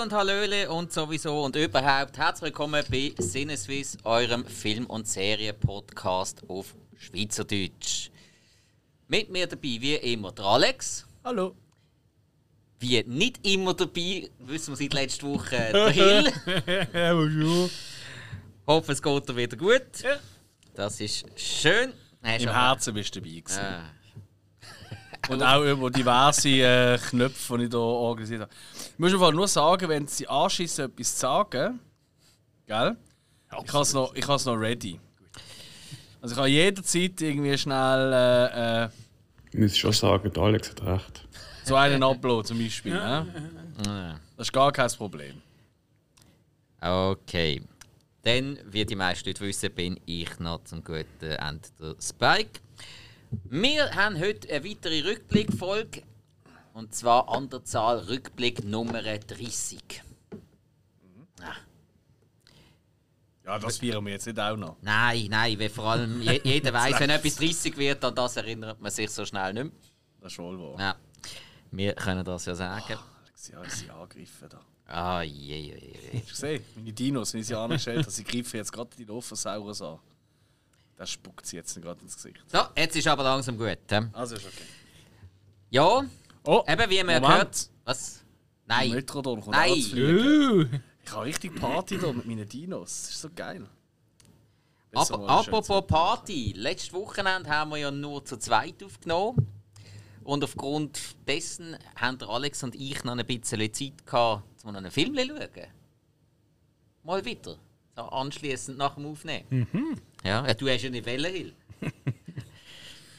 Und Hallöle und sowieso und überhaupt herzlich willkommen bei Sinneswiss, eurem Film- und Serien-Podcast auf Schweizerdeutsch. Mit mir dabei wie immer der Alex. Hallo. Wie nicht immer dabei, wissen wir seit letzter Woche, der Hill. ja, bonjour. Hoffe, es geht dir wieder gut. Ja. Das ist schön. Im Herzen bist du dabei. Gewesen. Ah. Und auch über diverse äh, Knöpfe, die ich hier organisiert habe. Ich muss einfach nur sagen, wenn sie anschießen, etwas zu sagen, gell? Ich habe es noch, ich habe es noch ready. Also ich habe jederzeit irgendwie schnell äh, äh, Ich muss schon sagen, Alex hat recht. so einen Upload zum Beispiel. Ne? Ah. Das ist gar kein Problem. Okay. Dann, wie die meisten Leute wissen, bin ich noch zum guten Ende der Spike. Wir haben heute eine weitere Rückblickfolge. Und zwar an der Zahl Rückblick Nummer 30. Ja, das feiern wir jetzt nicht auch noch. Nein, nein, weil vor allem je, jeder weiß, wenn etwas 30 wird, an das erinnert man sich so schnell nicht mehr. Das ist wohl wahr. Ja. Wir können das ja sagen. Ja, sie angegriffen da. Ah, je, je, je. Hast du gesehen? Meine Dinos, ich sie angestellt habe, sie greifen jetzt gerade die Dilophosaurus an. Das spuckt sie jetzt gerade ins Gesicht. So, jetzt ist aber langsam gut. hä? Also ist okay. Ja, Oh, eben wie man Moment. gehört. Was? Der Nein. Metrodon kommt Nein. auch zu fliegen. Ich habe richtig Party hier mit meinen Dinos. Das ist so geil. Schön apropos Party, letztes Wochenende haben wir ja nur zu zweit aufgenommen. Und aufgrund dessen haben der Alex und ich noch ein bisschen Zeit gehabt, um noch einen Film zu schauen. Mal wieder. So anschließend nach dem Aufnehmen. Ja, ja, du hast ja nicht Welle, Hill.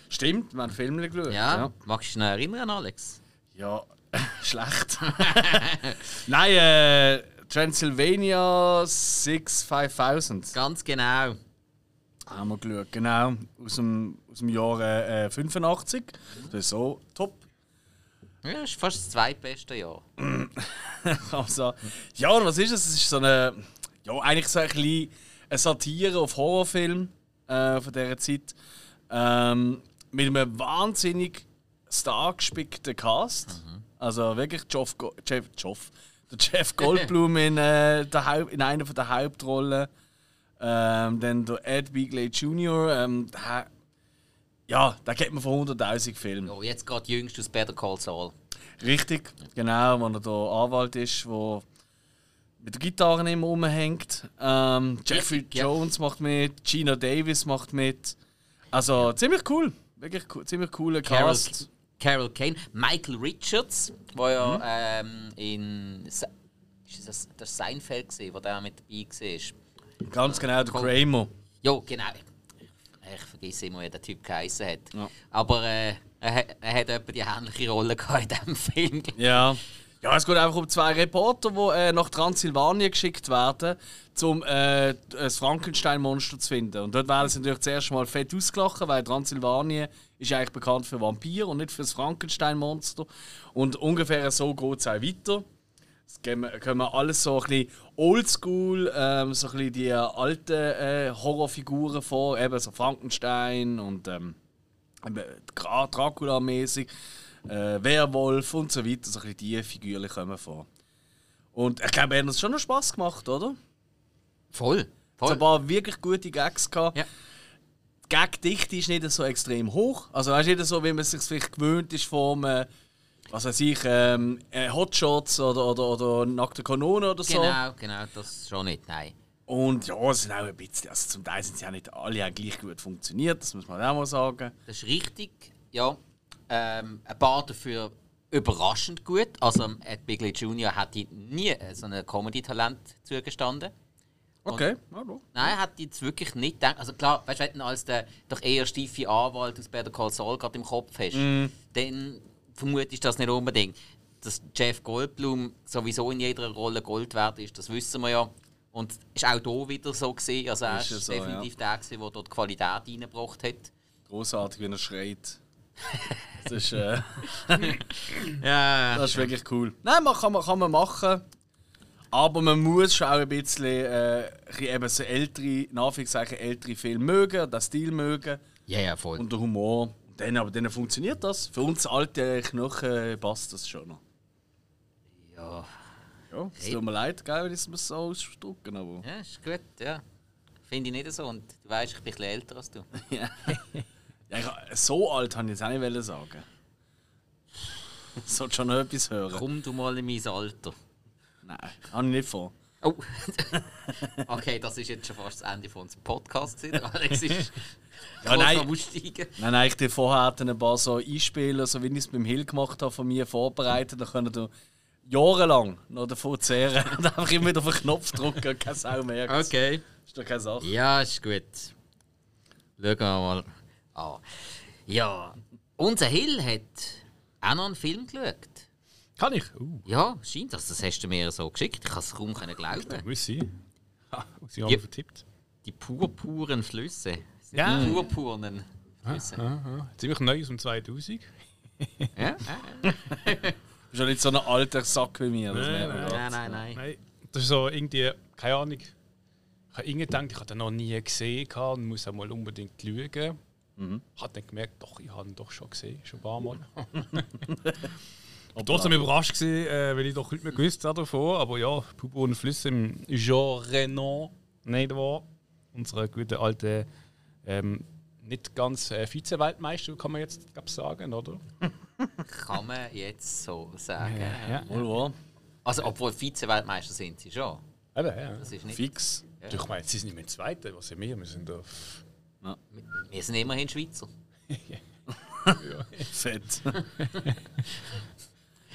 Stimmt, wir haben Filme geschaut. Ja. ja. Magst du dich noch erinnern, Alex? Ja, schlecht. Nein, äh, Transylvania 65000 Ganz genau. haben wir geschaut. Genau, aus dem, aus dem Jahr äh, 85. Das ist so top. Ja, das ist fast das zweitbeste Jahr. Also, ja, und was ist es? Es ist so eine, ja, eigentlich so ein bisschen eine Satire auf Horrorfilm äh, von dieser Zeit. Ähm, mit einem wahnsinnig stargespickten Cast. Also wirklich Jeff, Go Jeff, Jeff, der Jeff Goldblum in, äh, in einer von der Hauptrollen. Ähm, dann der Ed Beagley Jr. Ähm, der, ja, da kennt man von 100.000 Filmen. Ja, jetzt gerade jüngst aus Better Call Saul. Richtig, genau, wo er der Anwalt ist, der mit der Gitarre immer rumhängt. Ähm, Jeffrey Ja. Jones macht mit, Gina Davis macht mit. Also ziemlich cool. Wirklich cool, ziemlich cooler Carol, Cast. Carol Kane, Michael Richards, der ja ähm, in ist das, das Seinfeld gesehen, wo der mit dabei war. Ganz genau, der. Kramer. Ja, genau. Ich vergesse immer, wie der Typ geheißen hat. Ja. Aber äh, er, hat- er hat etwa die ähnliche Rolle gehabt in diesem Film. Ja. Ja, es geht einfach um zwei Reporter, die äh, nach Transsilvanien geschickt werden, um äh, das Frankenstein-Monster zu finden. Und dort werden sie natürlich zuerst mal fett ausgelachen, weil Transsilvanien ist eigentlich bekannt für Vampire und nicht für das Frankenstein-Monster. Und ungefähr so geht es auch weiter. Es gehen wir- alles so ein bisschen oldschool, ähm, so ein bisschen die alten äh, Horrorfiguren vor, eben so Frankenstein und ähm, Dracula-mäßig, äh, Werwolf und so weiter. So ein bisschen diese Figuren kommen vor. Und ich glaube, er hat uns schon noch Spass gemacht, oder? Voll. Es Voll. ein paar wirklich gute Gags gehabt. Ja. Die Gagdichte ist nicht so extrem hoch. Also weißt, nicht so, wie man es sich vielleicht gewöhnt ist vom, äh, was weiß ich, ähm, äh, Hotshots oder, oder, oder nackte Kanone oder so. Genau, genau, das schon nicht, nein. Und ja, es sind auch ein bisschen, also zum Teil sind sie auch nicht alle gleich gut funktioniert, das muss man auch mal sagen. Das ist richtig, ja. Ähm, ein paar dafür überraschend gut. Also, Ed Bigley Jr. hätte nie so ein Comedy-Talent zugestanden. Okay, ja, doch. Nein, er hat jetzt wirklich nicht gedacht. Also klar, weißt du, wenn du als der doch eher steife Anwalt aus Better Call Saul gerade im Kopf hast, dann vermutest du das nicht unbedingt. Dass Jeff Goldblum sowieso in jeder Rolle Gold wert ist, das wissen wir ja. Und ist auch hier wieder so gesehen. Also er Ist ist, ja so, definitiv der, gewesen, der dort Qualität reingebracht hat. Großartig, wenn er schreit. Das ist, äh, Ja. das ist wirklich cool. Nein, man kann, man kann man machen. Aber man muss schon auch ein bisschen, äh, eben so ältere, in Anführungszeichen ältere Filme mögen, den Stil mögen Ja, ja, voll. und den Humor. Dann, aber dann funktioniert das. Für uns alte Knochen passt das schon noch. ja. Ja, es tut mir leid, gell, wenn ich es so ausdrücken, aber... Ja, ist gut, ja. Finde ich nicht so. Und du weißt, ich bin ein bisschen älter als du. Ja, ich, so alt habe ich jetzt auch nicht sagen. Ich sollte schon noch etwas hören. Komm du mal in mein Alter. Nein, habe ich nicht vor. Oh. okay, das ist jetzt schon fast das Ende von unserem Podcast. Alex ist Ja, nein. Nein, nein, ich dir vorher ein paar so Einspiele, so wie ich es beim Hill gemacht habe, von mir vorbereitet. Dann können du jahrelang noch davon zehren und einfach immer wieder auf den Knopf drücken und keine Sau merkt. Okay. Ist doch keine Sache. Ja, ist gut. Schauen wir mal an. Ja, unser Hill hat auch noch einen Film geschaut. Kann ich? Uh, Ja, scheint das. Das hast du mir so geschickt. Ich kann es kaum können glauben. muss sein. Ha, sie haben Ja. vertippt. Die purpuren Flüsse. Ja. Die purpurnen Flüsse. Aha. Ziemlich neu aus dem 2000. Ja? Du bist ja nicht so ein alter Sack wie mir. Das Nein, nein. Nein, nein, nein. Nein, das ist so irgendwie, keine Ahnung. Ich habe irgendwie gedacht, ich habe den noch nie gesehen gehabt und muss auch mal unbedingt schauen. Mhm. Habe dann gemerkt, doch, ich habe ihn doch schon gesehen, schon ein paar Mal. Und trotzdem überrascht gewesen, äh, weil ich doch nicht mehr gewusst habe davon. Aber ja, Pupo und Flüsse im Jean Renan, nicht wahr? Unsere gute alte, ähm, nicht ganz äh, Vize-Weltmeister, kann man jetzt glaub, sagen, oder? Kann man jetzt so sagen. Ja. Wohl wahr. Also, obwohl Vize-Weltmeister sind sie schon. Eben, ja. Das ist nicht. Fix. Ich meine, sie sind nicht mehr Zweite, was sind wir? Wir sind da. Wir sind immerhin Schweizer. Fett.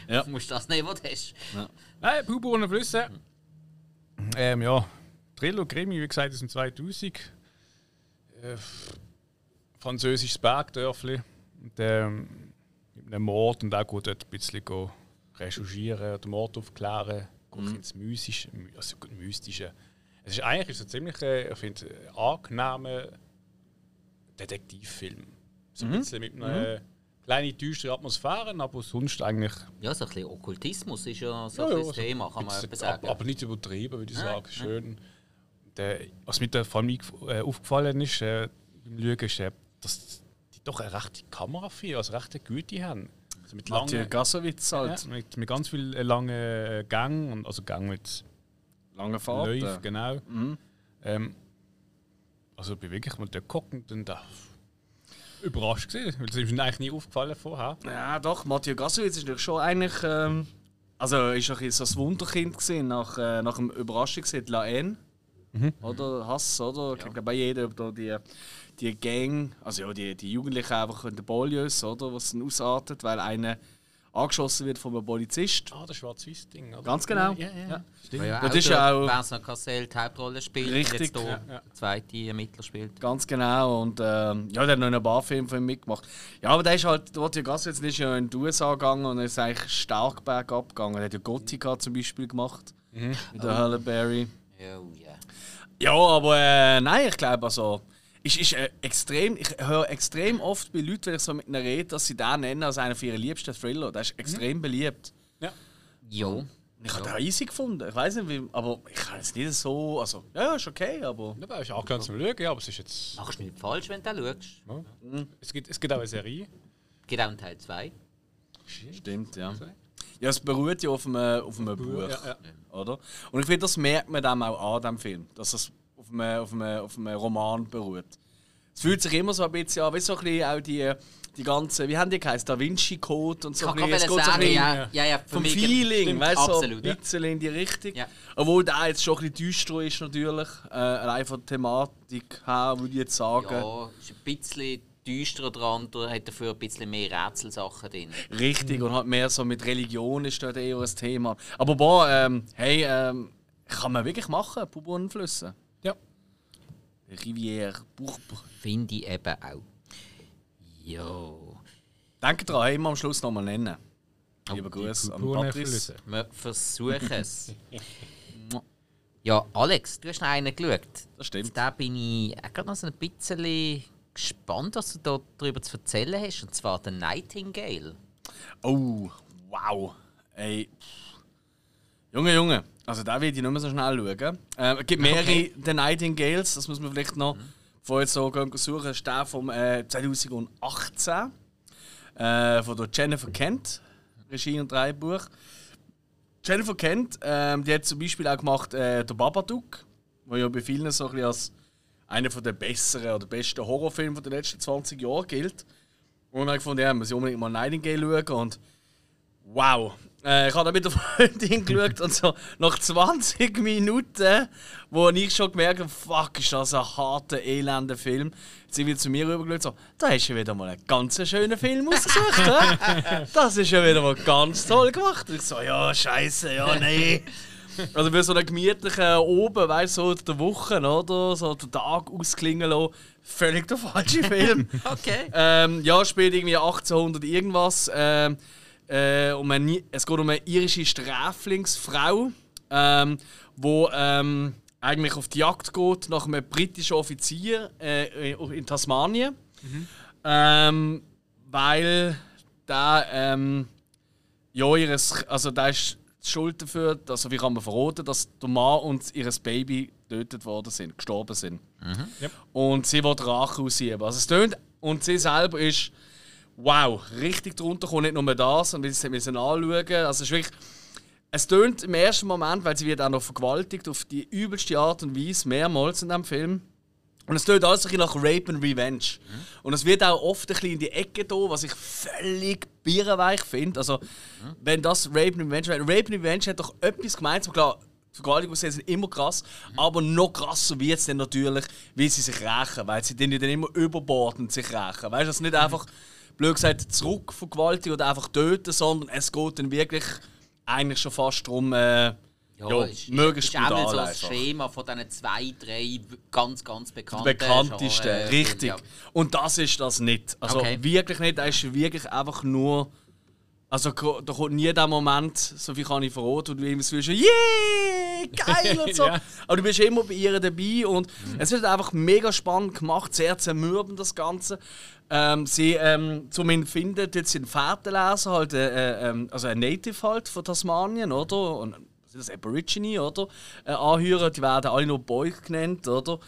Du musst das nehmen, was du hast. Nein, Pupo und Flüsse. Ähm, ja, Thriller, Krimi, wie gesagt, aus dem 2000. Äh, französisches Bergdörfli. Und ähm, mit einem Mord und auch gut dort ein bisschen go recherchieren, den Mord aufklären, mhm. ins Mystische, also gut, Mystische. Es ist eigentlich ist ein ziemlich, äh, ich finde, äh, angenehmer Detektivfilm. So ein bisschen mit einer kleinen düsteren Atmosphäre, aber sonst eigentlich Ja, so ein bisschen Okkultismus ist ja so Ja, ein ja, also Thema, kann man etwas sagen. Aber nicht übertrieben, würde ich Nein, sagen. Schön. Der, was mir vor allem äh, aufgefallen ist, äh, beim Schauen, ist, äh, dass die doch eine rechte Kamera für, also rechte Güte haben. Also mit langen, Gassowitz halt. ja, mit, mit ganz vielen langen Gängen, und- also Gang mit Lange Fahrt. Läufen, genau. Mhm. Ähm, also ich bin wirklich mal da geguckt und dann da überrascht gewesen, weil das ist mir eigentlich nie aufgefallen vorher. Ja, doch, Matthias Gassowitz ist natürlich schon eigentlich. Ähm, also, ist ein bisschen so ein Wunderkind gewesen, nach, äh, nach dem Überraschungshit La Haine. Oder Hass, oder? Ich glaube, bei jedem da die, die Gang, also ja, die, die Jugendlichen einfach in der Bollius, oder? Was dann ausartet, weil einer angeschossen wird von einem Polizist. Ah, das Schwarz-Weiß-Ding, oder? Ganz genau. Ja, ja, Ja. Stimmt. Ja, Das auch ist der ja auch- Vincent Cassel die Hauptrolle spielt Richtig, jetzt hier ja, ja. zweite Ermittler spielt. Ganz genau. Und ähm, ja, der hat noch ein paar Filme von ihm mitgemacht. Ja, aber der ist halt, der Matthias Gassowitz ist ja in die USA gegangen und ist eigentlich stark bergab gegangen. Er hat ja Gothica zum Beispiel gemacht. Mit der Halle Berry. Oh, ja. Ja, aber äh, nein, ich glaube also. Ist, ist, äh, extrem, ich höre extrem oft bei Leuten, wenn ich so mit ihnen rede, dass sie den nennen als einen ihrer liebsten Thriller. Der ist extrem beliebt. Jo. Ich habe den easy gefunden. Ich weiß nicht, wie, aber ich kann es nicht so. Also, ja, ist okay, aber. Ja, ist auch ganz zum Schauen, ja, aber es ist jetzt. Machst du nicht falsch, wenn du den schaust. Ja. Es, gibt, es gibt auch eine Serie. Gibt auch einen Teil 2. Stimmt, ja. Ja, es beruht ja auf einem, auf einem Buch. Ja, ja. Oder? Und ich finde, das merkt man dem auch an, dem Film. Dass es auf einem, auf einem, auf einem Roman beruht. Es fühlt sich immer so ein bisschen an, wie so ein bisschen auch die, die ganze, wie haben die geheißen, Da Vinci Code und so. Kann gerade es geht so sagen, bisschen ja, ja, ja, vom Feeling, weißt du, so ein ja. bisschen in die Richtung. Ja. Obwohl der jetzt schon ein bisschen düster ist natürlich, äh, allein von der Thematik her, würde ich jetzt sagen. Ja, ist ein bisschen düsterer dran, da hat dafür ein bisschen mehr Rätselsachen drin. Richtig, und halt mehr so mit Religion ist dort eher ein Thema. Aber boah, ähm, hey, ähm, kann man wirklich machen, Bubonenflüsse. Ja. Rivière, Bourbon. Finde ich eben auch. Jo. Denkt dran, immer am Schluss nochmal nennen. Lieber Gruß an Patrice. Wir versuchen es. ja, Alex, du hast noch einen geschaut. Das stimmt. Da bin ich gerade noch so ein bisschen gespannt, was du da darüber zu erzählen hast. Und zwar der Nightingale. Oh, wow. Ey. Junge, Junge. Also da will ich nicht mehr so schnell schauen. Ähm, es gibt mehrere Okay. The Nightingales, das muss man vielleicht noch vorher jetzt so gehen suchen. Das ist der vom äh, 2018 äh, von der Jennifer Kent, Regie und Drehbuch. Jennifer Kent, ähm, die hat zum Beispiel auch gemacht äh, der Babadook, der ja bei vielen so ein bisschen als einer der besseren oder besten Horrorfilme der letzten 20 Jahre gilt. Und ich gefunden, ja, muss ich unbedingt mal Nightingale schauen und wow. Äh, ich habe da mit der Freundin geschaut und so nach 20 Minuten, wo ich schon gemerkt habe, fuck, ist das ein harter, elender Film, sind wir zu mir rübergeschaut so, da hast du wieder mal einen ganz schönen Film ausgesucht, hä? Das ist ja wieder mal ganz toll gemacht. Und ich so, ja, scheiße, ja, nee. Also für so einen gemütlichen oben, weißt du, so der Woche, oder? So den Tag ausklingen lassen. Völlig der falsche Film. Okay. ähm, ja, spielt irgendwie 1800 irgendwas. Ähm, äh, um eine, es geht um eine irische Sträflingsfrau, ähm, wo ähm, eigentlich auf die Jagd geht nach einem britischen Offizier äh, in Tasmanien. Ähm, weil der ähm, ja, ihres, also der ist die schuld dafür, dass, wie kann man verraten, dass der Mann und ihr Baby getötet worden sind, gestorben sind. Yep. Und sie will Rache ausüben. Also es tönt und sie selber ist wow, richtig drunter kommt nicht nur das, sie es müssen anschauen. Also es wirklich es tönt im ersten Moment, weil sie wird auch noch vergewaltigt auf die übelste Art und Weise mehrmals in diesem Film. Und es tönt alles ein bisschen nach Rape and Revenge. Und es wird auch oft ein bisschen in die Ecke da, was ich völlig bierenweich finde. Also, wenn das Rape and Revenge wäre. Rape and Revenge hat doch etwas gemeinsam. Klar, Vergewaltigungen sind immer krass, aber noch krasser wird es dann natürlich, wie sie sich rächen. Weil sie dann dann immer überbordend sich rächen. Weißt du, es ist nicht einfach, blöd gesagt, zurück vergewaltigen oder einfach töten, sondern es geht dann wirklich eigentlich schon fast darum, äh, ja, ist, möglichst ist so brutal ein einfach. Schema von diesen zwei, drei ganz, ganz bekannten bekannteste, Genre- richtig. Ja. Und das ist das nicht. Also Okay. wirklich nicht. Das ist wirklich einfach nur. Also da kommt nie der Moment, so viel kann ich verraten, und du immer so yeah, geil und so. Ja. Aber du bist immer bei ihr dabei und es wird einfach mega spannend gemacht, sehr zermürbend das Ganze. Ähm, sie ähm, zum Empfinden, sie einen Fährtenleser, halt, äh, ähm, also ein Native halt von Tasmanien, oder? Und, sind das Aborigine, oder? Äh, anhören, die werden alle nur Boy genannt, oder?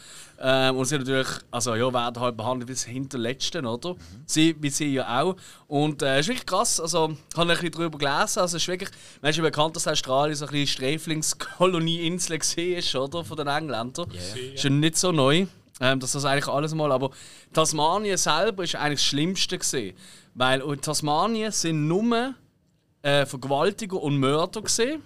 Ähm, und sie natürlich, also ja, werden halt behandelt wie das Hinterletzten, oder? Sie, wie sie ja auch. Und äh, es ist wirklich krass, also ich habe ein bisschen darüber gelesen, also es ist wirklich, man ist ja bekannt, dass Australien so ein bisschen Sträflingskolonie-Insel gesehen ist, oder? Von den Engländern. Ist ja nicht so neu, ähm, dass das eigentlich alles mal, aber Tasmanien selber ist eigentlich das Schlimmste gesehen. Weil in Tasmanien sind nur äh, Vergewaltiger und Mörder gesehen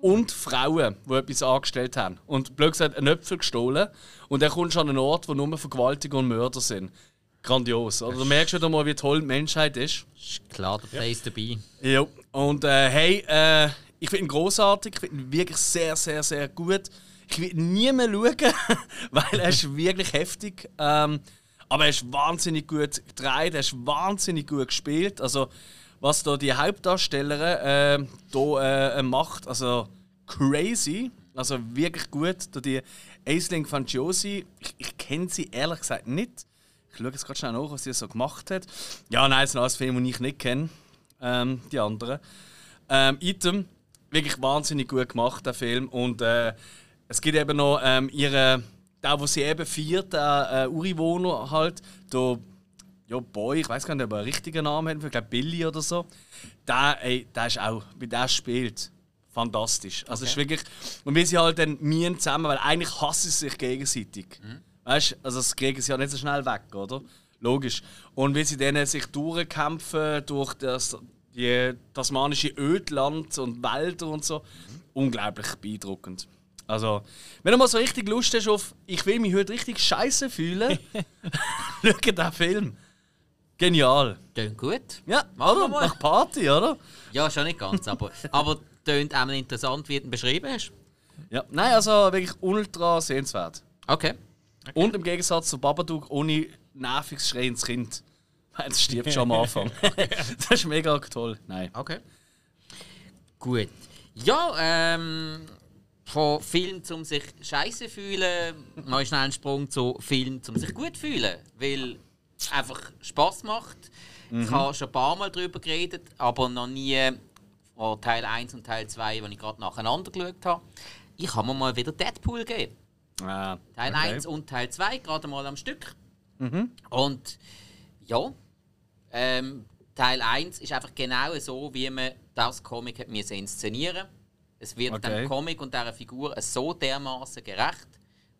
und Frauen, die etwas angestellt haben. Und blöd gesagt, einen Äpfel gestohlen. Und dann kommst du an einen Ort, wo nur Vergewaltiger und Mörder sind. Grandios. Oder? Du merkst wieder mal, wie toll die Menschheit ist. Ist klar der Place to be. Ja. Und äh, hey, äh, ich finde ihn großartig, ich finde ihn wirklich sehr, sehr, sehr gut. Ich will nie mehr schauen, weil er ist wirklich heftig. Ähm, aber er ist wahnsinnig gut gedreht, er ist wahnsinnig gut gespielt. Also, was da die Hauptdarstellerin äh, da, äh, macht, also crazy. Also wirklich gut. Da die Aisling Fangiosi, ich, ich kenne sie ehrlich gesagt nicht. Ich schaue jetzt gerade schnell nach, was sie so gemacht hat. Ja, nein, es sind alles Filme, die ich nicht kenne. Ähm, die anderen. Ähm, Item, wirklich wahnsinnig gut gemacht, der Film. Und äh, es gibt eben noch ähm, ihre, der, wo sie eben feiert, der äh, Uriwohner halt, der ja, Boy, ich weiß gar nicht, ob er einen richtigen Namen hat, ich glaube Billy oder so. Der, ey, der ist auch, wie der spielt, fantastisch. Also es ist wirklich, und wie sie halt dann mien zusammen, weil eigentlich hassen sie sich gegenseitig. Weißt du, also das kriegen sie ja nicht so schnell weg, oder? Logisch. Und wie sie dann sich durchkämpfen durch das die tasmanische Ödland und Wälder und so, unglaublich beeindruckend. Also, wenn du mal so richtig Lust hast auf, ich will mich heute richtig scheiße fühlen, schau den Film. Genial. Tönt gut. Ja, Machen wir oder? mal. Nach Party, oder? Ja, schon nicht ganz, aber, aber tönt auch interessant, wie du ihn beschrieben hast. Ja. Nein, also wirklich ultra sehenswert. Okay. Und im Gegensatz zu Babadook ohne nerviges schreiendes Kind. Weil es stirbt schon am Anfang. das ist mega toll. Nein. Okay. Gut. Ja, ähm, von Film zum sich scheiße fühlen, noch schnell einen Sprung zu Film zum sich gut fühlen, weil einfach Spaß macht. Ich habe schon ein paar Mal darüber geredet, aber noch nie von Teil 1 und Teil 2, die ich gerade nacheinander geschaut habe. Ich habe mir mal wieder Deadpool gegeben. Ah, Teil okay. 1 und Teil 2, gerade mal am Stück. Und ja, ähm, Teil 1 ist einfach genau so, wie man das Comic hat inszenieren. Es wird Okay. dem Comic und dieser Figur so dermaßen gerecht,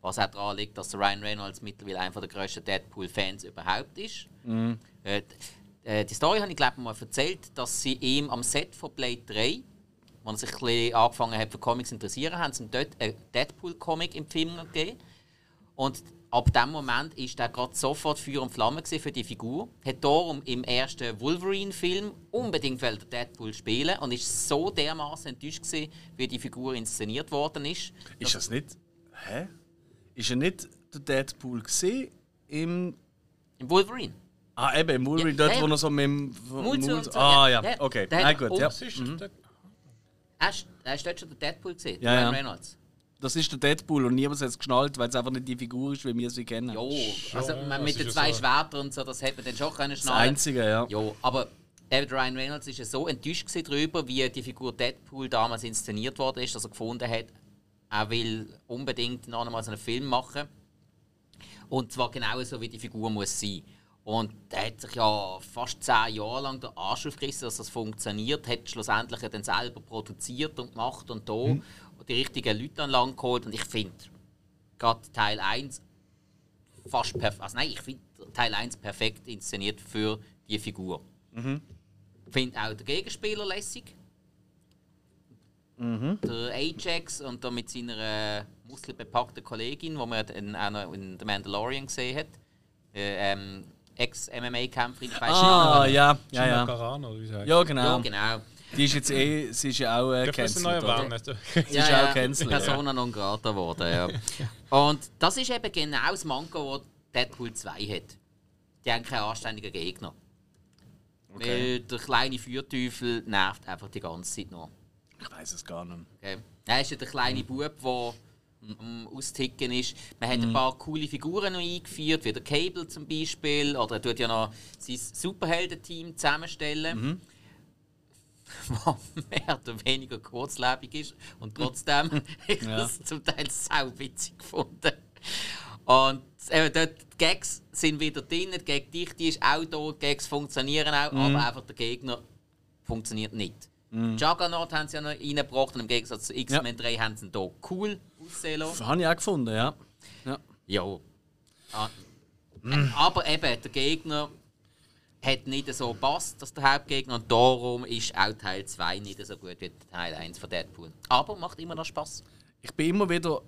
was auch daran liegt, dass Ryan Reynolds mittlerweile einer der grössten Deadpool-Fans überhaupt ist. Äh, d- äh, die Story habe ich glaube mal erzählt, dass sie ihm am Set von Blade 3, wo er sich ein bisschen angefangen hat für Comics zu interessieren, haben sie ihm dort einen Deadpool-Comic im Film gegeben. Und ab dem Moment ist er gerade sofort Feuer und Flamme für die Figur. Hat darum im ersten Wolverine-Film unbedingt er Deadpool spielen und ist so dermaßen enttäuscht gewesen, wie die Figur inszeniert worden ist. Ist das nicht. Hä? Ist er nicht der Deadpool gesehen im. Im Wolverine. Ah, eben, im Wolverine, Ja, dort, ja. wo er so mit dem. Mut Mut- und so, ah, ja. ja, Ja, okay. der Nein, gut, oh, ja. Das ist Mhm. Er ist, er ist dort schon der Deadpool gesehen, Ja, Ryan ja. Reynolds. Das ist der Deadpool und niemand hat es geschnallt, weil es einfach nicht die Figur ist, wie wir sie kennen. Jo, also ja, man- das mit den zwei so. Schwertern und so, das hätte man dann schon können das schnallen. Einzige, ja. Ja, aber David Ryan Reynolds ist ja so enttäuscht darüber, wie die Figur Deadpool damals inszeniert worden ist, dass er gefunden hat, er will unbedingt noch einmal so einen Film machen. Und zwar genau so, wie die Figur muss sein. Und er hat sich ja fast zehn Jahre lang den Arsch aufgerissen, dass das funktioniert, hat schlussendlich dann selber produziert und gemacht und da die richtigen Leute an Land geholt. Und ich finde, gerade Teil 1 fast perfekt. Also nein, ich finde Teil 1 perfekt inszeniert für die Figur. Ich finde auch den Gegenspieler lässig. Der Ajax und da mit seiner äh, muskelbepackten Kollegin, wo man dann auch noch in The Mandalorian gesehen hat. Äh, ähm, Ex-MMA-Kämpferin, ich weiß Ah, nicht. ja, ja, ja. Carano, oder wie sagt Ja, genau. Ja, genau. Die ist jetzt eh, sie ist ja auch äh, sie cancelled? Sie ist auch cancelled, ja. Persona non grata geworden, ja. Und das ist eben genau das Manko, das Deadpool 2 hat. Die haben keinen anständigen Gegner. Weil der kleine Feuerteufel nervt einfach die ganze Zeit nur. Ich weiß es gar nicht. Okay. Er ist ja der kleine Bub, der am Austicken ist. Man hat ein paar coole Figuren noch eingeführt, wie der Cable zum Beispiel. Oder er tut ja noch sein Superhelden-Team zusammenstellen. Was mehr oder weniger kurzlebig ist. Und trotzdem ich Ja. das zum Teil sau witzig gefunden. Und eben dort, die Gags sind wieder drin, die Gag-Dichte ist auch da, die Gags funktionieren auch, aber einfach der Gegner funktioniert nicht. Juggernaut haben sie ja noch reingebracht und im Gegensatz zu X-Men 3 haben sie ihn hier cool aussehen lassen. Das habe ich auch gefunden, ja. ja. Ja. Ah, äh, Aber eben, der Gegner hat nicht so gepasst, dass der Hauptgegner, und darum ist auch Teil 2 nicht so gut wie Teil 1 von Deadpool. Aber macht immer noch Spaß. Ich bin immer wieder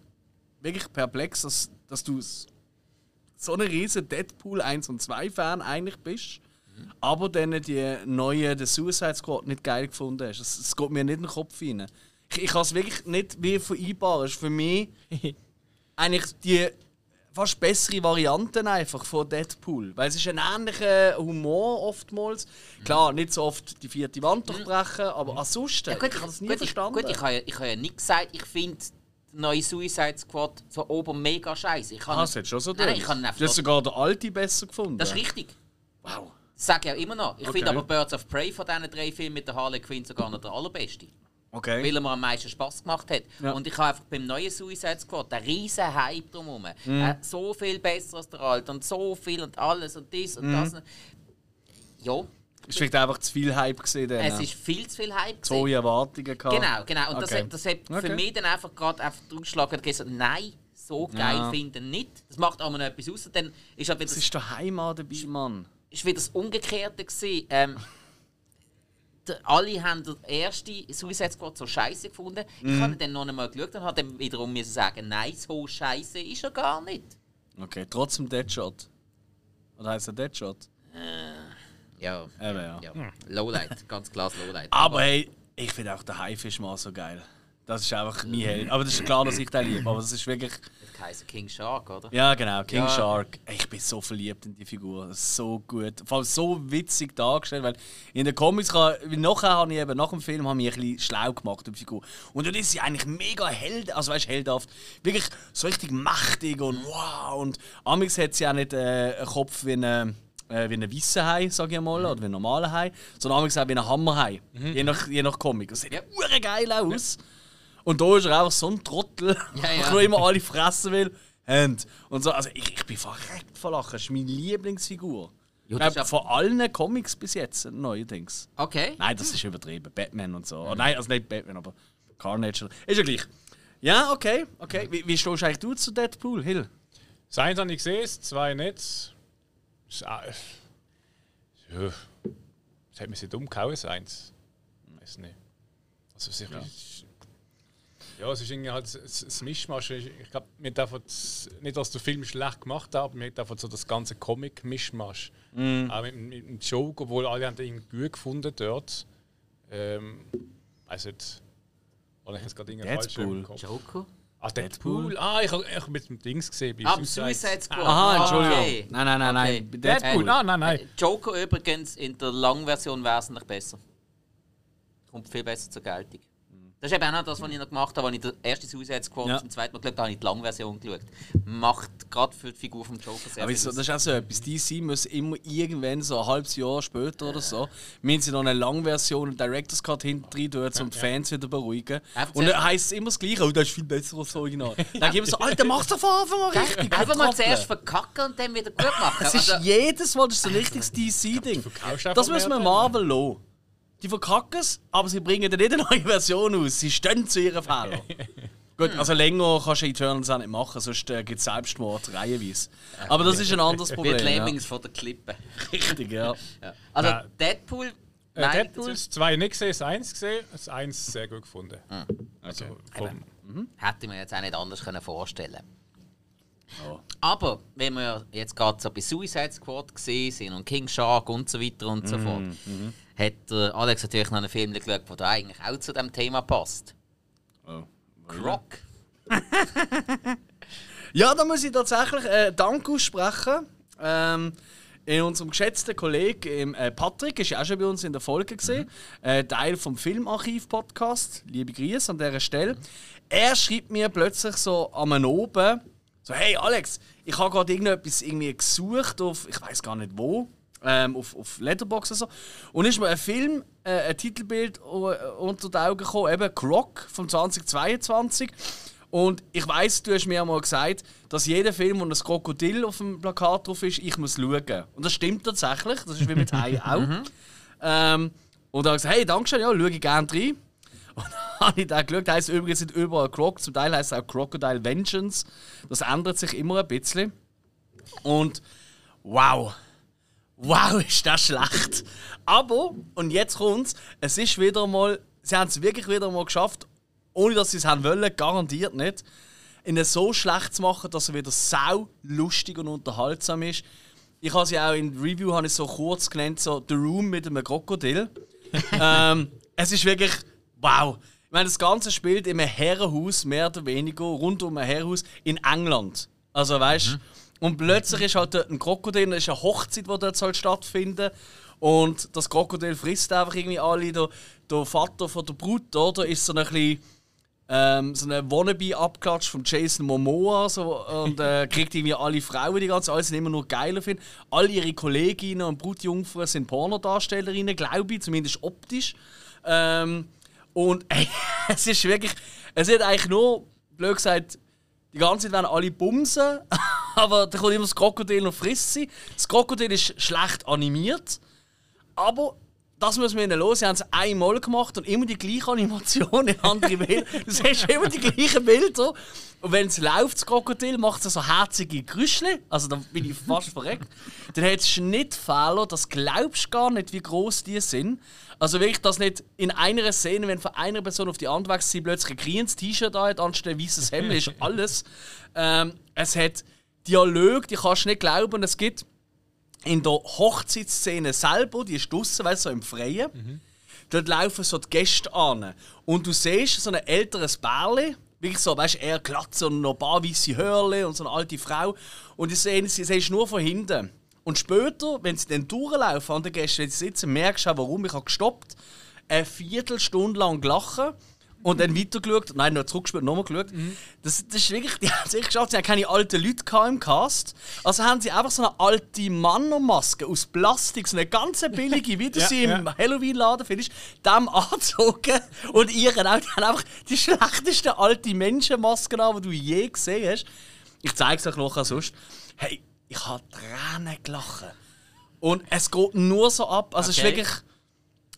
wirklich perplex, dass, dass du so ein riesen Deadpool 1 und 2 Fan eigentlich bist, aber dann die neue The Suicide Squad nicht geil gefunden hast. Es, es geht mir nicht in den Kopf rein. Ich, ich kann es wirklich nicht wie vereinbaren. Es ist für mich eigentlich die fast bessere Variante einfach von Deadpool. Weil es ist ein ähnlicher Humor oftmals. Klar, nicht so oft die vierte Wand durchbrechen, aber ansonsten, ich habe das nie gut, verstanden. Ich, gut, ich habe ja, ich habe ja nicht gesagt, ich finde die neue Suicide Squad so oben mega scheiße. Ich habe Ah, das hat schon so Nein, nein, ich habe Du hast sogar den Alti besser gefunden. Das ist richtig. Wow. Sage auch immer noch. Ich Okay. finde aber Birds of Prey von diesen drei Filmen mit der Harley Quinn sogar noch der allerbeste. Okay. Weil er mir am meisten Spaß gemacht hat. Ja. Und ich habe einfach beim neuen Suicide Squad einen riesen Hype drumherum. Mhm. Äh, so viel besser als der alte und so viel und alles und dies und das. Ja, Ist vielleicht einfach zu viel Hype gesehen. Es ist viel zu viel Hype. so gewesen. hohe Erwartungen gehabt. Genau, genau. Und Okay. das, das hat für Okay. mich dann einfach gerade einfach den Ausschlag gegeben, so, nein, so geil Ja. finden nicht. Das macht aber noch etwas aus. Und Dann ist halt wieder Das ist der Heimat dabei, Mann. Ist wieder das Umgekehrte gewesen. Ähm, alle haben den ersten Suicide Squad so scheiße gefunden. Mhm. Ich habe dann noch einmal geschaut und habe dann wiederum müssen sagen, nein, so scheiße ist er gar nicht. Okay, trotzdem Deadshot. Oder heißt er Deadshot? Ja, Eben, ja. ja. Lowlight, ganz klar Lowlight. Aber hey, ich finde auch der Haifisch mal so geil. Das ist einfach mein Held. Aber das ist klar, dass ich den liebe. Aber das ist wirklich. Kaiser King Shark, oder? Ja, genau, King Ja. Shark. Ich bin so verliebt in die Figur. Das so gut. Vor allem so witzig dargestellt. Weil in den Comics, kann- nachher habe ich eben nach dem Film habe ich ein bisschen schlau gemacht über die Figur. Und dort ist sie eigentlich mega held, also weißt, heldhaft. Wirklich so richtig mächtig und wow. Und Amix hat sie auch nicht äh, einen Kopf wie eine. Äh, wie ein weißer Hai, sage ich mal, oder wie ein normaler Hai, sondern auch wie ein Hammerhai. Je, nach, je nach Comic. Das sieht ja geil aus. Und da ist er einfach so ein Trottel, Ja, ja. der nur immer alle fressen will. Und so, also ich, ich bin verreckt vor Lachen. Das ist meine Lieblingsfigur. Ja, Ich das ist glaube, ja- von allen Comics bis jetzt neuerdings. Okay. Nein, das ist übertrieben. Batman und so. Oh, nein, also nicht Batman, aber Carnage. Ist ja gleich. Ja, okay, okay. Wie, wie stehst eigentlich du zu Deadpool, Hill? Das eins habe ich gesehen, das zwei nicht. Das, äh, ja, das hat mich so dumm gehauen, das eins. Ich weiß nicht. Also, es ist, ja. es ist irgendwie halt ein- ein Mischmasch. Ich glaube, mir davon nicht, dass der Film schlecht gemacht hat, aber mir davon so das ganze Comic-Mischmasch. Auch mit, mit dem Joke, obwohl alle haben den irgendwie gut gefunden dort. Ähm, also nicht. Habe ich jetzt gerade irgendwie falsch Deadpool. Joker? Ah, Deadpool. Ah, ich habe ich mit dem Dings gesehen. bei Ah, Suicide. Suicide Squad. Aha, Entschuldigung. Okay. Nein, nein, nein, Okay. nein. Bei Deadpool. Deadpool. Ah, nein, nein. Äh, Joker übrigens in der Langversion wesentlich besser. Kommt viel besser zur Geltung. Das ist eben auch noch das, was ich noch gemacht habe, als ich den ersten Suicide Squad Ja. zum zweiten Mal geschaut habe, habe ich die Langversion geschaut. Macht gerade für die Figur vom Joker sehr Aber viel so, das ist auch so etwas. DC muss immer irgendwann, so ein halbes Jahr später oder so, müssen sie noch eine Langversion, einen Director's Cut hinten rein tun, um die Fans wieder beruhigen. Einfach Und dann heisst es immer das Gleiche, oh, das ist viel besser als das Original. Dann geben sie so, Alter, mach's doch von Anfang an richtig. Einfach mal zuerst verkacken und dann wieder gut machen. Das ist Also, jedes Mal das ist so ein richtiges DC-Ding. Das müssen wir Marvel lassen. Die verkacken es, aber sie bringen dann nicht eine neue Version aus. Sie stehen zu ihren Fehlern. Gut, also länger kannst du Eternals auch nicht machen, sonst äh, gibt es Selbstmord reihenweise. Aber das ist ein anderes wie Problem. die Ja. Lemmings von der Klippe. Richtig, ja. Ja. Also Nein. Deadpool. Äh, Nein, Deadpool, zwei nicht gesehen, das eins gesehen, das eins sehr gut gefunden. Also vom, hätte ich mir jetzt auch nicht anders können vorstellen Ja. Aber wenn wir jetzt gerade so bei Suicide Squad gesehen sind und King Shark und so weiter und so fort, hat der Alex natürlich noch einen Film geschaut, der eigentlich auch zu dem Thema passt. Oh. Croc. Ja, da muss ich tatsächlich äh, Dank aussprechen. Ähm, in unserem geschätzten Kollegen äh, Patrick ist ja auch schon bei uns in der Folge gesehen, äh, Teil vom Filmarchiv-Podcast. Liebe Grüße an dieser Stelle. Er schreibt mir plötzlich so am oben, so hey Alex, ich habe gerade irgendetwas irgendwie gesucht auf, ich weiß gar nicht wo, ähm, auf, auf Letterboxd oder so. Und ist mir ein Film, äh, ein Titelbild uh, unter die Augen gekommen, eben Croc von 2022. Und ich weiß, du hast mir einmal gesagt, dass jeder Film, wo ein Krokodil auf dem Plakat drauf ist, ich muss schauen. Und das stimmt tatsächlich, das ist wie mit Hai auch. ähm, und da habe ich gesagt, hey, danke schön, ja, schaue ich gerne rein. Und dann habe ich da geschaut, heisst übrigens nicht überall Croc, zum Teil heißt es auch Crocodile Vengeance. Das ändert sich immer ein bisschen. Und wow, wow, ist das schlecht. Aber, und jetzt kommt's, es ist wieder mal, sie haben es wirklich wieder mal geschafft, ohne dass sie es haben wollen, garantiert nicht, ihn so schlecht zu machen, dass er wieder sau lustig und unterhaltsam ist. Ich habe sie auch in Review habe ich so kurz genannt, so The Room mit einem Krokodil. ähm, es ist wirklich wow. Ich meine, das Ganze spielt in einem Herrenhaus, mehr oder weniger, rund um ein Herrenhaus in England. Also weißt du, und plötzlich ist halt dort ein Krokodil, es ist eine Hochzeit, die dort soll stattfinden Und das Krokodil frisst einfach irgendwie alle. Der, der Vater von der Brut, oder, ist so ein bisschen ähm, so eine Wannabe-Abklatsch von Jason Momoa so, und äh, kriegt irgendwie alle Frauen die ganze alles immer nur geiler finden. Alle ihre Kolleginnen und Brutjungfern sind Pornodarstellerinnen, glaube ich, zumindest optisch. Ähm, und ey, es ist wirklich, es ist eigentlich nur, blöd gesagt, die ganze Zeit werden alle bumsen, aber da kommt immer das Krokodil und frisst sie. Das Krokodil ist schlecht animiert, aber das müssen wir ihnen los. Sie haben es einmal gemacht und immer die gleiche Animation in andere Bilder. Du siehst immer die gleichen Bilder. Und wenn es läuft, das Krokodil, macht es so herzige Geräusche. Also da bin ich fast verreckt. Dann hat es Schnittfehler, das glaubst du gar nicht, wie groß die sind. Also wirklich, dass nicht in einer Szene, wenn von einer Person auf die andere wächst, sie plötzlich ein grünes T-Shirt da hat, anstatt ein weißes Hemd, ist alles. Ähm, es hat Dialog, die kannst du nicht glauben. Es gibt in der Hochzeitsszene selber, die ist draussen, weißt du, so im Freien, dort laufen so die Gäste an. Und du siehst so ein älteres Bärli, wirklich so, weißt du, eher glatt und noch ein paar weiße Hörle und so eine alte Frau. Und die sehen, sie siehst nur von hinten. Und später, wenn sie dann durchlaufen an den Gästen, wenn sie sitzen, merkst du auch, warum. Ich habe gestoppt, eine Viertelstunde lang gelachen und dann weitergeschaut, nein, noch zurückgespielt, nochmal geschaut. Das, das ist wirklich, die haben es echt geschafft, sie haben keine alten Leute im Cast. Also haben sie einfach so eine alte Mannermaske aus Plastik, so eine ganz billige, wie du Ja, sie im ja. Halloween-Laden findest, dem angezogen und ihren auch, die haben einfach die schlechtesten alte Menschenmasken an, die du je gesehen hast. Ich zeige es euch nachher sonst. Hey, ich habe Tränen gelacht. Und es geht nur so ab. Also es ist Okay. wirklich.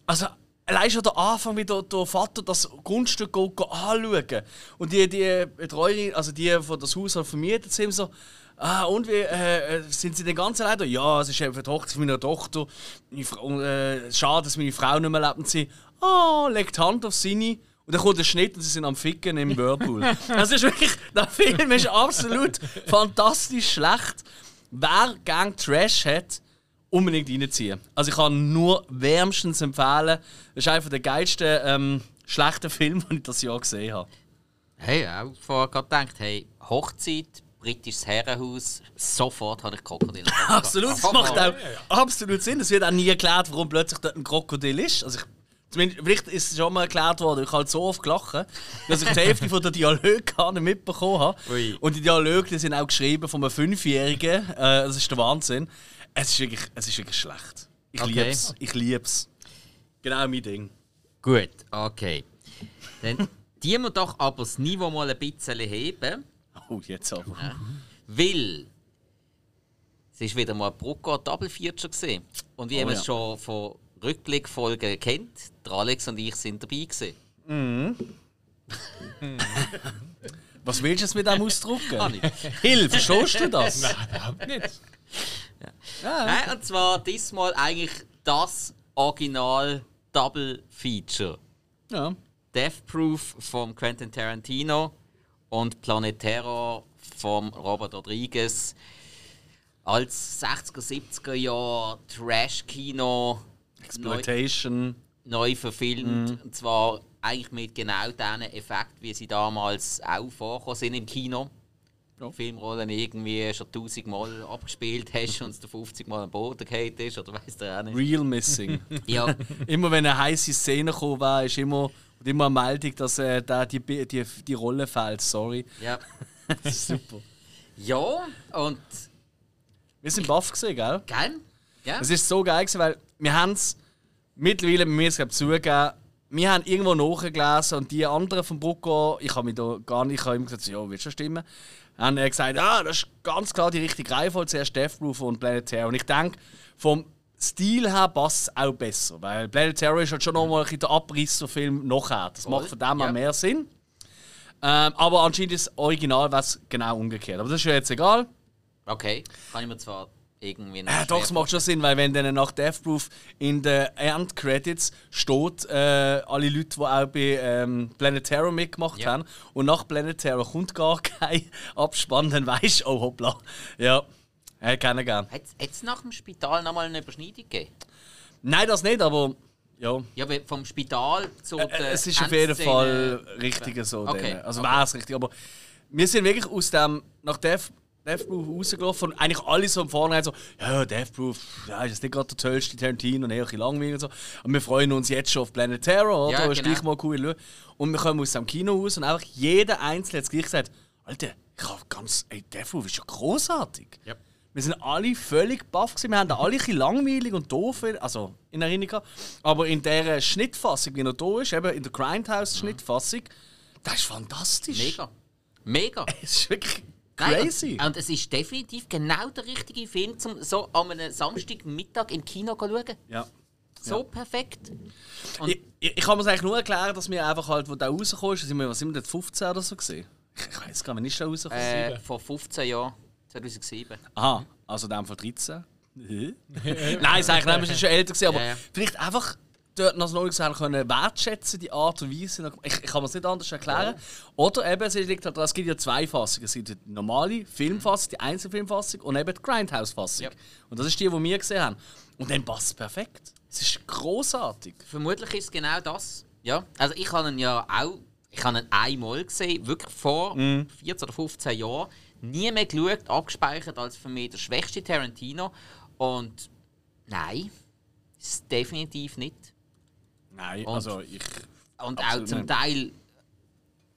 Also allein schon der Anfang, wie der, der Vater das Grundstück geht, geht anschauen. Und die, die Betreuerin, also die von das Haus halt vermietet sind, so. Ah, und wie äh, äh, sind Sie den ganzen Leute? Ja, es ist eben für die Hochzeit meiner Tochter. Meine Frau, äh, schade, dass meine Frau nicht mehr lebt. Und sie, ah, legt die Hand auf seine. Und dann kommt der Schnitt und sie sind am Ficken im Whirlpool. Das ist wirklich, der Film ist absolut fantastisch schlecht. Wer gern Trash hat, unbedingt reinziehen. Also ich kann nur wärmstens empfehlen. Das ist einer der geilsten ähm, schlechten Filme, die ich das Jahr gesehen habe. Hey, auch vorher gerade gedacht, hey, Hochzeit, britisches Herrenhaus, sofort habe ich Krokodil. Absolut, das macht auch absolut Sinn. Es wird auch nie erklärt, warum plötzlich dort ein Krokodil ist. Also ich, zumindest, vielleicht ist es schon mal erklärt worden, ich habe halt so oft gelacht, dass ich die Hälfte von der Dialoge gar nicht mitbekommen habe. Ui. Und die Dialoge die sind auch geschrieben von einem Fünfjährigen. Äh, das ist der Wahnsinn. Es ist wirklich, es ist wirklich schlecht. Ich Okay. lieb's. Ich lieb's. Genau mein Ding. Gut, okay. Dann die wir doch aber das Niveau mal ein bisschen heben, Oh, jetzt aber. weil es ist wieder mal ein Brucker Double Feature gesehen. Und wie Oh, man ja. es schon von Rückblickfolgen kennt, der Alex und ich sind dabei gewesen. Was willst du jetzt mit dem ausdrucken? Ah, nicht. Hill, verstehst du das? Überhaupt nicht. Nein, und zwar diesmal eigentlich das Original Double Feature. Ja. Death Proof von Quentin Tarantino und Planet Terror von Robert Rodriguez. Als 60er, 70er Jahr Trash-Kino Exploitation. neu verfilmt. Und zwar eigentlich mit genau diesen Effekten, wie sie damals auch vorgekommen sind im Kino. Ja. Filmrollen irgendwie schon tausendmal abgespielt hast und es der 50 Mal am Boden gefallen ist oder weiss der auch nicht. Real Missing. Ja, immer wenn eine heiße Szene gekommen war, ist immer, und immer eine Meldung, dass äh, da die, die, die Rolle fehlt. Sorry. ja. Das ist super. Ja, und Wir sind baff gesehen, gell? gell? Ja? Es ist so geil, gewesen, weil wir haben es mittlerweile, wir müssen es zugeben, wir haben irgendwo nachgelesen und die anderen vom Brucko, ich habe mich da gar nicht, ich habe ihm gesagt, ja, wird schon stimmen, haben gesagt, ah, das ist ganz klar die richtige Reihenfolge, zuerst Death Proof und Planet Terror. Und ich denke, vom Stil her passt es auch besser, weil Planet Terror ist halt schon nochmal ein bisschen der Abrissfilm nachher. Das macht von dem her mehr Sinn. Ähm, aber anscheinend ist das Original was genau umgekehrt. Aber das ist ja jetzt egal. Okay, kann ich mir zwar irgendwie noch Äh, doch, es macht schon Sinn, weil wenn dann nach Death Proof in den End-Credits steht, äh, alle Leute, die auch bei ähm, Planet Terror mitgemacht Ja. haben, und nach Planet Terror kommt gar kein Abspann, dann weisst du, oh hoppla. Ja, hätte keiner gern. Hat es nach dem Spital nochmal eine Überschneidung gegeben? Nein, das nicht, aber ja. Ja, vom Spital zu Äh, der es ist auf jeden Fall richtig so. Okay. Also okay. wäre es richtig. Aber wir sind wirklich aus dem, nach Death, Death Proof rausgelaufen und eigentlich alle so am Vornherein so, ja, Death Proof, ja, ist jetzt nicht gerade der tollste Tarantino und eher ein bisschen langweilig und so. Und wir freuen uns jetzt schon auf Planet Terror, oder? Ja, ist genau. gleich mal cool. Und wir kommen aus dem Kino raus und einfach jeder Einzelne hat gleich gesagt, Alter, ich habe ganz, ey, Death Proof ist ja großartig. Ja. Wir sind alle völlig baff gewesen. Wir haben da alle ein bisschen langweilig und doof, also in Erinnerung. Aber in der Schnittfassung, wie er da ist, eben in der Grindhouse-Schnittfassung, das ist fantastisch. Mega. Mega. Es ist wirklich Nein, crazy. Und, und es ist definitiv genau der richtige Film, um so an einem Samstagmittag im Kino zu schauen. ja. So perfekt. Und Ich, ich, ich kann mir das eigentlich nur erklären, dass wir einfach halt, wo der rausgekommen ist, sind wir, was sind wir denn, 15 oder so gesehen? Ich, ich weiß gar nicht, wann ist der rausgekommen? äh, vor 15 Jahren, 2007. Aha, also in dem Fall 13. Nein, ist eigentlich wir sind schon älter gewesen, aber Ja, ja. vielleicht einfach dort noch gesagt können wertschätzen, die Art und Weise. Ich, ich kann mir es nicht anders erklären. Oder eben, es liegt halt es gibt ja zwei Fassungen. Es gibt die normale Filmfassung, die Einzelfilmfassung und eben die Grindhouse-Fassung. Ja. Und das ist die, die wir gesehen haben. Und dann passt es perfekt. Es ist großartig. Vermutlich ist es genau das. Ja. Also ich habe ihn ja auch, ich habe ihn einmal gesehen, wirklich vor 14 oder 15 Jahren. Nie mehr geschaut, abgespeichert als für mich der schwächste Tarantino. Und nein, ist definitiv nicht. Nein, Und- also ich. Und auch zum. Teil,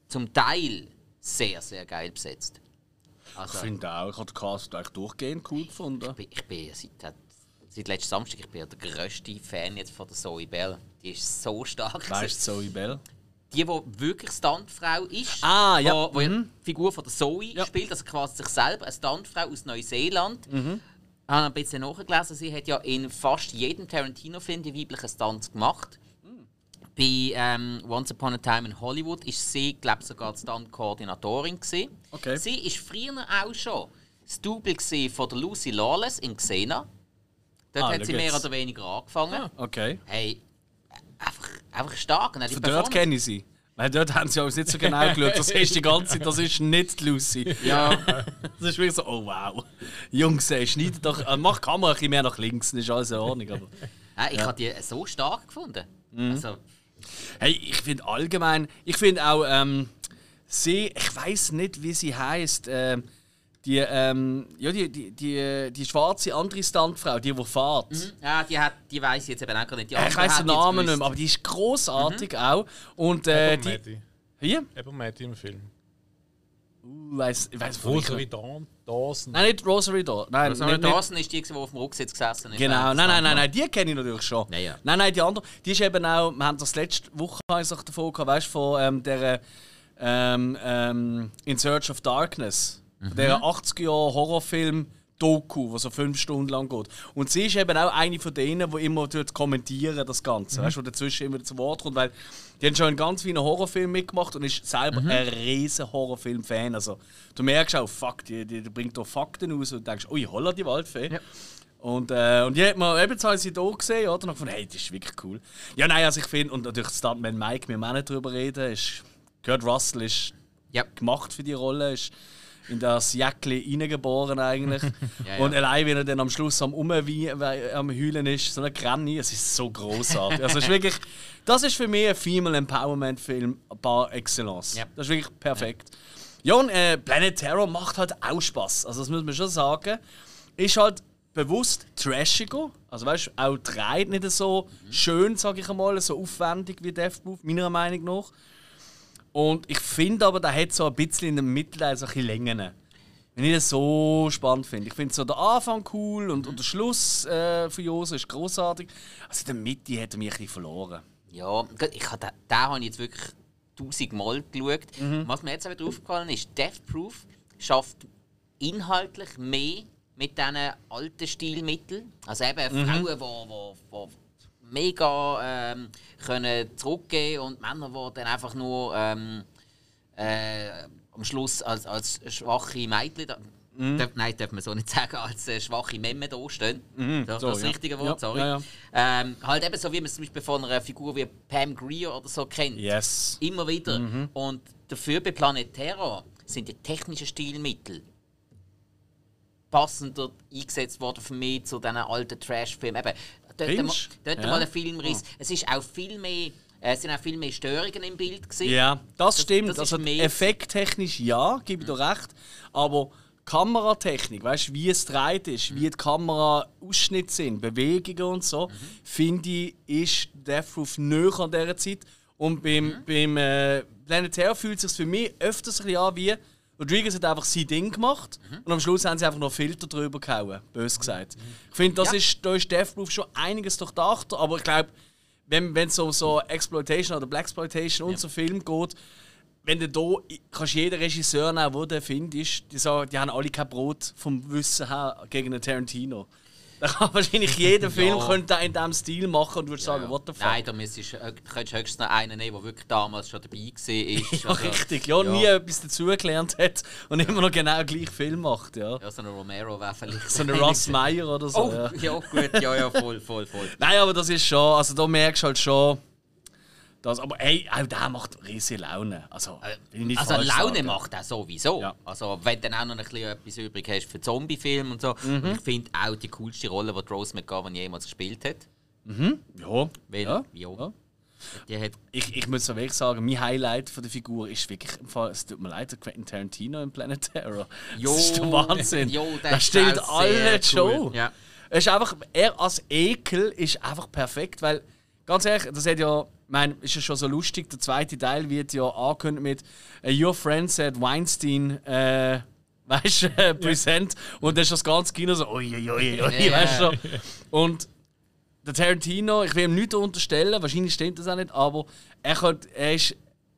zum Teil sehr, sehr geil besetzt. Ich Also, finde auch, ich habe den Cast eigentlich durchgehend cool gefunden. ich bin, ich bin seit, seit letzten Samstag ich bin ja der grösste Fan jetzt von der Zoe Bell. Die ist so stark. Weißt du, Zoe Bell? die, die wirklich Stuntfrau ist, Ah, ja. wo, wo Mhm. die Figur von der Zoe Ja. spielt, also quasi sich selber, eine Stuntfrau aus Neuseeland. Mhm. habe ein bisschen nachgelesen, sie hat ja in fast jedem Tarantino-Film die weiblichen Stunts gemacht. Bei ähm, Once Upon a Time in Hollywood ist sie, glaube ich, sogar die Stunt-Koordinatorin. Okay. Sie ist früher auch schon das Double von der Lucy Lawless in Xena. Dort Ah, hat sie mehr jetzt. oder weniger angefangen. Okay. Hey, einfach, einfach stark. Von dort kenne ich sie. Weil dort haben sie uns nicht so genau geschaut. Das ist die ganze Zeit, das ist nicht Lucy. Ja, Das ist wirklich so, oh wow. Jungs, ey, schneid doch, äh, mach die Kamera ein bisschen mehr nach links, dann ist alles in Ordnung. Aber. Ja, ich habe die so stark gefunden. Mhm. Also, Hey, ich finde allgemein, ich finde auch, ähm, sie, ich weiß nicht, wie sie heißt, ähm, die, ähm, ja, die, die, die, die schwarze andere Stuntfrau, die, die fährt. ja, die, hat, die weiß ich jetzt eben auch gar nicht. Die Äh, ich hat den Namen nicht mehr, aber die ist großartig auch. Und äh, die. Ebermetti. Hier? Ebermetti im Film. Uh, weiss, ich weiß von Rosa wie Dawn, Dawson. Nein, nicht Rosary Dawson. Nein, Also, nicht, nicht, Dawson ist die, die auf dem Rucksitz gesessen ist. Genau, nein, nein, nein, nein, die kenne ich natürlich schon. Ja, ja. Nein, nein, die andere, die ist eben auch, wir haben das letzte Woche ich davon gehabt, weißt du, von ähm, der ähm, ähm, In Search of Darkness, von der 80er Jahre Horrorfilm Doku, der so fünf Stunden lang geht. Und sie ist eben auch eine von denen, die immer kommentieren das Ganze, weißt du, dazwischen immer zu Wort kommt, weil die haben schon in ganz vielen Horrorfilmen mitgemacht und ist selber ein riesen Horrorfilm-Fan. Also, du merkst auch, fuck, die, die, die bringt da Fakten aus und denkst, ui, holla die Waldfee. Und, äh, und die hat man eben ich sie hier gesehen, oder? Und ich gefunden, hey, das ist wirklich cool. Ja, nein, also ich finde, und natürlich Stuntman Mike, wir müssen auch nicht drüber reden, ist, Kurt Russell ist Ja. gemacht für die Rolle, ist in das Jäckli reingeboren eigentlich. Ja, ja. Und allein, wenn er dann am Schluss am Umwein, am Heulen ist, so eine Granny, es ist so großartig. Also ist wirklich, das ist für mich ein Female Empowerment Film par excellence. Ja. Das ist wirklich perfekt. Ja, und äh, Planet Terror macht halt auch Spaß. Also das muss man schon sagen. Ist halt bewusst trashiger. Also weißt du, auch dreht nicht so schön, sage ich einmal, so aufwendig wie Death Proof, meiner Meinung nach. Und ich finde aber, der hat so ein bisschen in der Mitte so ein Längen. Wenn ich das so spannend finde. Ich finde so der Anfang cool und, und der Schluss äh, von Jose ist großartig. Also in der Mitte hat er mich ein bisschen verloren. Ja, ich habe den, den habe ich jetzt wirklich tausendmal geschaut. Mhm. Was mir jetzt wieder aufgefallen ist, Death Proof schafft inhaltlich mehr mit diesen alten Stilmitteln. Also eben Mhm. Frauen, die mega ähm, können zurückgehen und Männer, die dann einfach nur ähm, äh, am Schluss als, als schwache Mädchen, da, darf, nein, darf man so nicht sagen, als äh, schwache Memme da stehen. das so, das ja. richtige Wort, Ja, sorry. ja. Ähm, halt eben so, wie man es zum Beispiel von einer Figur wie Pam Grier oder so kennt. Yes. Immer wieder. Und dafür bei Planet Terror sind die technischen Stilmittel passender eingesetzt worden für mich zu diesen alten Trash-Filmen. Eben, dort, Findest mal, dort Ja. mal ein Filmriss. Es ist auch viel mehr, äh, es sind auch viel mehr Störungen im Bild gewesen. Ja, das, Das- stimmt. das also effekttechnisch ja, gebe ich dir recht. Aber Kameratechnik, weißt du, wie es dreht ist, wie die Kameraausschnitte sind, Bewegungen und so, finde ich, ist Death Proof näher an dieser Zeit. Und beim, beim äh, Planet Terror fühlt es sich für mich öfters ein bisschen an wie. Rodriguez hat einfach sein Ding gemacht und am Schluss haben sie einfach noch Filter drüber gehauen, bös gesagt. Ich finde, das Ja. ist, da ist Death Proof schon einiges durchdacht, aber ich glaube, wenn es um so Exploitation oder Blaxploitation und so Film geht, wenn du da kannst jeden Regisseur nehmen, wo du findest, die sagen, die haben alle kein Brot vom Wissen her gegen einen Tarantino. Da kann wahrscheinlich jeder Film könnte in diesem Stil machen und würdest sagen, what the fuck. Nein, da müsstest, könntest du höchstens noch einen nehmen, der wirklich damals schon dabei war. ja, richtig. Ja, nie etwas dazugelernt hat und immer noch genau gleich Film macht. Ja. Ja, so ein Romero wäre vielleicht. So ein Russ Meyer oder so. Oh, ja. ja. gut, ja, ja, voll, voll, voll. Nein, aber das ist schon, also da merkst du halt schon, dass, aber hey, auch der macht riesige Laune. Also, nicht Also Laune sagen. macht er sowieso. Ja. Also wenn du dann auch noch ein bisschen etwas übrig hast für Zombie-Filme und so. Mhm. Und ich finde auch die coolste Rolle, die Rose McGovern jemals gespielt hat. Ja, Weil, ja. ja. ja. Die hat, Ich, ich muss so wirklich sagen, mein Highlight von der Figur ist wirklich, im Fall, es tut mir leid, Quentin Tarantino in Planet Terror. Jo. das ist der Wahnsinn. Jo, der das ist stellt alle die Show. cool. Ja. Er ist einfach, er als Ekel ist einfach perfekt, weil, ganz ehrlich, das hat ja, ich meine, ist ja schon so lustig, der zweite Teil wird ja angekündigt mit äh, Your Friend said Weinstein, äh, weißt du, äh, präsent. Und dann ist das ganze Kino so, ui, ui, ui, ui, Ja. weißt du. Und der Tarantino, ich will ihm nichts unterstellen, wahrscheinlich stimmt das auch nicht, aber er, kann, er ist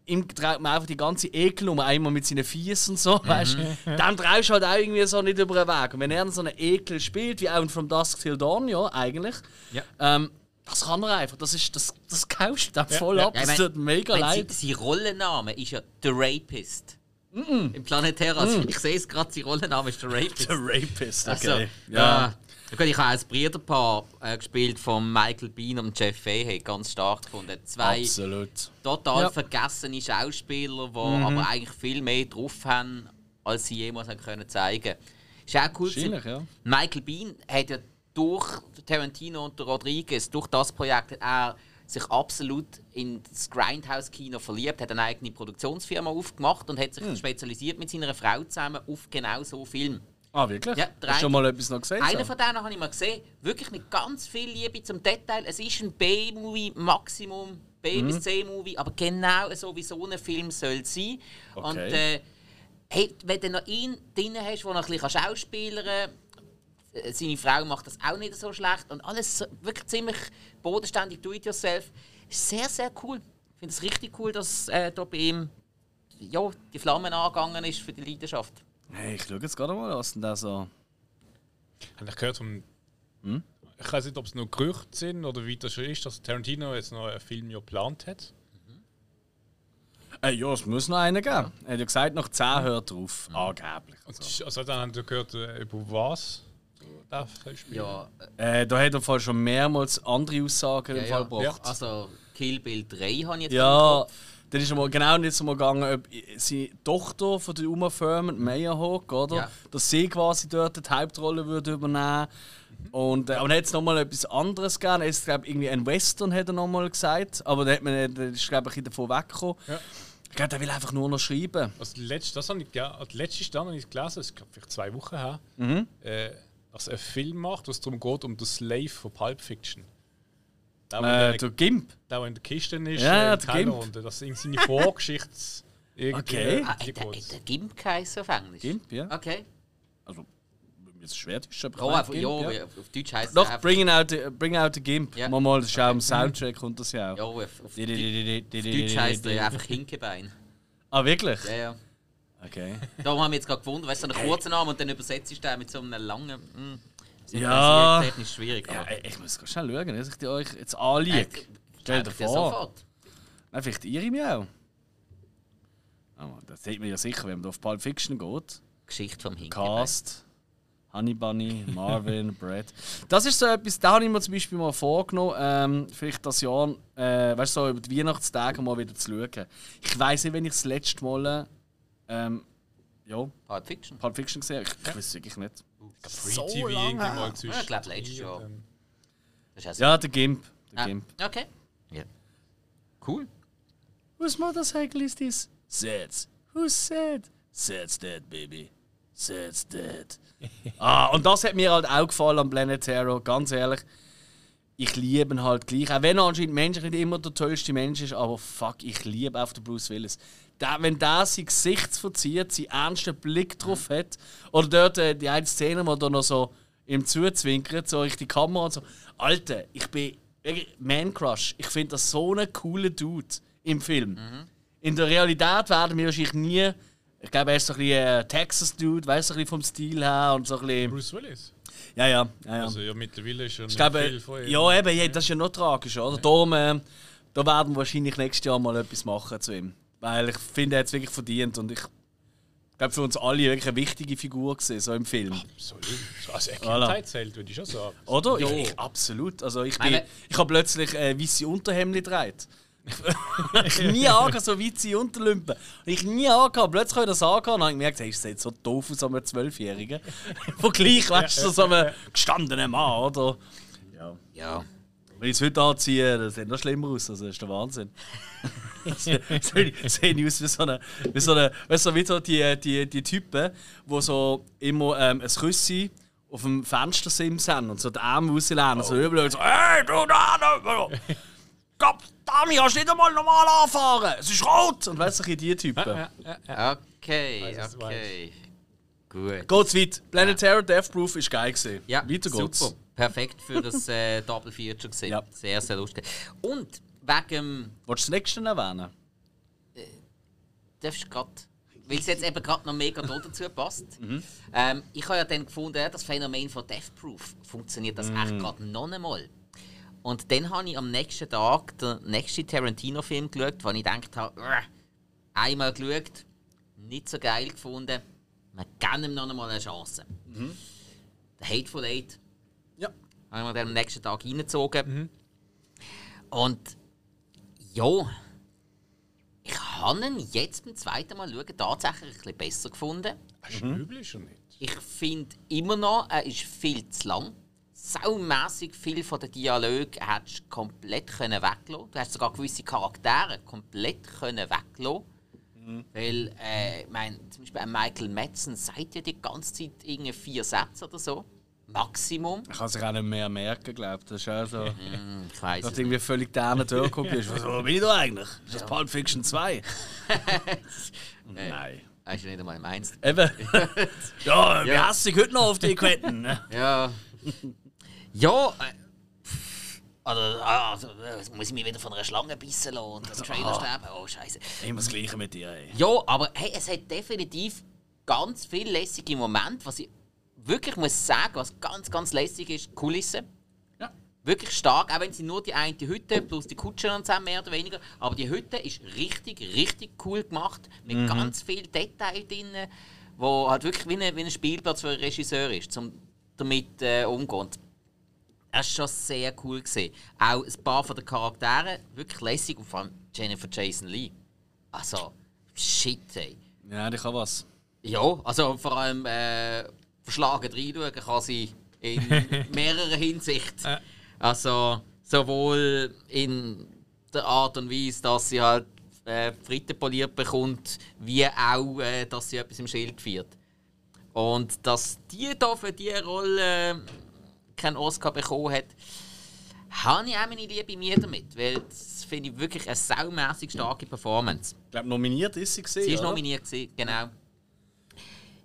ihm traut man einfach die ganze Ekelnummer einmal mit seinen Füßen und so, Mhm. weißt du? Dann traust du halt auch irgendwie so nicht über den Weg. Und wenn er dann so einen Ekel spielt, wie auch in From Dusk Till Dawn, ja, eigentlich, Ja. ähm, das kann er einfach. Das, ist, das, das kaufst du dann voll ja. ab. Ja, ich Das tut mega Wenn leid. sein Rollenname ist ja The Rapist. Im Planet Terra. Also Ich sehe es gerade, sein Rollenname ist The Rapist. Rapist, Also, okay. ja. ja. Gut, ich habe auch das Brüderpaar äh, gespielt von Michael Bean und Jeff Fahey, ganz stark gefunden. Zwei Absolut. total Ja. vergessene Schauspieler, die aber eigentlich viel mehr drauf haben, als sie jemals haben können zeigen. Ist auch cool. ja. Michael Bean hat ja durch Tarantino und Rodriguez, durch das Projekt, hat er sich absolut in das Grindhouse-Kino verliebt, hat eine eigene Produktionsfirma aufgemacht und hat sich Hm. spezialisiert mit seiner Frau zusammen auf genau so Filme. Ah, wirklich? Ja, Hast du schon mal etwas noch gesehen? Einer so? von denen habe ich mal gesehen. Wirklich mit ganz viel Liebe zum Detail. Es ist ein B-Movie, Maximum B- Mhm. bis C-Movie, aber genau so wie so ein Film soll sein. Und Okay. äh, hey, wenn du noch ihn drin hast, der noch ein bisschen schauspielern kann, seine Frau macht das auch nicht so schlecht und alles so- wirklich ziemlich bodenständig, do it yourself. Ist sehr, sehr cool. Ich finde es richtig cool, dass äh, da bei ihm ja, die Flammen angegangen ist für die Leidenschaft. Hey, ich schaue jetzt gerade mal, was denn da so. Habe ich gehört vom. Ich weiß nicht, ob es nur Gerüchte sind oder wie das schon ist, dass Tarantino jetzt noch einen Film ja geplant hat. Äh, ja, es muss noch einen geben. Er hat ja gesagt, nach 10 hört er auf. Angeblich. Und also dann haben wir gehört, äh, über was Ja, Äh, da hat er im Fall schon mehrmals andere Aussagen im Ja, Fall ja. gebracht. Also Kill Bill 3 habe ich jetzt Ja, im dann ist mal genau nicht so mal gegangen, ob seine Tochter von der Uma Thurman, Meyerhawk, oder? Ja. Dass sie quasi dort die Hauptrolle würde übernehmen. Und, äh, und dann hat es nochmal etwas anderes gegeben. Es glaube irgendwie ein Western hat er nochmal gesagt. Aber da hat man, da ist glaube ich davon weggekommen. Ja. Ich glaube, der will einfach nur noch schreiben. Also letzte, das habe ich, ja, die letzte Stand habe ich gelesen, das ist vielleicht zwei Wochen her, äh, dass er einen Film macht, wo es darum geht, um den Slave von Pulp Fiction. Der, der, Äh, der Gimp. der, der in der Kiste ist, Ja, äh, der Gimp. und das in seine Vorgeschichte irgendwie. Okay. Ah, der, der Gimp geheißen auf Englisch? Gimp, ja. Okay. Also, jetzt schwer ist, aber meine auf, Gimp, ja, ja. auf Deutsch heisst es Doch. Bring Out, the, bring out the Gimp. Ja. Mal, mal, das ist auch im Soundtrack kommt das ja auch. Ja, auf, auf, auf, Deutsch- heisst di- er einfach Hinkebein. Ah, wirklich? Ja, ja. Okay. Darum haben wir jetzt gerade gewundert, weißt du, so einen kurzen Namen und dann übersetzt du den mit so einem langen... Mh, Ja. technisch schwierig, Ja, ich muss schnell schauen, dass ich die euch jetzt anliege. Stell dir Äh, vor. sofort. Nein, vielleicht irre ich mich auch. Oh, das sieht man ja sicher, wenn man auf Pulp Fiction geht. Geschichte vom Hinkebein. Cast, Honey Bunny, Marvin, Brad. Das ist so etwas, da habe ich mir zum Beispiel mal vorgenommen, ähm, vielleicht das Jahr, äh, weißt du, so über die Weihnachtstage mal wieder zu schauen. Ich weiß nicht, wenn ich das letzte Mal ähm, ja, Pulp Fiction. Pulp Fiction gesehen. Ich, ich weiß es wirklich nicht. Free TV irgendwie mal zwischen. Ja, ich glaube, letztes Jahr. Ähm, Das ist Ja, der Gimp. Der Ah, Gimp. Okay. Ja. Cool. Whose motorcycle is this? Zed's. Who's Zed? Zed's dead, baby. Zed's dead. ah, und das hat mir halt auch gefallen am Planet Terror, ganz ehrlich. Ich liebe ihn halt gleich. Auch wenn er anscheinend menschlich nicht immer der tollste Mensch ist, aber fuck, ich liebe auch den Bruce Willis. Der, wenn der sein Gesicht verzieht, seinen ernsten Blick drauf hat, oder dort äh, die eine Szene, wo er noch so ihm zuzwinkert, so Richtung Kamera und so. Alter, ich bin Man Crush. Ich finde das so ein cooler Dude im Film. In der Realität werden wir wahrscheinlich nie. Ich glaube, er ist so ein bisschen äh, Texas-Dude, weißt du, so ein bisschen vom Stil her und so ein bisschen. Bruce Willis. Ja, ja, ja. ja. Also ja, mittlerweile ist ja ich nicht glaube, viel von ihm. ja, eben, ja, das ist ja noch tragisch, oder? Darum, äh, da werden wir wahrscheinlich nächstes Jahr mal etwas machen zu ihm. Weil ich finde, er hat es wirklich verdient und ich glaube, für uns alle wirklich eine wichtige Figur gesehen, so im Film. Absolut. So als Voilà. Kindheitsheld würde ich schon sagen. Oder? Ich, ich, absolut. Also ich, bin, Meine- ich habe plötzlich äh, weiße Unterhemden getragen. ich nie angehabt, so weiße Unterlümpen. Ich nie angehabt. Plötzlich habe ich das angehabt und habe gemerkt, hey, ich sehe so doof aus, einem Zwölfjährigen. Vergleich, weißt du, so einem gestandenen Mann, oder? Ja. Ja. Wenn ich es heute anziehe, das sieht noch schlimmer aus. Also, das ist der Wahnsinn. Sehe ich aus wie so eine, wie so eine, weißt du, wie so die, die, die Typen, die so immer ähm, ein Küssi auf dem Fenstersims haben und so die Arme rauslehnen, so überall so, hey, du da, da, Gott, Dami, hast du nicht einmal normal anfahren? Es ist rot! Und weißt du, die Typen. Okay, okay. Gut. Geht's weit. Planet Terror Death Proof ist geil gewesen. Ja, Weiter geht's. super. Perfekt für ein äh, Double Feature gesehen. Ja. Sehr, sehr lustig. Und wegen Wolltest du das nächste erwähnen? darfst gerade weil es jetzt eben gerade noch mega dazu passt. Ähm, ich habe ja dann gefunden, das Phänomen von Death Proof funktioniert das echt gerade noch einmal. Und dann habe ich am nächsten Tag den nächsten Tarantino-Film geschaut, wo ich gedacht habe, einmal geschaut, nicht so geil gefunden, wir geben ihm noch einmal eine Chance. Der Hateful Eight Ja. habe ich mir dann am nächsten Tag reingezogen. Und ja, ich habe ihn jetzt beim zweiten Mal schauen tatsächlich ein bisschen besser gefunden. Das ist üblich schon nicht. Ich finde immer noch, er ist viel zu lang. Saumässig viel von den Dialogen hättest du komplett können weglassen. Du hast sogar gewisse Charaktere komplett können weglassen. Weil, äh, ich meine, zum Beispiel Michael Madsen sagt ja die ganze Zeit irgendwie vier Sätze oder so. Maximum. Ich kann sich auch nicht mehr merken, glaube ich. Das ist auch so. Hm, Ich weiß Dass du irgendwie völlig derne durchguckst. Was wo bin ich da eigentlich? Ist das Pulp Fiction 2? Nein. Weißt du nicht einmal meins? Eben. ja, wie Ja. hasse ich heute noch auf die Quetten? ne? Ja. ja, äh, oder, also, äh, jetzt muss ich mich wieder von einer Schlange bissen lassen und dann Trailer sterben. Oh, Scheiße. Immer das Gleiche mit dir, ey. Ja, aber hey, es hat definitiv ganz viele lässige Momente, was ich wirklich muss sagen, was ganz, ganz lässig ist, die Kulisse. Ja. Wirklich stark, auch wenn sie nur die eine Hütte plus die Kutschen und so mehr oder weniger. Aber die Hütte ist richtig, richtig cool gemacht, mit ganz viel Detail drin, wo halt wirklich wie ein, wie ein Spielplatz für einen Regisseur ist, um damit äh, umzugehen. Das war schon sehr cool. Gewesen. Auch ein paar von den Charakteren wirklich lässig und vor allem Jennifer Jason Lee. Also, shit, ey. Ja, die kann was. Ja, also vor allem äh, verschlagen reinschauen kann sie in mehrerer Hinsicht. Ja. Also sowohl in der Art und Weise, dass sie halt äh, Fritten poliert bekommt, wie auch, äh, dass sie etwas im Schild führt. Und dass die da für diese Rolle äh, keinen Oscar bekommen hat, habe ich auch meine Liebe mir damit, weil das finde ich wirklich eine saumässig starke Performance. Ich glaube, nominiert ist sie gesehen. Sie ist oder? nominiert, gewesen, genau.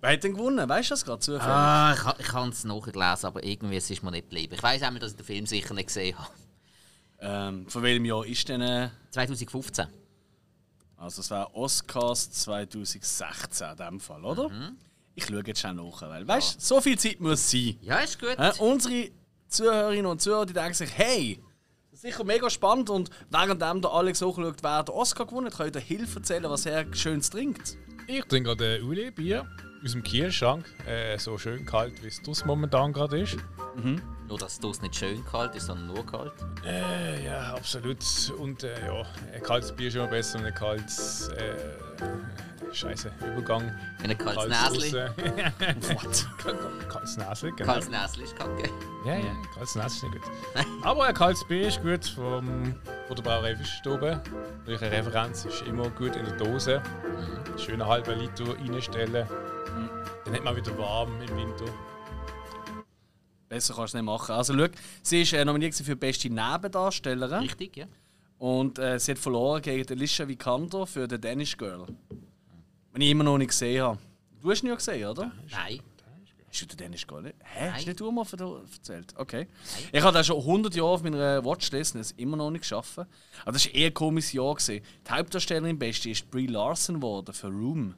Wer hat denn gewonnen? Weißt du das gerade zufällig? Ah, ich, ich habe es nachgelesen, aber irgendwie es ist mir nicht geblieben. Ich weiß einmal, dass ich den Film sicher nicht gesehen habe. Ähm, von welchem Jahr ist denn. Äh, 2015. also, es war Oscars 2016 in dem Fall, oder? Ich schaue jetzt schon nach, weil, weißt du, so viel Zeit muss sein. Ja, ist gut. Äh, unsere Zuhörerinnen und Zuhörer, die denken sich, hey, das ist sicher mega spannend und währenddem der Alex hochschaut, wer den Oscar gewonnen hat, könnt ihr Hilfe erzählen, was er Schönes trinkt. Ich trinke gerade ein Uli-Bier aus dem Kühlschrank. Äh, so schön kalt, wie es draussen momentan gerade ist. Nur, dass es nicht schön kalt ist, sondern nur kalt. Äh, ja, absolut. Und äh, ja, ein kaltes Bier ist immer besser als ein kaltes. Äh, Scheiße, Übergang. Ein kaltes Näsli. What? kaltes Näsli, genau. Kaltes Näsli ist kacke. Ja, ja, kaltes Näsli ist nicht gut. Aber ein kaltes Bier ist gut vom, von der Brauerei Fischstube. Durch eine Referenz ist immer gut in der Dose. Schön einen halben Liter reinstellen. Dann hat man wieder warm im Winter. Besser kannst du nicht machen. Also, schau, sie ist äh, nominiert für beste Nebendarstellerin Richtig, ja. und äh, sie hat verloren gegen Alicia Vikander für The Danish Girl. Den ich immer noch nicht gesehen habe. Du hast ihn ja gesehen, oder? Nein. Hast du den Danish Girl nicht? Hä? Nein. Hast du nicht du mal erzählt? Okay. Ich habe das schon 100 Jahre auf meiner Watchlist und es immer noch nicht geschafft. Aber das war eher ein komisches Jahr. Gewesen. Die Hauptdarstellerin beste ist Brie Larson geworden für Room.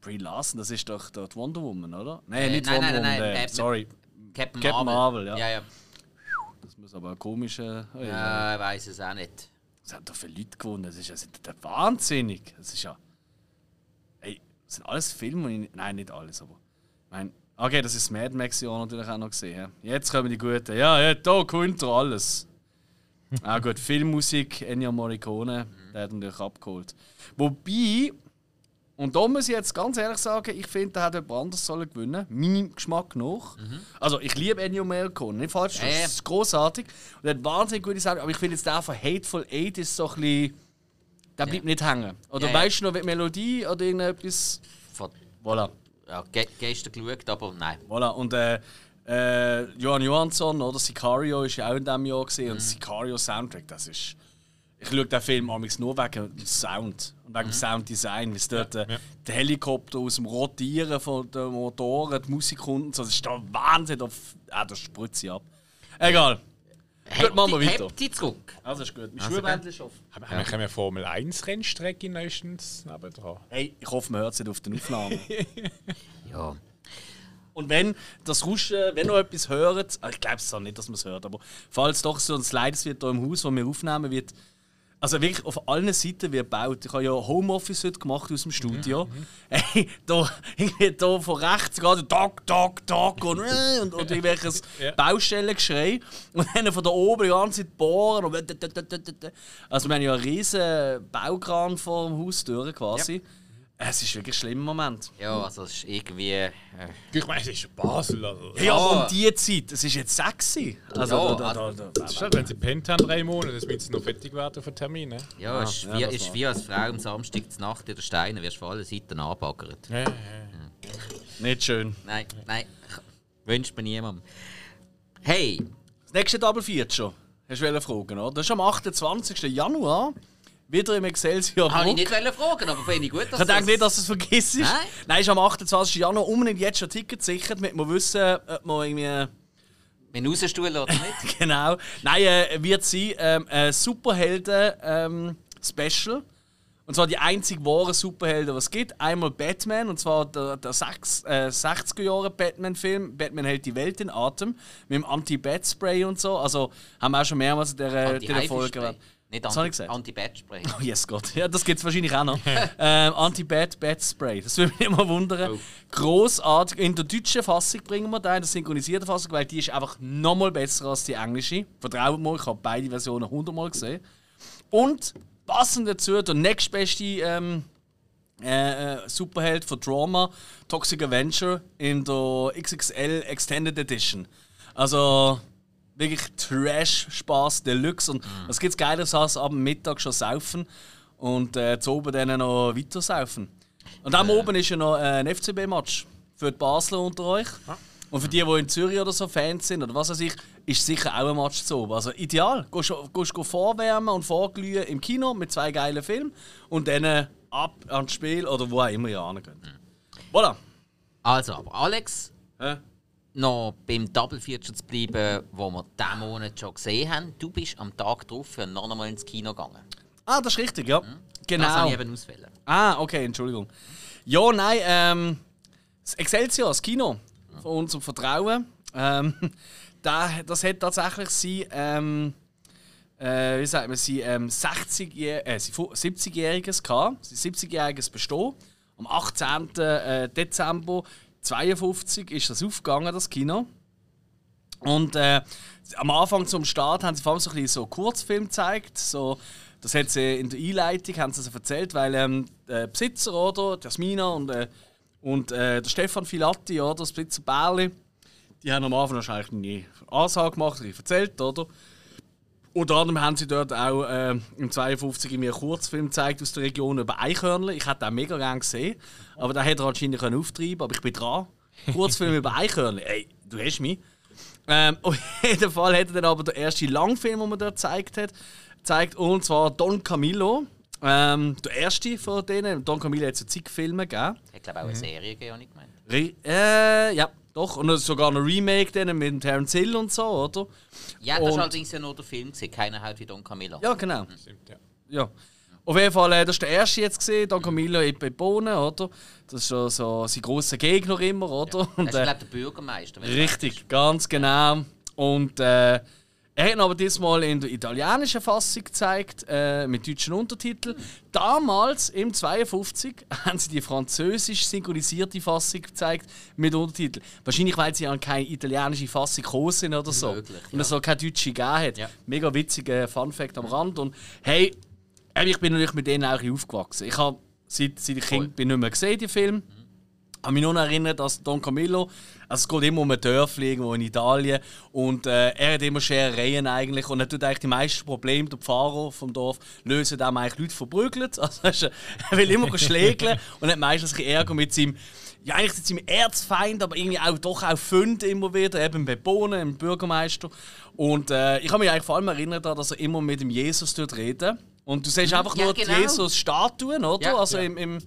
Brie Larson, das ist doch dort Wonder Woman, oder? Nein, Äh, nicht nein, Wonder nein, nein, Woman. nein, äh, äh, sorry. Captain, Captain Marvel. Marvel, ja. Ja, ja. Das muss aber ein komischer. Oh, ja. Ja, ich weiß es auch nicht. Es haben doch viele Leute gewonnen. Das ist ja das ist ja wahnsinnig. Das ist ja. Ey, das sind alles Filme, ich. Nein, nicht alles, aber. Ich meine, okay, das ist das Mad Max Jahr natürlich auch noch gesehen. ja. Jetzt kommen die Guten. Ja, ja, da kommt er alles. ah, gut, Filmmusik, Ennio Morricone, der hat natürlich abgeholt. Wobei, und da muss ich jetzt ganz ehrlich sagen, ich finde, der hätte jemand anders sollen gewinnen Meinem Geschmack nach. Also, ich liebe Ennio Morricone, nicht falsch, Ja, ja. das ist großartig. Und er hat wahnsinnig gute Sachen, aber ich finde jetzt der von Hateful Eight ist so ein bisschen. Der bleibt nicht hängen. Oder Ja, ja. weißt du noch, wie die Melodie oder irgendetwas. Von, Voilà. ja, ge gestern geschaut, aber nein. Voilà. Und äh, äh, Johan Johansson oder Sicario ist ja auch in diesem Jahr gesehen. Mhm. Und Sicario Soundtrack, das ist. Ich schaue den Film amigs nur wegen dem Sound und wegen dem Sounddesign. Wie es dort äh, ja. der Helikopter aus dem Rotieren von den Motoren, die Musik und so. Das ist da Wahnsinn. Auf, ah, das spritzt sie ab. Egal. Gut, machen wir weiter. hebt die zurück. Also ist gut. Mein Also, Schuhbändchen ist offen. Haben wir können wir Formel 1 Rennstrecke neuestens nebendran? Hey, ich hoffe, man hört es nicht auf den Aufnahmen. Ja. Und wenn das Rauschen, wenn ihr etwas hört, ah, ich glaube es auch nicht, dass man es hört, aber falls doch so ein Slides wird hier im Haus, wo wir aufnehmen, wird. Also wirklich auf allen Seiten wird gebaut. Ich habe ja Homeoffice heute gemacht aus dem Studio. Hey, da, irgendwie da von rechts gerade Doc, Doc, Doc und, und, und irgendwelches Ja. Baustellengeschrei. Und dann von da oben die ganze Zeit bohren. Und also wir haben ja einen riesen Baukran vor dem Haus durch quasi. Es ist wirklich ein schlimmer Moment. ja, also es ist irgendwie. Äh, Ich meine, es ist Basel. Also. Ja, aber um die Zeit, es ist jetzt sexy. Also, Ja, da, da, da, Das ist halt, wenn sie pennt haben, drei Monate, das müssen sie noch fertig werden für Termine. ja, es ist, ja, wie, ist wie als Frau am Samstag zur Nacht in der Steine, wirst von allen Seiten anbaggert. Ja, ja, Nicht schön. Nein, nein, wünscht mir niemandem. Hey, Das nächste Double Feature, hast du fragen, oder? Das ist am 28. Januar. Wieder im Excelsior habe ich nicht fragen, aber finde ich gut, dass Ich denke nicht, dass du es vergisst. Nein. Nein, ist am 28. Januar unbedingt jetzt schon Ticket sichert, damit wir wissen, ob wir irgendwie. Wenn rausstuhlen oder nicht. Genau. Nein, äh, wird sein ähm, ein Superhelden-Special. und zwar die einzig wahren Superhelden, die es gibt. Einmal Batman, und zwar der, der äh, 60er-Jahre Batman-Film. Batman hält die Welt in Atem. Mit dem Anti-Bat-Spray und so. Also haben wir auch schon mehrmals in der, dieser Folge Anti-Haifischspray. Nicht Was gesagt? Anti-Bat-Spray. Oh, yes Gott. Ja, das gibt es wahrscheinlich auch noch. ähm, Anti-Bat-Bat-Spray. Das würde mich immer wundern. Oh. Grossartig. In der deutschen Fassung bringen wir den, in der synchronisierten Fassung, weil die ist einfach nochmal besser als die englische. Vertraut mir, ich habe beide Versionen hundertmal gesehen. Und passend dazu, der nächstbeste ähm, äh, äh, Superheld von Drama, Toxic Avenger, in der XXL Extended Edition. Also wirklich Trash-Spaß Deluxe. Und was gibt's Geileres als ab dem Mittag schon saufen und äh, zu oben dann noch weiter saufen. Und am oben ist ja noch äh, ein FCB-Match für die Basler unter euch. Und für die, die in Zürich oder so Fans sind oder was weiß ich, ist sicher auch ein Match zu oben. Also ideal. Gehst gehst go vorwärmen und vorglühen im Kino mit zwei geilen Filmen und dann äh, ab ans Spiel oder wo auch immer ihr hingehen. Voilà. Also, aber Alex, Hä? Noch beim Double Feature zu bleiben, wo wir diesen Monat schon gesehen haben. Du bist am Tag drauf für noch einmal ins Kino gegangen. Ah, das ist richtig, ja. Das Genau. habe ich eben auswählen. Ah, okay, Entschuldigung. Ja, nein, ähm, das Excelsior, das Kino von unserem Vertrauen, ähm, da, das hat tatsächlich sein, ähm, äh, wie sagt man, sein ähm, 60 äh, sein fu- 70-jähriges gehabt, sein 70-jähriges Bestehen. Am 18. äh, Dezember 52 ist das aufgegangen, das Kino. Und äh, am Anfang zum Start haben sie vor allem so ein bisschen so Kurzfilm gezeigt. So, das hat sie in der Einleitung haben sie erzählt, weil ähm, der Besitzer, oder, Jasmina und, äh, und äh, der Stefan Filatti, oder, das Besitzer Bärli, die haben am Anfang wahrscheinlich nie Ansage gemacht, erzählt, oder? Unter anderem haben sie dort auch äh, im 52 mir einen Kurzfilm gezeigt aus der Region über Eichhörnle. Ich hätte den mega gerne gesehen, aber da hätte er anscheinend können auftreiben aber ich bin dran. Kurzfilm über Eichhörnle, ey, du hast mich. Ähm, auf jeden Fall hat er dann aber der erste Langfilm, den man dort gezeigt hat, gezeigt, und zwar Don Camillo. Ähm, der erste von denen. Don Camillo hat es zig Filme gegeben. Ich glaube auch eine Serie gegeben, habe ich gemeint. Re äh, ja, doch. Und sogar ein Remake dann mit dem Terence Hill und so, oder? Ja, das war Und- allerdings ja nur der Film, keiner halt wie Don Camillo. Ja, genau. Stimmt, ja. Ja. Auf jeden Fall, äh, das ist der erste jetzt gesehen, Don Camillo in Bohnen, oder? Das ist schon so sein grosser Gegner immer, oder? Das Und, ist, äh, glaube der Bürgermeister. Richtig, ganz genau. Und äh, er hat ihn aber diesmal in der italienischen Fassung gezeigt, äh, mit deutschen Untertiteln. Damals, im 52, haben sie die französisch synchronisierte Fassung gezeigt mit Untertiteln. Wahrscheinlich, weil sie an keine italienische Fassung gekommen sind oder so. Möglich, Und es so keine deutsche gegeben hat. Ja. Mega witziger Fun-Fact am Rand. Und hey, eben, ich bin natürlich mit denen auch aufgewachsen. Ich habe seit, seit ich Kind bin nicht mehr gesehen, die Film. Ich kann mich nur noch erinnern, dass Don Camillo, also es geht immer um ein Dörfli irgendwo in Italien und äh, er hat immer Scherereien eigentlich und er tut eigentlich die meisten Probleme, der Pfarrer vom Dorf, lösen dem eigentlich Leute verprügelt. Also er will immer schlägeln und hat meistens ein Ärger mit seinem, ja eigentlich mit seinem Erzfeind, aber irgendwie auch doch auch Fund immer wieder, eben bei Bohnen, dem Bürgermeister. Und äh, ich kann mich eigentlich vor allem erinnern, daran, dass er immer mit dem Jesus dort reden. Und du siehst einfach Ja, nur genau. die Jesus-Statuen, oder? Ja. also Ja. im, im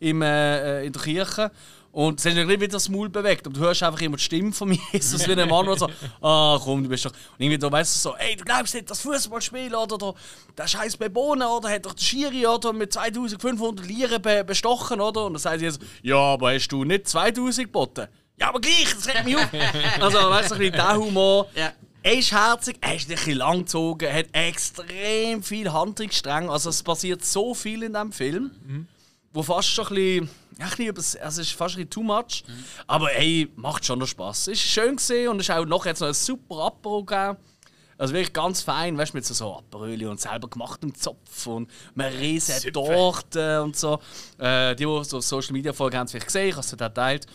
im, äh, in der Kirche. Und sie haben nicht wieder das Maul bewegt, aber du hörst einfach immer die Stimme von Jesus wie ein Mann, der so, ah komm, du bist doch. Und irgendwie da weißt du so, ey, du glaubst nicht, das Fußballspiel oder der, der scheiß Bewohner oder hat doch der Schiri oder mit 2500 Lieren be bestochen, oder? Und dann sagt Jesus, ja, aber hast du nicht 2000 geboten? Ja, aber gleich, das regt mich auf. also, weißt du, ein bisschen der Humor. Ja. Er ist herzig, er ist ein bisschen langgezogen, hat extrem viel Handlungsstränge. Also es passiert so viel in diesem Film, wo fast schon ein bisschen, ja, ein bisschen also es ist fast ein bisschen too much. Aber ey, macht schon noch Spaß. Es ist schön gesehen und es ist auch noch jetzt noch ein super Apero gegeben. Also wirklich ganz fein, weißt du, mit so, so Aperöli und selber gemachtem Zopf und einer riesen Torte und so. Äh, die, die so Social Media folgen, haben es vielleicht gesehen, ich habe es geteilt.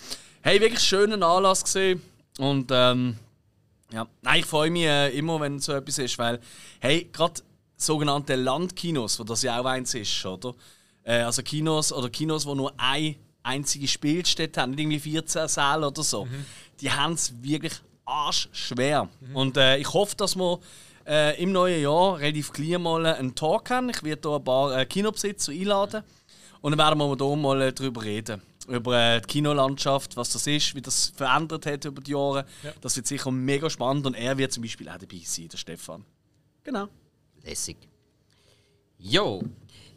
Hey, wirklich schönen Anlass gesehen und ähm, ja, nein, ich freue mich äh, immer, wenn so etwas ist, weil, hey, gerade sogenannte Landkinos, wo das ja auch eins ist, oder? Äh, also Kinos oder Kinos, wo nur eine einzige Spielstätte haben, nicht irgendwie 14 Säle oder so, die haben es wirklich arschschwer. Und äh, ich hoffe, dass wir äh, im neuen Jahr relativ gleich mal einen Talk haben. Ich werde hier ein paar äh, Kinobesitzer einladen und dann werden wir hier mal äh, drüber reden. Über äh, die Kinolandschaft, was das ist, wie das verändert hat über die Jahre. Das wird sicher mega spannend und er wird zum Beispiel auch dabei sein, der Stefan. Genau. Lässig. Jo,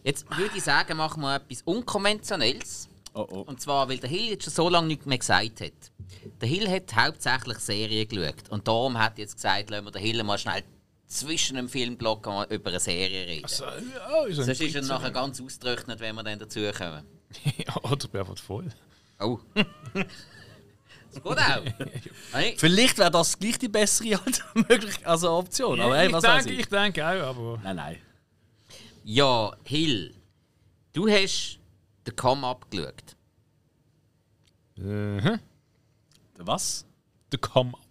jetzt würde ich sagen, machen wir etwas Unkonventionelles. Oh oh. Und zwar, weil der Hill jetzt schon so lange nichts mehr gesagt hat. Der Hill hat hauptsächlich Serien geschaut. Und darum hat er jetzt gesagt, lassen wir den Hill mal schnell zwischen dem Filmblock mal über eine Serie reden. So, ja, ist ein Sonst ist er nachher ganz ausgetrocknet, wenn wir dann dazukommen. ja, oder ich bin einfach voll. Oh. das geht auch. Hey, Vielleicht wäre das gleich die bessere also Option. Aber hey, ich, denke, ich? ich denke auch, aber. Nein, nein. Ja, Hill, du hast den Come-Up geschaut. Mhm. Der was? Der Come-Up.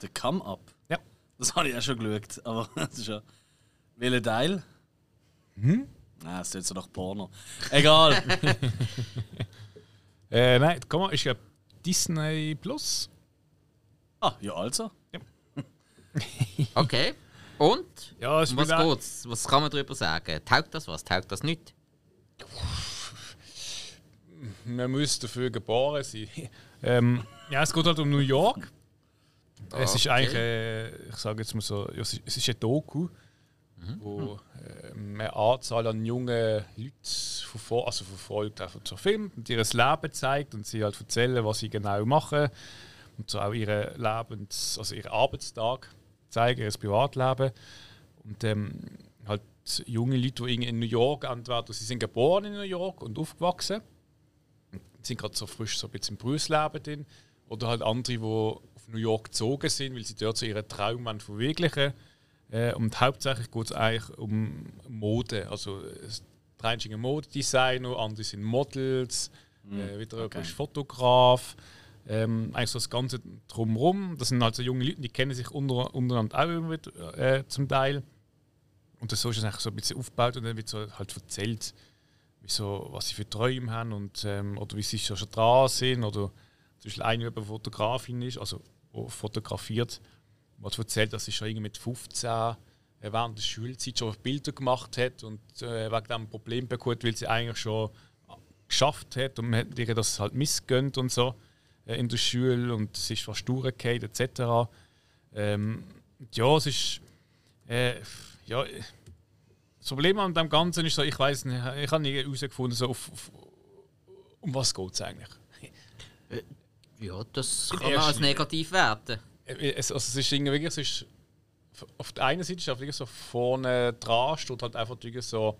Der Come Up. Ja. Das habe ich auch schon geschaut. Aber das ist ja. Welcher Teil? Hm? Nein, das tut so nach Porno. Egal. Äh, nein, der Come-Up ist ja Disney Plus. ah, ja, also. Okay. Und? Ja, es Um was geht's? Was kann man darüber sagen? Taugt das was? Taugt das nicht? Man muss dafür geboren sein. ähm, ja, es geht halt um New York. Es ist Okay. eigentlich, äh, ich sage jetzt mal so, ja, es ist, ein Doku, wo äh, eine Anzahl an jungen Leuten verfol also verfolgt, einfach so filmt und ihr Leben zeigt und sie halt erzählen, was sie genau machen und so auch ihre Lebens, also ihren Arbeitstag zeigen, ihr Privatleben und ähm, halt junge Leute, die in New York entweder sie sind geboren in New York und aufgewachsen sind gerade so frisch so ein bisschen im Berufsleben drin. Oder halt andere, die auf New York gezogen sind, weil sie dort so ihren Traum verwirklichen äh, Und hauptsächlich geht es eigentlich um Mode. Also der eine ist ein Modedesigner, andere sind Models, äh, wieder jemand ist Fotograf. Ähm, eigentlich so das Ganze drumherum. Das sind halt so junge Leute, die kennen sich unter, untereinander auch immer wieder, äh, zum Teil. Und das so ist es eigentlich so ein bisschen aufgebaut und dann wird so halt erzählt, wieso, was sie für Träume haben und, ähm, oder wie sie schon dran sind. Oder zum Beispiel eine, die eben Fotografin ist, also fotografiert, hat erzählt, dass sie schon irgendwie mit 15 äh, während der Schulzeit schon Bilder gemacht hat und äh, wegen dem Problem bekommen, weil sie eigentlich schon geschafft hat und man hat ihr das halt missgönnt und so in der Schule und es ist fast durchgefallen etc. Ähm, ja, es ist äh, ja, das Problem an dem Ganzen ist so, ich weiß nicht, ich habe nie herausgefunden, so auf, auf, um was geht es eigentlich. Ja, das kann man als negativ werten. Äh, Es, also es ist irgendwie es ist, auf der einen Seite ist es wirklich so vorne dran, steht halt einfach so,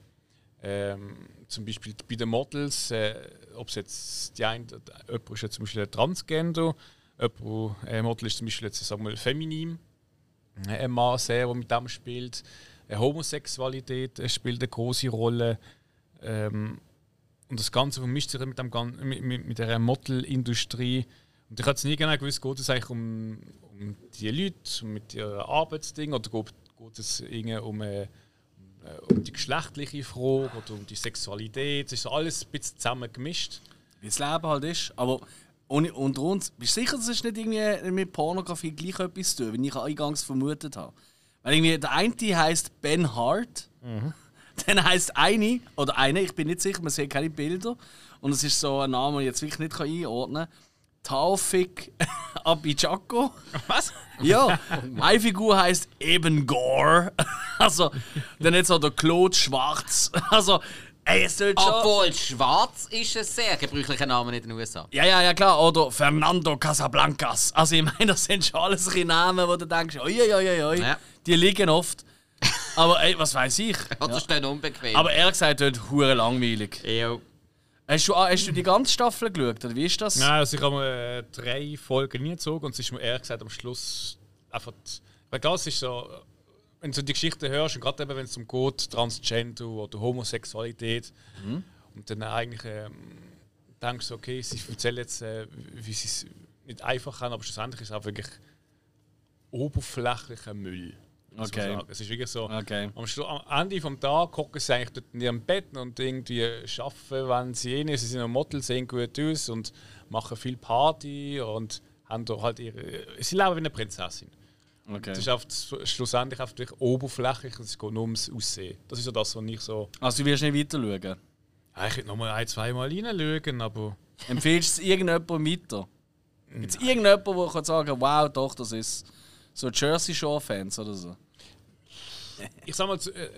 ähm, zum Beispiel bei den Models, äh, ob es jetzt die eine, jemand ist jetzt zum Beispiel ein Transgender, jemand, ein Model ist zum Beispiel jetzt, sagen wir mal, feminin, ein Mann sehr, der mit dem spielt. Äh, Homosexualität äh, spielt eine große Rolle. Ähm, und das Ganze vermischt sich mit, dem, mit, mit, mit der Modelindustrie. Und ich habe es nie genau gewusst, geht es eigentlich um, um die Leute, um mit ihren Arbeitsdingen oder geht, es irgendwie um, äh, um, äh, um die geschlechtliche Frage oder um die Sexualität. Es ist alles ein bisschen zusammen gemischt. Wie das Leben halt ist. Aber ohne, unter uns, bist du sicher, das ist nicht irgendwie mit Pornografie gleich etwas zu tun, wie ich eingangs vermutet habe? Weil irgendwie der eine heißt Ben Hart, Dann heisst eine, oder eine, ich bin nicht sicher, man sieht keine Bilder. Und es ist so ein Name, den ich jetzt wirklich nicht einordnen kann. Taufik Abijako. Was? Ja, eine Figur heisst eben Gore. Also, dann jetzt so der Claude Schwarz. Also, ey, es tut schon. Obwohl Schwarz ist ein sehr gebräuchlicher Name in den USA. Ja, ja, ja, klar. Oder Fernando Casablancas. Also, ich meine, das sind schon alles solche Namen, wo du denkst, oi, oi, oi, oi. Ja. Die liegen oft. Aber ey, was weiß ich. Oder ist dann unbequem? Aber ehrlich gesagt, hure langweilig. Jo. Hast du, ah, hast du die ganze Staffel geschaut? Oder wie ist das? Nein, also ich habe mir äh, drei Folgen nie gezogen und es ist mir ehrlich gesagt am Schluss einfach. Weil das ist so, wenn du die Geschichte hörst und gerade eben, wenn es um geht, Transgender oder Homosexualität und dann eigentlich ähm, denkst du, okay, sie erzählen jetzt, äh, wie sie es nicht einfach haben, aber schlussendlich ist es auch wirklich oberflächlicher Müll. Man Okay. Es ist wirklich so. Okay. Am, Schlu am Ende des Tages gucken sie eigentlich dort in ihrem Bett und irgendwie arbeiten, wenn sie eh nicht, sie sind ein Model, sehen gut aus und machen viel Party und haben da halt ihre. Sie leben wie eine Prinzessin. Okay. Das ist einfach schlussendlich einfach wirklich oberflächlich und es geht nur ums Aussehen. Das ist so das, was ich so. Also, du wirst nicht weiter schauen. Ja, ich könnte noch mal ein, zwei Mal reinschauen, aber. Empfiehlst du es irgendjemandem weiter? Gibt es irgendjemanden, der kann sagen wow, doch, das ist so Jersey Shore-Fans oder so? Ich sag mal, zu- äh,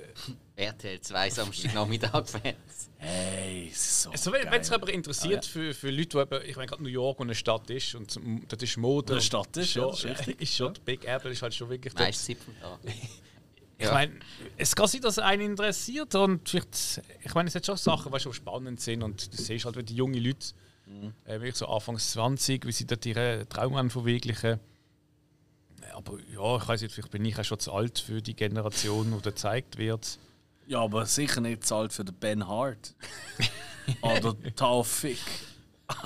RTL 2 Samstagnachmittag-Fans. Hey, so. also, wenn es jemand interessiert für, für Leute, die eben, ich meine, gerade New York und eine Stadt ist und das ist Mode. Eine Stadt ist, ja, schon, das ist richtig. Ist schon, Big Apple ist halt schon wirklich. Meist Zipfel da. Ich meine, es kann sein, dass einen interessiert und vielleicht, ich meine, es hat schon Sachen, die schon spannend sind und du siehst halt, wie die jungen Leute, äh, wirklich so Anfangs 20, wie sie dort ihre Traum verwirklichen. Aber ja, ich weiß nicht, vielleicht bin ich auch schon zu alt für die Generation, die da gezeigt wird. Ja, aber sicher nicht zahlt für den Ben Hart. oder Taufik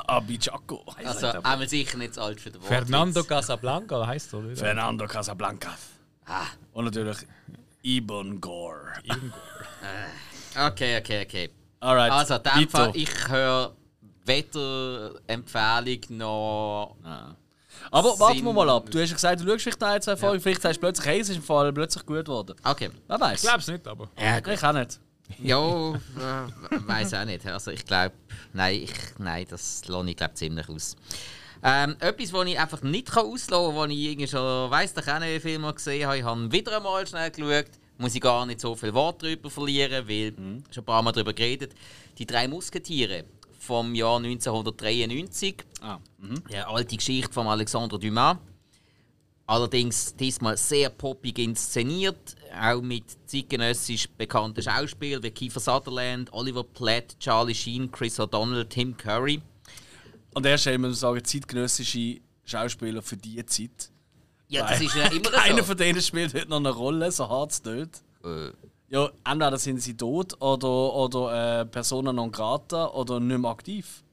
Abijako. Also, einmal sicher nicht zu alt für den Wort. Fernando Casablanca heißt er, oder? Fernando Casablanca. Ah, Und natürlich Ibon Gore. okay, okay, okay. Alright. Also, in dem. Fall, ich höre weder Empfehlung noch. Aber warten wir mal ab. Du hast ja gesagt, du schaust vielleicht ein, zwei Folgen. Vielleicht sagst du plötzlich, hey, es ist im Fall plötzlich gut geworden. Okay. Wer weiß? Ich glaube es nicht, aber. Ja, Ich auch nicht. Ja, äh, weiß auch nicht. Also ich glaube, nein, ich, nein, das lohne ich glaube ziemlich aus. Ähm, etwas, was ich einfach nicht kann auslassen kann, was ich irgendwie schon weiss, doch auch nicht viel mal gesehen habe, ich habe wieder einmal schnell geschaut, muss ich gar nicht so viel Wort darüber verlieren, weil schon ein paar Mal darüber geredet. Die drei Musketiere vom Jahr 1993, Ah. die alte Geschichte von Alexandre Dumas. Allerdings diesmal sehr poppig inszeniert, auch mit zeitgenössisch bekannten Schauspielern wie Kiefer Sutherland, Oliver Platt, Charlie Sheen, Chris O'Donnell, Tim Curry. An der Stelle muss man sagen, zeitgenössische Schauspieler für diese Zeit. Ja, das ist ja immer so. von denen spielt heute noch eine Rolle, so hart es tut. Äh, Ja, entweder sind sie tot oder, oder äh, Persona non grata oder nicht mehr aktiv.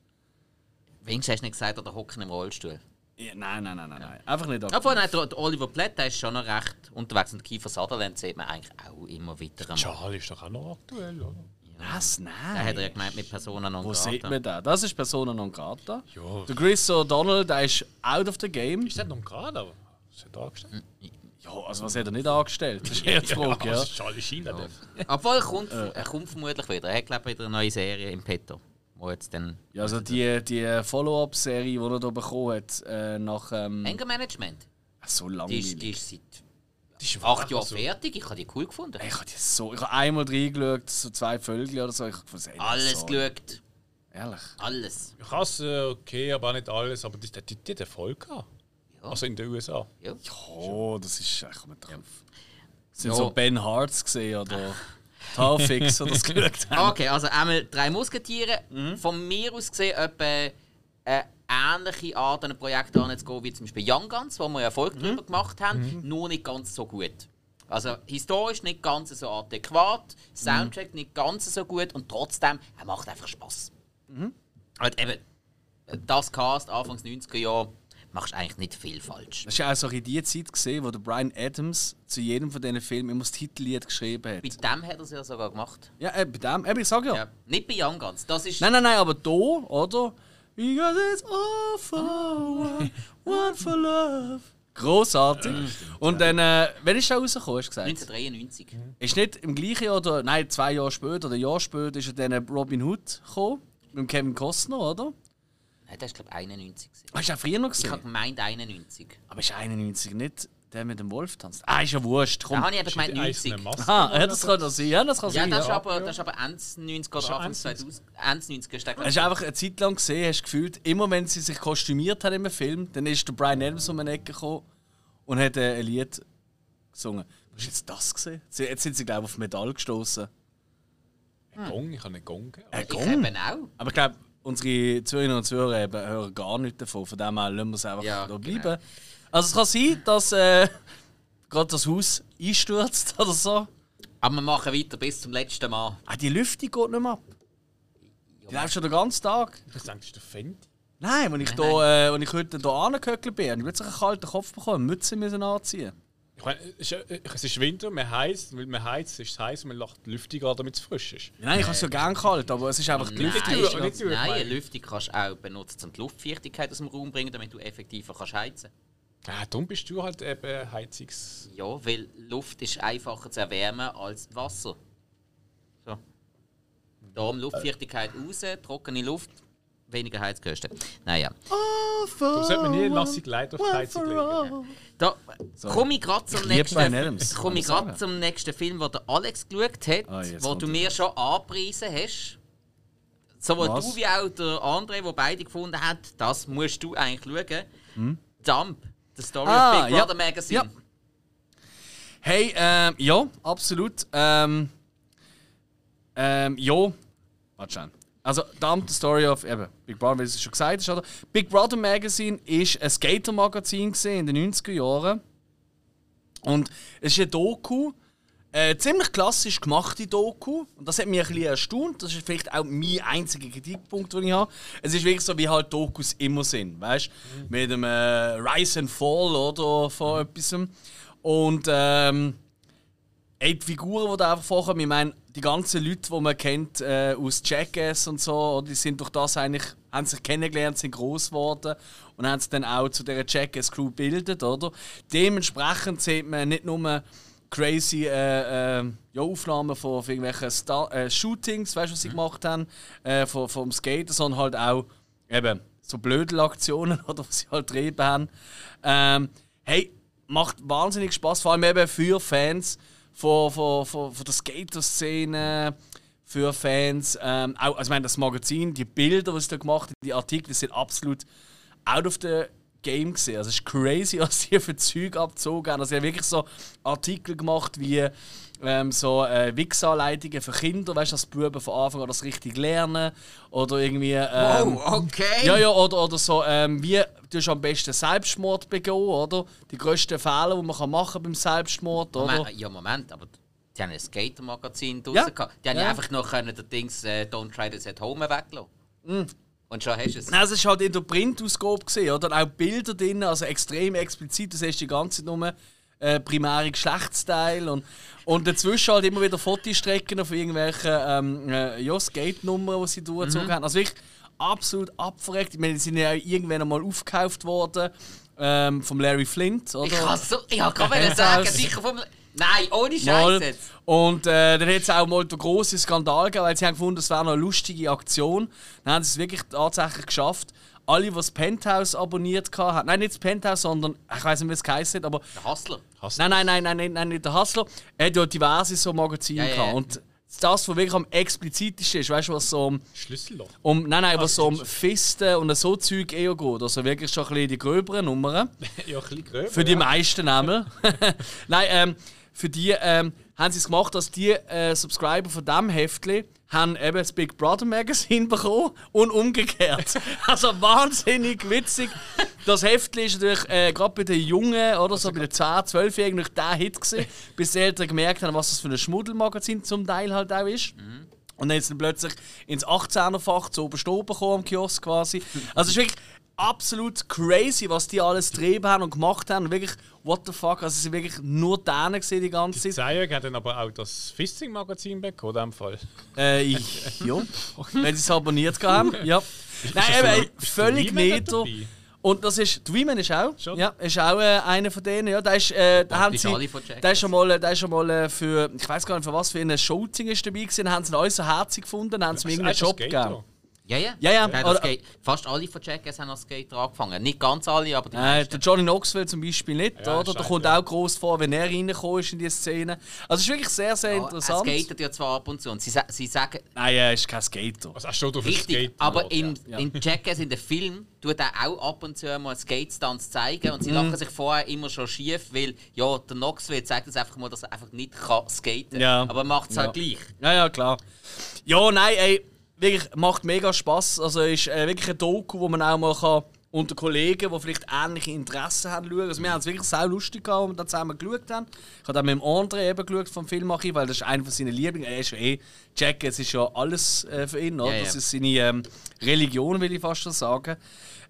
wenigstens hast du nicht gesagt, oder hocken im Rollstuhl. Ja, nein, nein, nein, nein, nein. Einfach nicht aktiv. Obwohl, nein, der, der Oliver Platt der ist schon noch recht unterwegs und Kiefer Sutherland sieht man eigentlich auch immer wieder. Charlie ist doch auch noch aktuell, oder? Was? Da Nein. hat er ja gemeint mit Persona non Wo grata. sieht man den? Das ist Persona non grata. Ja. Der Chris O'Donnell, der ist out of the game. Ist das noch gerade, aber. Was hat er angestellt? Ja, also was hat er nicht angestellt? Das ist eher die Frage, ja. das ist Sheen, der Obwohl, er kommt, er kommt vermutlich wieder. Er hat, glaube ich, wieder eine neue Serie im Petto. Wo jetzt dann... Ja, also die, die Follow-up-Serie, die er hier bekommen hat, äh, nach ähm, Anger Management. so Die langweilig. ist, die ist seit Die ist acht Jahren fertig. Ich habe die cool gefunden. Ich habe so, ich habe einmal reingeschaut, so zwei Vögel oder so. Ich habe Alles so. geschaut. Ehrlich. Alles. Ich hasse okay, aber auch nicht alles. Aber die, die, die hat Erfolg gehabt. Ja. Also in den USA. Ja. Oh, das ist. Ich komme drauf. Sind Ja. so Ben Harts gesehen oder Tarfix, die das geschaut haben. Okay, also einmal drei Musketiere. Mhm. Von mir aus gesehen etwa eine ähnliche Art an ein Projekt anzugehen wie zum Beispiel Young Guns, wo wir Mhm. Erfolg drüber gemacht haben, nur nicht ganz so gut. Also historisch nicht ganz so adäquat, Soundtrack nicht ganz so gut und trotzdem, er macht einfach Spaß. Mhm. Und eben, das Cast Anfangs 90er Jahre machst eigentlich nicht viel falsch. Das war auch so in die Zeit, gesehen, wo der Brian Adams zu jedem von diesen Filmen immer das Titellied geschrieben hat. Bei dem hat er es ja sogar gemacht. Ja, äh, bei dem, eben, ich sag ja. Ja. Nicht bei Young Guns. Das ist Nein, nein, nein, aber da, oder? Because it's all for one, one for love. Großartig. Und dann, äh, wann ist der rausgekommen, hast du gesagt? 1993. Ist nicht im gleichen Jahr, oder, nein, zwei Jahre später oder ein Jahr später ist ja dann Robin Hood gekommen. Mit dem Kevin Costner, oder? Nein, das war glaube ich 91. gewesen. Hast du auch früher noch Ich habe gesehen? gemeint 91. Aber ist 91 nicht der mit dem Wolf tanzt? Ah, ist ja wurscht. Da Komm. habe ich eben gemeint 90. eiserne Maske. Aha, ja, das kann das sein. Ja, das kann Ja, sein. das ist ja. aber, das ist aber Ende 90 oder Anfang Ende 2000. Ende 90 ist Hast ich. du einfach eine Zeit lang gesehen, hast gefühlt, immer wenn sie sich kostümiert hat im Film, dann ist der Brian Adams um eine Ecke gekommen und hat äh, ein Lied gesungen. Hast du jetzt das gesehen? Jetzt sind sie, glaube ich, auf Metall gestoßen. Ein Gong, ich habe einen Gong. Ein Ich Gong? eben auch. Aber ich glaube, unsere Zuhörerinnen und Zuhörer eben hören gar nichts davon. Von dem her lassen wir es einfach Ja, da genau. bleiben. Also es kann sein, dass äh, gerade das Haus einstürzt oder so. Aber wir machen weiter bis zum letzten Mal. Ah, die Lüftung geht nicht mehr ab. Die läuft schon den ganzen Tag. Ich denke, das ist der Fenty. Nein, wenn ich, Nein, da, äh, wenn ich heute hier angehöckelt bin, habe ich plötzlich einen kalten Kopf bekommen, Mütze müssen anziehen. Ich meine, es ist, äh, es ist Winter, man heizt, weil man heizt, ist es heiß und man lacht die Lüftung an, damit es frisch ist. Nein, ich habe es ja gerne kalt, aber es ist einfach die Nein, Lüftung. Lüftung, ist- nicht nein, eine Lüftung kannst du auch benutzen, um die Luftfeuchtigkeit aus dem Raum zu bringen, damit du effektiver kannst heizen Ah, darum bist du halt eben Heizungs... Ja, weil Luft ist einfacher zu erwärmen als Wasser. So. Darum Luftfeuchtigkeit raus, trockene Luft, weniger Heizkosten. Naja. Darum sollte man nie Lassig Leid auf die Heizung legen. Da komme ich gerade zum sagen. zum nächsten Film, den der Alex geschaut hat, Ah, wo du mir schon angepriesen hast. Sowohl Was? du wie auch der André, wo beide gefunden hat, das musst du eigentlich schauen. Dump, The Story Hm? Ah, of Big ja. Brother Magazine. Ja. Hey, ähm, ja, absolut. Ähm, ähm, ja. Warte schon. Also, Dump the Story of eben, Big Brother, wie es schon gesagt ist, oder? Big Brother Magazine ist ein Skater-Magazin in den 90er Jahren. Und es ist ein Doku, äh, ziemlich klassisch gemachte Doku. Und das hat mich ein bisschen erstaunt. Das ist vielleicht auch mein einziger Kritikpunkt, den ich habe. Es ist wirklich so, wie halt Dokus immer sind. Weißt du? Mit dem äh, Rise and Fall oder von etwas. Und ähm, ey, die Figuren, die da einfach vorkommen, ich meine, die ganzen Leute, die man kennt äh, aus Jackass und so, die sind durch das eigentlich, haben sich kennengelernt, sind groß geworden und haben sich dann auch zu dieser Jackass-Crew gebildet, oder? Dementsprechend sieht man nicht nur crazy äh, äh, ja, Aufnahmen von, von irgendwelchen Star äh, Shootings, weißt du, was sie gemacht haben, äh, vom, vom Skaten, sondern halt auch eben so Blödelaktionen, oder was sie halt getrieben haben. Ähm, hey, macht wahnsinnig Spaß, vor allem eben für Fans von, von, von, von der Skater-Szene, für Fans. Ähm, auch, also ich meine, das Magazin, die Bilder, die sie da gemacht haben, die Artikel, sind absolut out of the game gesehen. Also es ist crazy, was die für Zeug abgezogen haben. Also sie haben wirklich so Artikel gemacht wie ähm, so äh, Wix-Anleitungen für Kinder, weißt du, dass die Buben von Anfang an das richtig lernen. Oder irgendwie. Ähm, Oh, okay. ja, ja, oder, oder so, ähm, wie du hast am besten Selbstmord begehen, oder? Die grössten Fehler, die man kann machen beim Selbstmord, oder? Moment, ja, Moment, aber die haben ein Skater-Magazin draussen Ja. gehabt. Die haben ja einfach noch können, den Dings äh, Don't Try This at Home weglassen. Und schon hast du es. Nein, es war halt in der Printausgabe, gewesen, oder? Und auch Bilder drin, also extrem explizit. Du siehst die ganze Zeit nur äh, primäre Geschlechtsteile und, und dazwischen halt immer wieder Fotostrecken von irgendwelchen ähm, äh, ja, Skate-Nummern, die sie durchgezogen haben. Also wirklich absolut abverreckt. Ich meine, die sind ja irgendwann einmal aufgekauft worden ähm, vom Larry Flint, oder? Ich kann so, ich kann sagen, das- sicher vom. Nein, ohne Mal. Scheiß jetzt. Und äh, dann hat es auch mal den grossen Skandal gegeben, weil sie haben gefunden, es wäre noch eine lustige Aktion. Dann haben sie es wirklich tatsächlich geschafft. Alle, die das Penthouse abonniert haben, nein, nicht das Penthouse, sondern, ich weiß nicht, wie es geheißen hat, aber Der Hustler. Nein, nein, nein, nein, nein, nein, nicht der Hustler. Er hat ja diverse so Magazine Ja, gehabt. Und das, was wirklich am explizitesten ist, weißt du, was so um, Schlüsselloch. um nein, nein, was so um Fisten und so Zeug eher geht. Also wirklich schon ein bisschen die gröberen Nummern. ja, ein bisschen gröber. Für die meisten Namen. Nein, ähm, für die ähm, haben sie es gemacht, dass die äh, Subscriber von diesem Heftli haben eben das Big Brother Magazine bekommen und umgekehrt. also wahnsinnig witzig. Das Heftli ist natürlich äh, gerade bei den Jungen oder so, bei den 10-, 12-Jährigen noch der Hit gewesen, bis die Eltern gemerkt haben, was das für ein Schmuddelmagazin zum Teil halt auch ist. Und dann ist dann plötzlich ins 18er-Fach zu oben bekommen am Kiosk quasi. Also es ist wirklich absolut crazy, was die alles getrieben haben und gemacht haben. Und wirklich, what the fuck, also sie sind wirklich nur denen gesehen die ganze Zeit. Zeig hat dann aber auch das Fisting-Magazin bekommen, in dem Fall. Äh, ich, ja. Wenn sie es abonniert haben, ja. Nein, eben, so- völlig dabei? Und das ist, Dreaman ist auch, Schon? ja, ist auch äh, einer von denen. Ja, der ist, äh, da haben sie, der ist schon mal, der ist schon mal äh, für, ich weiß gar nicht für was für ein Shooting ist dabei gewesen, haben sie ihn alles so herzig gefunden, haben sie ihm irgendeinen Job gegeben. Ja, ja. Ja, ja, Der hat oder- Skate- fast alle von Jackass haben als Skater angefangen. Nicht ganz alle, aber die Äh, meisten. der Johnny Knoxville zum Beispiel nicht, Ja, oder? Da scheint, kommt ja. auch groß vor, wenn er reingekommen ist in die Szene. Also es ist wirklich sehr, sehr Ja, interessant. Er skatet ja zwar ab und zu und sie, sie sagen, Nein, er ist kein Skater. Was hast du auf dem Richtig, Skate? aber in, ja. in Jackass in den Film tut er auch ab und zu mal Skate-Stunts zeigen und sie lachen sich vorher immer schon schief, weil ja, der Knoxville zeigt uns einfach mal, dass er einfach nicht kann skaten Ja. Aber er macht es halt Ja. gleich. Ja, ja, klar. Ja, nein, ey, wirklich, macht mega Spaß. Also ist äh, wirklich ein Doku, wo man auch mal kann, unter Kollegen, die vielleicht ähnliche Interessen haben, schauen. Also wir haben es wirklich sehr lustig gehabt, als wir da zusammen geschaut haben. Ich habe dann mit dem André eben geschaut vom Filmarchiv, weil das ist einer von seinen Lieblingen. Er ist ja eh, Jack, es ist ja alles äh, für ihn, oder? Ja, ja. Das ist seine ähm, Religion, will ich fast schon sagen.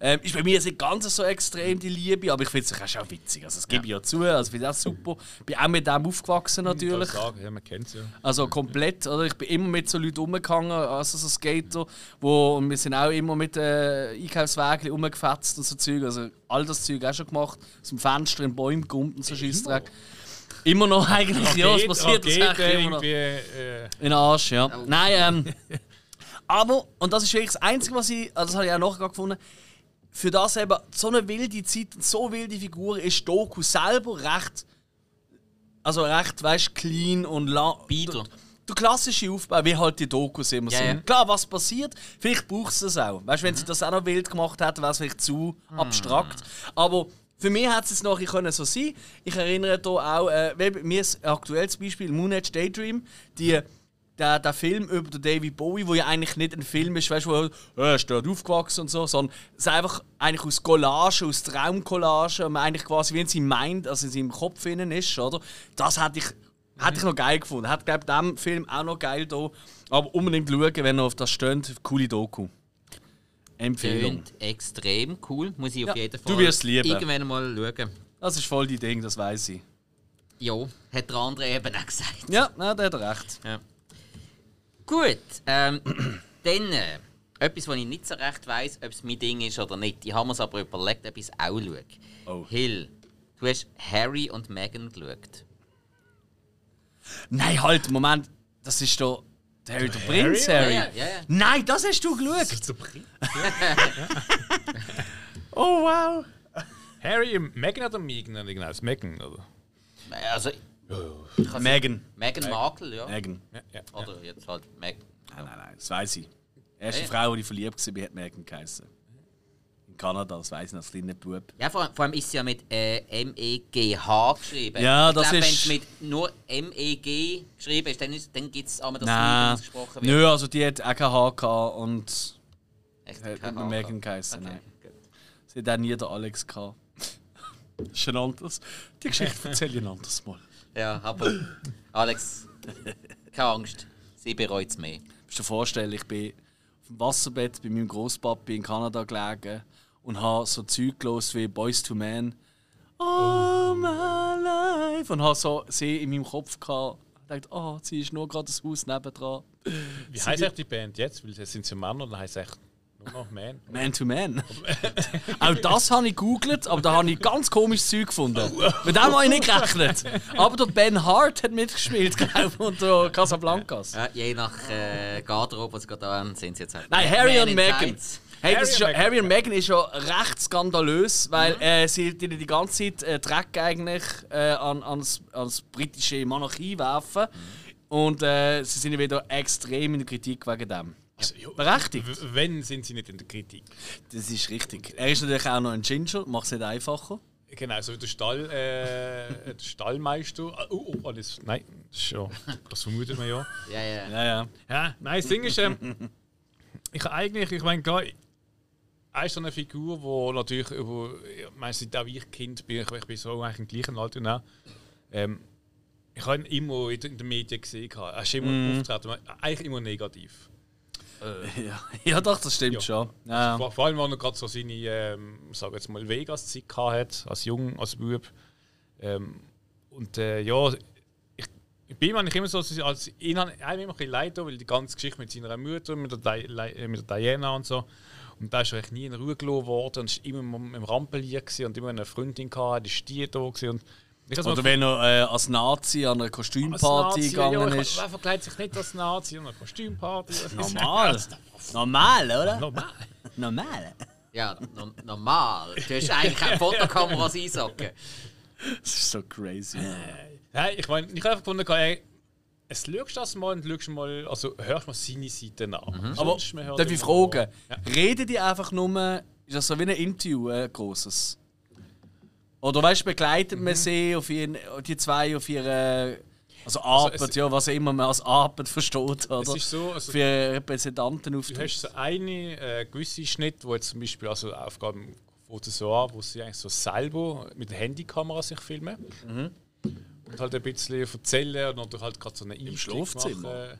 Ähm, ist bei mir jetzt nicht ganz so extrem die Liebe, aber ich finde es auch witzig. Also, das gebe ich ja zu, also finde ich auch super. Bin auch mit dem aufgewachsen natürlich. Ja, man kennt es ja. Also komplett, oder? Ich bin immer mit so Leuten umgegangen, also so Skater, wo und wir sind auch immer mit äh, Einkaufswagen umgefetzt und so Zeug. Also all das Zeug auch schon gemacht. Aus dem Fenster in Bäumen gummt und so Scheissdreck. Immer noch eigentlich, ja, es passiert das Rakete eigentlich immer noch. irgendwie. Äh, In den Arsch, ja. Nein, ähm. aber, und das ist wirklich das Einzige, was ich, also das habe ich auch nachher gefunden, für das eben so eine wilde Zeit und so wilde Figuren ist Doku selber recht, also recht, weißt clean und lang. Bieder. Der klassische Aufbau, wie halt die Dokus immer Ja, sind. Klar, was passiert, vielleicht braucht es das auch. Weißt du, wenn sie das auch noch wild gemacht hätten, wäre es vielleicht zu abstrakt. Aber für mich hätte es nachher können so sein Ich erinnere hier auch, äh, mir ist ein aktuelles Beispiel, Moonage Daydream, die, der, der Film über den David Bowie, wo ja eigentlich nicht ein Film ist, weißt du, wo er ist dort aufgewachsen und so, sondern es ist einfach eigentlich aus Collage, aus Traumcollage, und man eigentlich quasi wie in seinem Mind, also in seinem Kopf innen ist, oder? Das hätte ich Hätte ich noch geil gefunden. Hätte, glaube ich, diesem Film auch noch geil da. Aber unbedingt schauen, wenn ihr auf das steht. Coole Doku. Empfehlung. Tönt extrem cool, muss ich auf Ja, jeden du Fall wirst lieben. irgendwann mal schauen. Das ist voll die Ding, das weiß ich. Ja, hat der andere eben auch gesagt. Ja, na, der hat recht. Ja. Gut, ähm, dann äh, etwas, was ich nicht so recht weiss, ob es mein Ding ist oder nicht. Ich habe mir es aber überlegt, ob ich es auch schaue. Oh. Hill, du hast Harry und Meghan geschaut. Nein, halt, Moment. Das ist doch der Harry der Prinz, Harry. Ja, ja, ja. Nein, das hast du geschaut. zu Prinz. Oh, wow. Harry, Megan oder Megan? Genau, das ist Megan, oder? Also, Megan. Meghan Markle, ja. Megan. Ja, ja. Oder jetzt halt Meghan. Nein, nein, nein, das weiß ich. Die erste Ja. Frau, die ich verliebt war, hat Megan geheißen. In Kanada, das weiß ich als kleiner Bub. Ja, vor, vor allem ist sie ja mit äh, M-E-G-H geschrieben. Ja, ich das glaub, ist- Wenn es mit nur M-E-G geschrieben ist, dann, ist, dann gibt es aber das Nein. nie ausgesprochen wird. Nö, also die hat auch kein Haar gehabt und Echt, hat nicht H Megan geheißen. Okay, Nein. gut. Sie hat auch nie den Alex gehabt. das ist ein anderes. Die Geschichte erzähle ich ein anderes Mal. Ja, aber Alex, keine Angst, sie bereut es mehr. Musst dir vorstellen, ich bin auf dem Wasserbett bei meinem Großpapi in Kanada gelegen und habe so Zeug gelesen wie Boys to Men. All my life. Und habe so sie in meinem Kopf gehabt. Ich dachte, oh, sie ist nur gerade das Haus nebendran. Wie heißt echt die Band jetzt? Weil das sind sie Männer, dann heißt es echt nur noch Man. Man to Man. Auch das habe ich gegoogelt, aber da habe ich ganz komisches Zeug gefunden. Mit dem habe ich nicht gerechnet. Aber der Ben Hart hat mitgespielt, glaube ich, und der Casablancas. Ja, je nach äh, Garderobe, was sie gerade an sind sie jetzt halt. Nein, Harry und Meghan. Hey, das Harry ist ja, und Harry und Meghan ist ja recht skandalös, weil äh, sie die, die ganze Zeit äh, Dreck eigentlich äh, an, ans, ans britische Monarchie werfen. Und äh, sie sind ja wieder extrem in der Kritik wegen dem. Also, ja, Berechtigt. Wenn sind sie nicht in der Kritik? Das ist richtig. Er ist natürlich auch noch ein Ginger, macht es nicht einfacher. Genau, so der Stall, äh, der Stallmeister. Ah, Oh, oh, alles. Nein, ja. Das vermutet man ja. Ja, ja. Ja, ja. Ja, nein, das Ding ist, ähm, ich eigentlich, ich meine, klar, er ist so eine Figur, die natürlich, wo, ich meine, seit auch ich Kind bin, ich, ich bin so eigentlich im gleichen Alter ähm, ich habe ihn immer in den Medien gesehen, er ist immer auftreten, eigentlich immer negativ. Ja, ja doch, das stimmt Ja. schon. Ja. Vor, vor allem, als er gerade so seine, ähm, sag jetzt mal, Vegas-Zeit hat, als Jung, als Bub. Ähm, und äh, ja, ich, ich bin eigentlich immer so, als ihn habe einem immer ein bisschen leid, weil die ganze Geschichte mit seiner Mutter, mit der, Di, äh, mit der Diana und so. Und da ist er eigentlich nie in Ruhe gelassen worden und ist immer im Rampelier und immer eine Freundin gehabt, die die da gewesen. Und Oder wenn er äh, als Nazi an einer als Kostümparty Nazi, gegangen ja, ich- ist. Wer verkleidet sich nicht als Nazi an einer Kostümparty? Normal. Normal, oder? Normal. Normal. Ja, no normal. Du hast eigentlich eine Fotokamera einsacken. Das ist so crazy. Nein, ich meine, ich habe einfach gefunden, ey, es schaust das mal und schaust mal, also hörst mal seine Seite nach. Aber Sonst, man hört darf ich fragen, Ja. reden die einfach nur, ist das so wie ein Interview, ein grosses? Oder weißt du, begleitet Mhm. man sie auf ihren, die zwei auf ihre also Arbeit, es- ja, was immer man als Arbeit versteht, oder? Es ist so, also, Für Repräsentanten auf Du hast so eine äh, gewisse Schnitt, wo jetzt zum Beispiel also Aufgaben von so an, wo sie eigentlich so selber mit der Handykamera sich filmen und halt ein bisschen erzählen oder halt gerade so eine Im Schlafzimmer?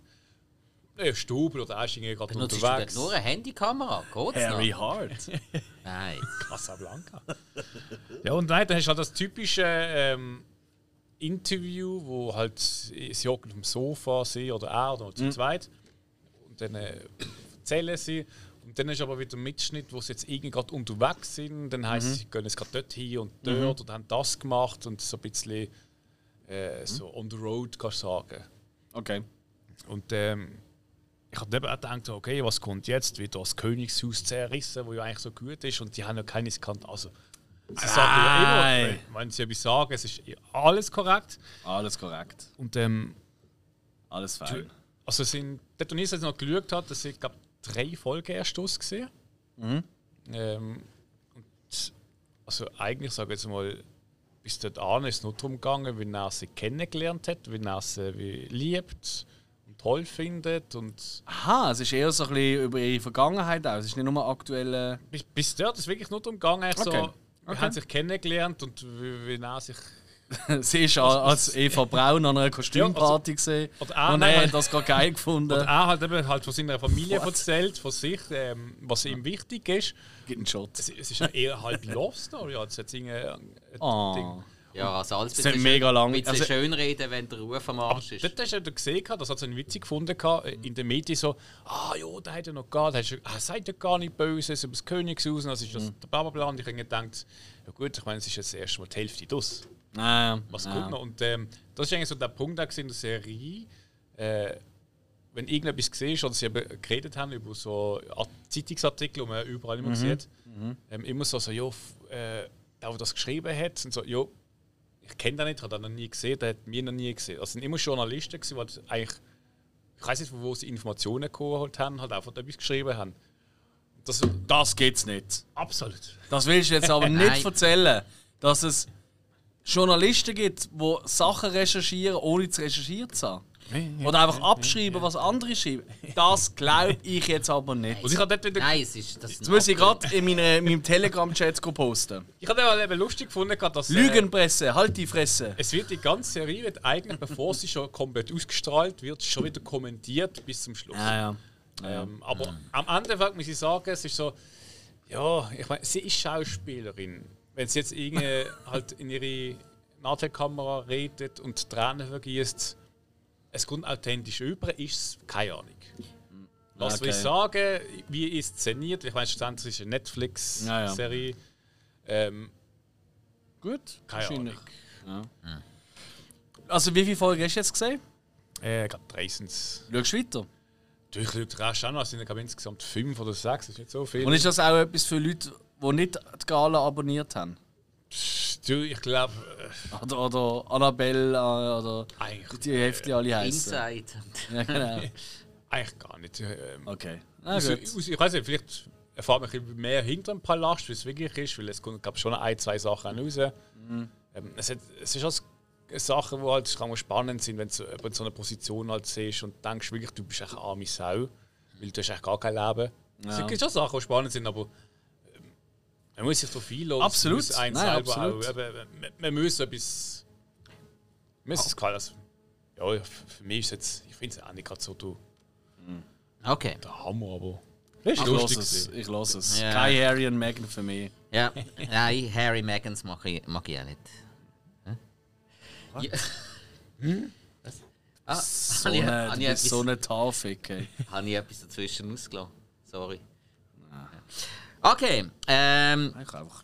Ja, Stube oder auch irgendwie gerade Benutzt du unterwegs. nur eine Handykamera? Geht's Harry noch? Hart. Nein. Casablanca. ja, und nein, dann hast du halt das typische ähm, Interview, wo halt sie hocken auf dem Sofa, sie oder er oder zu zweit. Und dann äh, erzählen sie. Und dann ist aber wieder ein Mitschnitt, wo sie jetzt irgendwie gerade unterwegs sind. Dann heisst es, sie gehen jetzt gerade dort hin und dort und haben das gemacht und so ein bisschen äh, so on the road, kannst du sagen. Okay. Und ähm, ich habe eben auch gedacht, okay, was kommt jetzt? Wird das Königshaus zerrissen, wo ja eigentlich so gut ist und die haben ja keine Skandal. Also, sie sagen ja immer, wenn sie etwas sagen, es ist alles korrekt. Alles korrekt. Und ähm, Alles fein. also sind, der als ich noch geschaut habe, das sind, glaube drei Folgen erst gesehen. Ähm, und also eigentlich, sage ich jetzt mal, bis dort an ist es nur darum gegangen, wie er sie kennengelernt hat, wie er sie wie liebt toll findet und Aha, es ist eher so ein bisschen über ihre Vergangenheit aus. Es ist nicht nur aktuelle. bis, bis dort ist es wirklich nur darum gegangen, Okay. so, wir Okay. haben sich kennengelernt und wie, wie er sich Sie ist als Eva Braun an einer Kostümparty gesehen. oder er- Und nein, er hat das gerade geil gefunden. oder er halt eben halt von seiner Familie erzählt, von sich, ähm, was ihm wichtig ist. Gibt einen Shot. Es, es ist ja eher halb Love Story, als jetzt irgendwie ein Oh. Ding. Ja, also alles ist mega lang. Ein bisschen Also- schönreden, wenn der Ruf am Arsch ist. dort hast du ja gesehen, das hat so einen Witz gefunden äh, in den Medien so, ah ja, der hat ja noch gar, er sagt ja gar nicht Böses über das Königshaus, das ist das der Blablabla. Und ich habe gedacht, ja gut, ich meine, es ist jetzt erst mal die Hälfte das. Naja. Was ja. kommt noch? Und ähm, das ist eigentlich so der Punkt auch in der Serie, äh, wenn irgendetwas gesehen oder sie eben geredet haben über so Art- Zeitungsartikel, die man überall immer sieht, ähm, immer so, so ja, äh, der, der das geschrieben hat, und so, ja, ich kenne den nicht, ich habe den noch nie gesehen, der hat mich noch nie gesehen. Das sind immer Journalisten, gewesen, die halt eigentlich, ich weiß nicht, von wo sie Informationen geholt haben, halt einfach etwas geschrieben haben. Das, Das geht's nicht. absolut. Das willst du jetzt aber nicht erzählen, dass es Journalisten gibt, die Sachen recherchieren, ohne zu recherchiert zu haben. Oder einfach abschreiben, was andere schreiben. Das glaube ich jetzt aber nicht. Und ich habe dort wieder Nein, es ist. Das Jetzt muss ich gerade in meine, meinem Telegram-Chat posten. ich habe eben- eben lustig gefunden, gehabt, dass. äh, Lügenpresse, halt die Fresse. Es wird die ganze Serie wird eigentlich, bevor sie schon komplett ausgestrahlt wird, schon wieder kommentiert bis zum Schluss. ja. Ähm, aber am Ende muss ich sagen, es ist so, ja, ich meine, sie ist Schauspielerin. Wenn sie jetzt irgendwie halt in ihre Nahtkamera redet und Tränen vergießt, es kommt authentisch über, ist es keine Ahnung. Was will ich Okay. sagen? Wie inszeniert? Ich meine, schlussendlich ist eine Netflix-Serie. Ähm, Gut, keine. Ahnung. Also wie viele Folgen hast du jetzt gesehen? Äh, gerade drei sind's. Schau weiter. Du, ich schaue rasch an, es sind glaube ich, insgesamt fünf oder sechs, das ist nicht so viel. Und ist das auch etwas für Leute, die nicht die Gala abonniert haben? du, ich glaube, Oder, oder Annabelle äh, oder äh, eigentlich, die Hälfte alle heißen. Inside. Ja, genau. eigentlich gar nicht. Ähm, Okay. Na aus, aus, ich weiß nicht, vielleicht erfahrt man ein bisschen mehr hinter dem Palast, wie es wirklich ist, weil es kommt glaub, schon ein, zwei Sachen raus. Mhm. Ähm, es, hat, es ist also Sachen, die halt kann spannend sind, wenn du in so einer Position halt siehst und denkst wirklich, du bist eine arme Sau, weil du hast echt gar kein Leben. Es Ja. gibt schon Sachen, die spannend sind, aber man muss sich so viel los. Absolut. Man muss einen Nein, absolut. Auch, eben, man, muss etwas. Man muss es klar, also, ja, für mich ist es jetzt, ich finde es auch nicht gerade so du, Okay. der Hammer, aber. Das Ich ist lasse lustig. es. Ich lasse es. Ja. Kein Harry und Meghan für mich. Ja, nein, Harry Megans mag ich, mag ich auch nicht. Hä? Ja. Was? Ah, So habe ich, eine, habe ich, etwas, so eine Tafel. Okay. habe ich etwas dazwischen ausgelassen? Sorry. Okay, ähm.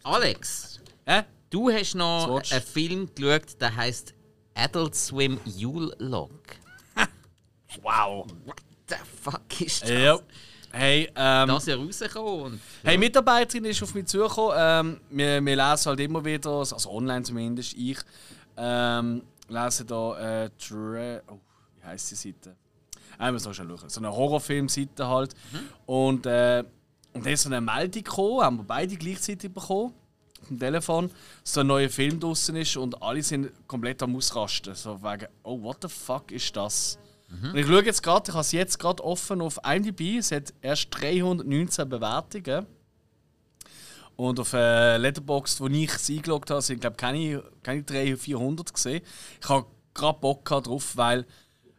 Alex, Hä? du hast noch einen Film geschaut, der heißt Adult Swim Yule Log. Wow. What the fuck ist das? Ja. Hey, ähm, Das ist ja rausgekommen. Und hey, Mitarbeiterin ist auf mich zugekommen. Ähm, wir, wir lesen halt immer wieder, also online zumindest, ich ähm, lese da äh, Tra oh, wie heisst die Seite? Einmal so schnell schauen. So eine Horrorfilmseite halt. Und, äh, und dann ist so eine Meldung gekommen, haben wir beide gleichzeitig bekommen. Auf dem Telefon, dass so ein neuer Film draußen ist und alle sind komplett am Ausrasten. So wegen, oh, what the fuck ist das? Und ich schaue jetzt gerade, ich habe es jetzt gerade offen auf IMDb, es hat erst 319 Bewertungen. Und auf äh, Letterboxd, wo ich es eingeloggt habe, sind glaube ich keine, keine 300, 400 gesehen. Ich habe gerade Bock drauf, weil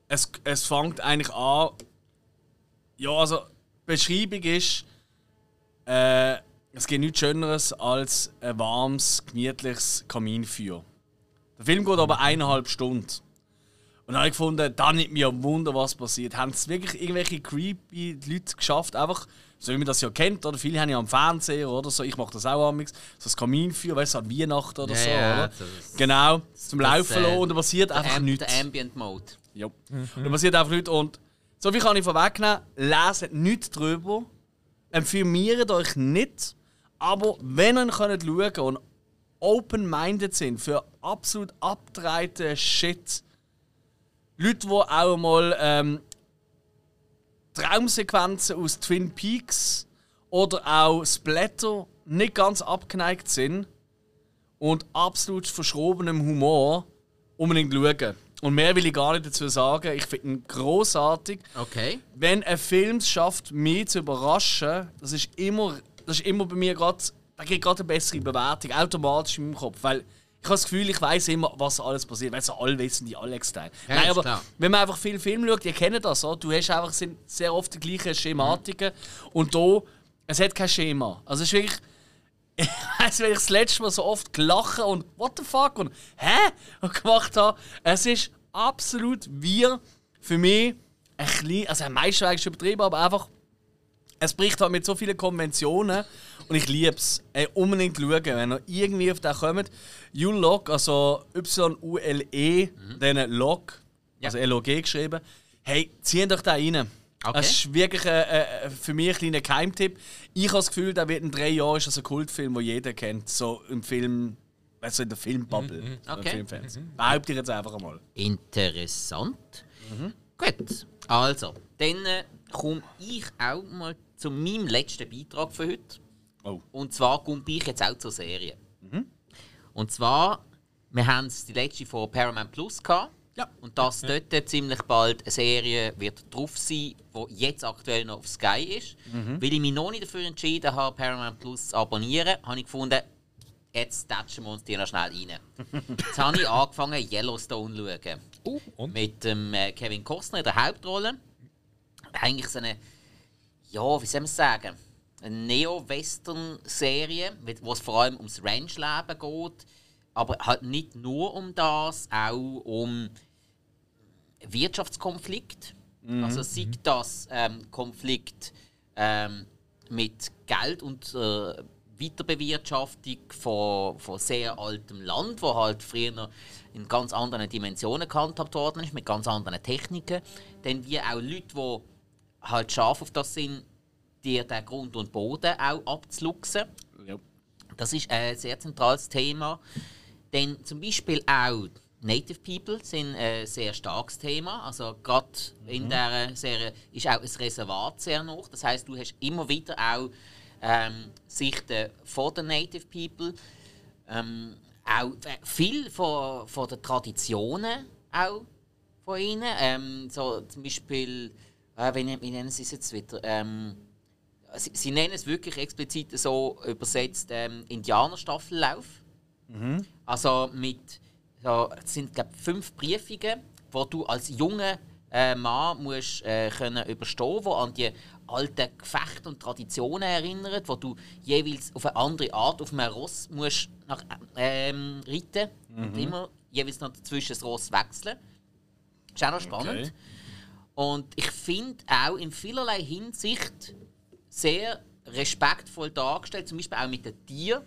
es, es fängt eigentlich an. Ja, also die Beschreibung ist, äh, es gibt nichts Schöneres als ein warmes, gemütliches Kaminfeuer. Der Film geht aber eineinhalb Stunden. Und dann habe ich gefunden, dann nimmt mir ein Wunder, was passiert. Haben es wirklich irgendwelche creepy Leute geschafft, einfach, so wie man das ja kennt, oder? Viele haben ja am Fernseher oder so, ich mache das auch amigs, so das Kaminfeuer, weißt du, an Weihnachten oder Ja, so, ja, oder? das- genau, zum das, Laufen äh, und da passiert einfach Am nichts. der Ambient Mode. Ja. Und da passiert einfach nichts. Und so viel kann ich vorwegnehmen, leset nichts drüber, informiert euch nicht, aber wenn ihr könnt und open-minded sind für absolut abgedrehten Shit, Leute, die auch mal ähm, Traumsequenzen aus Twin Peaks oder auch Splatter nicht ganz abgeneigt sind und absolut verschrobenem Humor unbedingt schauen. Und mehr will ich gar nicht dazu sagen. Ich finde ihn großartig. Okay. Wenn ein Film es schafft, mich zu überraschen, das ist immer, das ist immer bei mir gerade, da gerade eine bessere Bewertung, automatisch in meinem Kopf. Weil ich habe das Gefühl, ich weiß immer, was alles passiert. Weil so alle wissen die Alex-Teil. Ja, Nein, aber klar. wenn man einfach viel Film schaut, ihr kennt das, oder? du hast einfach sehr oft die gleichen Schematiken. Und da, es hat kein Schema. Also es ist wirklich, ich weiss, wenn ich das letzte Mal so oft gelacht und what the fuck und hä und gemacht habe, es ist absolut wir für mich ein klein, also ein Meisterwerk ist übertrieben, aber einfach es bricht halt mit so vielen Konventionen und ich liebe es. Ey, unbedingt schauen, wenn ihr irgendwie auf den kommt. U-Log, also Y-U-L-E, dann Log, also L-O-G geschrieben. Hey, zieht euch da rein. Okay. Das ist wirklich äh, äh, für mich ein kleiner Geheimtipp. Ich habe das Gefühl, der wird in drei Jahren ist das ein Kultfilm, den jeder kennt. So im Film, also in der Filmbubble. so in Okay. Filmfans. Behaupte ich jetzt einfach einmal. Interessant. Gut, also, dann äh, komme ich auch mal zu meinem letzten Beitrag für heute. Oh. Und zwar komme ich jetzt auch zur Serie. Und zwar, wir haben die letzte von Paramount Plus gehabt. Ja. Und dass dort ziemlich bald eine Serie wird drauf sein, die jetzt aktuell noch auf Sky ist. Weil ich mich noch nicht dafür entschieden habe, Paramount Plus zu abonnieren, habe ich gefunden, jetzt tatschen wir uns die noch schnell rein. Jetzt habe ich angefangen, Yellowstone zu schauen. Oh, und? Mit dem äh, Kevin Costner in der Hauptrolle. Eigentlich so eine, ja, wie soll man es sagen, eine Neo-Western-Serie, wo es vor allem ums Ranchleben geht. Aber halt nicht nur um das, auch um Wirtschaftskonflikt. Also sei das ähm, Konflikt ähm, mit Geld und äh, Weiterbewirtschaftung von, von sehr altem Land, wo halt früher in ganz anderen Dimensionen gehandhabt worden ist, mit ganz anderen Techniken. Dann wie auch Leute, die halt scharf auf das sind, dir den Grund und Boden auch abzuluxen. Ja. Das ist ein sehr zentrales Thema. Denn zum Beispiel auch Native People sind ein sehr starkes Thema. Also gerade in der Serie ist auch ein Reservat sehr noch. Das heißt, du hast immer wieder auch ähm, Sichten von den Native People. Ähm, auch äh, viel von, von den Traditionen auch von ihnen. Ähm, so zum Beispiel, äh, wie, nennen- wie nennen sie es jetzt wieder? Ähm, sie, sie nennen es wirklich explizit so übersetzt ähm, Indianerstaffellauf. Also mit, es sind glaube fünf Briefungen, wo du als junger äh, Mann musst, äh, können überstehen, wo an die alten Gefechte und Traditionen erinnern, wo du jeweils auf eine andere Art auf einem Ross musst nach, ähm, reiten und immer jeweils noch dazwischen das Ross wechseln. Ist auch noch spannend. Okay. Und ich finde auch in vielerlei Hinsicht sehr respektvoll dargestellt, zum Beispiel auch mit den Tieren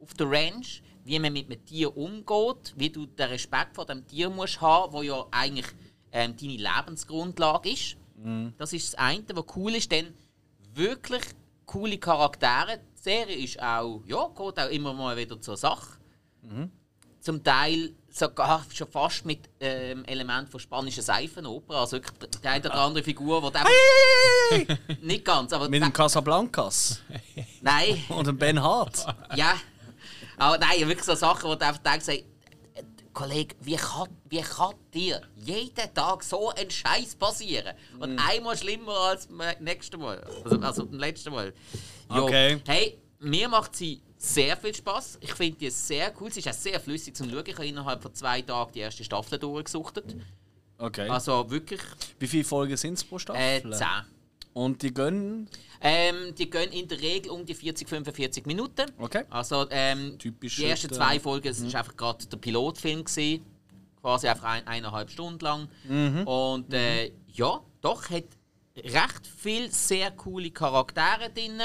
auf der Ranch, wie man mit einem Tier umgeht, wie du den Respekt vor dem Tier musst haben, wo ja eigentlich ähm, deine Lebensgrundlage ist. Das ist das eine, was cool ist, denn wirklich coole Charaktere. Die Serie ist auch, ja, geht auch immer mal wieder zur Sache. Zum Teil sogar schon fast mit ähm, Element von spanischer Seifenoper. Also wirklich die eine oder andere Figur, die einfach nicht ganz, aber Mit dem Casablancas nein, und dem Ben Hart. ja. Aber nein, wirklich so Sachen, wo du einfach denkst, hey, äh, Kollege, wie kann, wie kann dir jeden Tag so ein Scheiß passieren? Und einmal schlimmer als beim nächsten Mal. Also, also beim letzten Mal. Ja. Okay. Hey, mir macht sie sehr viel Spaß. Ich finde die sehr cool. Sie ist auch sehr flüssig zum Schauen. Ich habe innerhalb von zwei Tagen die erste Staffel durchgesuchtet. Okay. Also wirklich Wie viele Folgen sind es pro Staffel? äh, 10. Und die gönnen. Ähm, die gehen in der Regel um die 40, 45 Minuten. Okay. Also ähm, Typisch, die ersten zwei Folgen, es war einfach gerade der Pilotfilm gewesen, quasi einfach ein, eineinhalb Stunden lang. Und äh, ja, doch hat recht viel sehr coole Charaktere drin,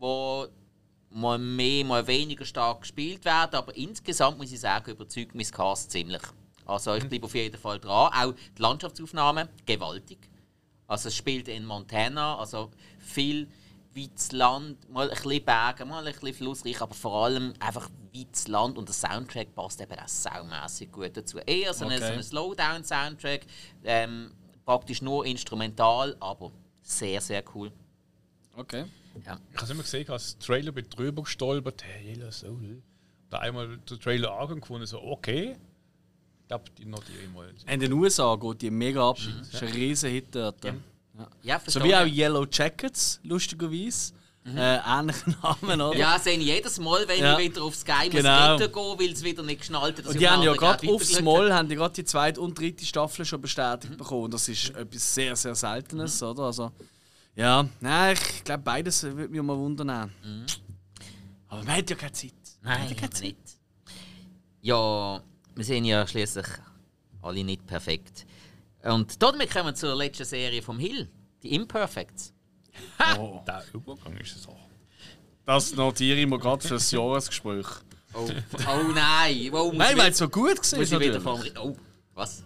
wo mal mehr, mal weniger stark gespielt werden, aber insgesamt muss ich sagen, überzeugt mich das Cast ziemlich. Also ich bleibe auf jeden Fall dran. Auch die Landschaftsaufnahmen, gewaltig. Also es spielt in Montana, also viel weites Land, mal ein bisschen Berge, mal ein bisschen flussreich, aber vor allem einfach weites Land und der Soundtrack passt eben auch saumässig gut dazu. Eher so ein, Okay. so ein Slowdown-Soundtrack, ähm, praktisch nur instrumental, aber sehr, sehr cool. Okay. Ja. Ich habe es immer gesehen, als Trailer bin drüber gestolpert, hey, Yellow Soul. Da einmal den Trailer angefangen so, okay. Ich glaube, die notiere ich mal. In den USA geht die mega ab. Das ist ein riesen Hit dort. Ja, So verstehe wie auch. Yellow Jackets, lustigerweise. Äh, ähnlichen Namen, oder? Ja, sehe ich jedes Mal, wenn Ja. ich wieder auf Sky Genau. gehen, weil es wieder nicht geschnallt hat. Und die auf haben ja gerade aufs Mal haben die gerade die zweite und dritte Staffel schon bestätigt bekommen. Das ist etwas sehr, sehr Seltenes, oder? Also, ja, nein, ich glaube, beides würde mich mal wundern. Aber man hat ja keine Zeit. Nein, haben wir nicht. Ja, wir sind ja schließlich alle nicht perfekt. Und damit kommen wir zur letzten Serie vom Hill, die Imperfects. Oh. Der Übergang ist so. Das notiere ich mir gerade für das Jahresgespräch. Oh, oh nein! Oh, muss Nein, weil es so gut war. muss ich wieder vom... Oh, was?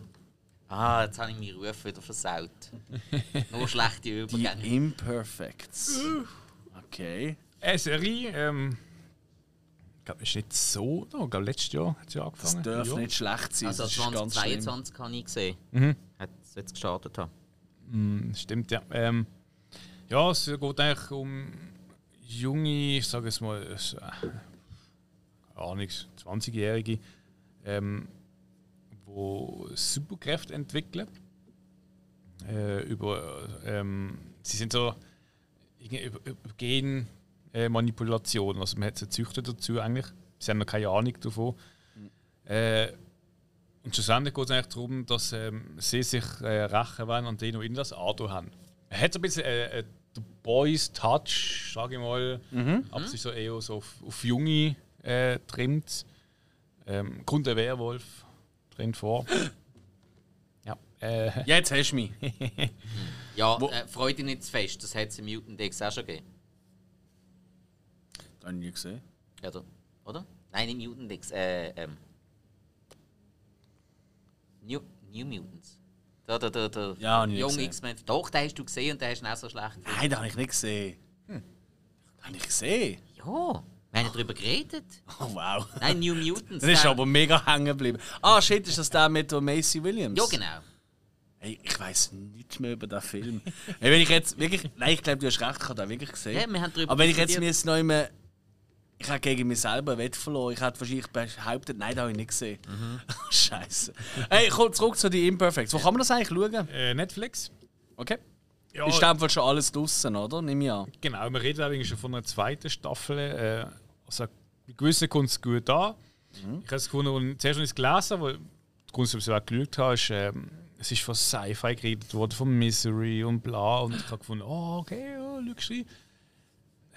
Ah, jetzt habe ich meinen Ruf wieder versaut. Nur schlechte Die Übergänge. Imperfects. Okay. Eine Serie, ähm, glaube, ist nicht so, no, ich glaube, letztes Jahr hat sie Das angefangen. darf ja. nicht schlecht sein. Also das ist ganz schlimm. 2022 habe ich gesehen. Mhm. Hat es jetzt gestartet haben. Mm, Stimmt, ja. Ähm, ja, es geht eigentlich um junge, ich sage es mal, es, äh, Ahnung, 20-Jährige, ähm, wo Superkräfte entwickeln. Äh, über, ähm, sie sind so über, über Genmanipulation, äh, Manipulation. also man hat sie züchtet dazu eigentlich. Sie haben noch keine Ahnung davon. Äh, und schlussendlich geht es eigentlich darum, dass ähm, sie sich äh, rächen wollen an denen, die in das Auto haben. Er hat so ein bisschen äh, äh, den Boys Touch, sage ich mal, aber es ist so eher so auf, auf Junge äh, trimmt. Ähm, kommt der Werwolf drin vor. ja. Äh, Jetzt hast du mich. Ja, Wo- äh, freu dich nicht zu fest, das hat es im Mutant X auch schon gegeben. Habe ich nie gesehen. Oder? Oder? Nein, nicht Mutant äh, ähm. New, New Mutants. Der, der, der, der Ja, junge gesehen. X-Men. Doch, den hast du gesehen und den hast du auch so schlecht gefunden. Nein, das habe ich nicht gesehen. Das habe ich gesehen. Ja, wir haben darüber geredet. Oh, wow. Nein, New Mutants. Das ist aber mega hängen geblieben. Ah, shit, ist das der mit der Macy Williams? Ja, genau. Hey, ich weiß nichts mehr über den Film. hey, wenn ich jetzt wirklich. Nein, ich glaube, du hast recht, ich habe den wirklich gesehen. Ja, wir haben darüber aber wenn ich jetzt mir jetzt noch immer. Ich habe gegen mich selber Wett verloren. Ich hätte wahrscheinlich behauptet, nein, das habe ich nicht gesehen. Mhm. Scheiße. Hey, komm zurück zu den Imperfects. Wo kann man das eigentlich schauen? äh, Netflix. Okay. Ja, Ist Fall schon alles draußen, oder? Nimm ich an. Genau, wir reden eigentlich schon von einer zweiten Staffel. Äh, also, bei gewissen kommt es gut an. Ich habe es gefunden, und zuerst als ich es gelesen weil die Grund, warum ich es geschaut habe, ist, ähm, es ist von Sci-Fi geredet worden, von Misery und bla. Und ich habe gefunden, oh, okay, ja, schau rein.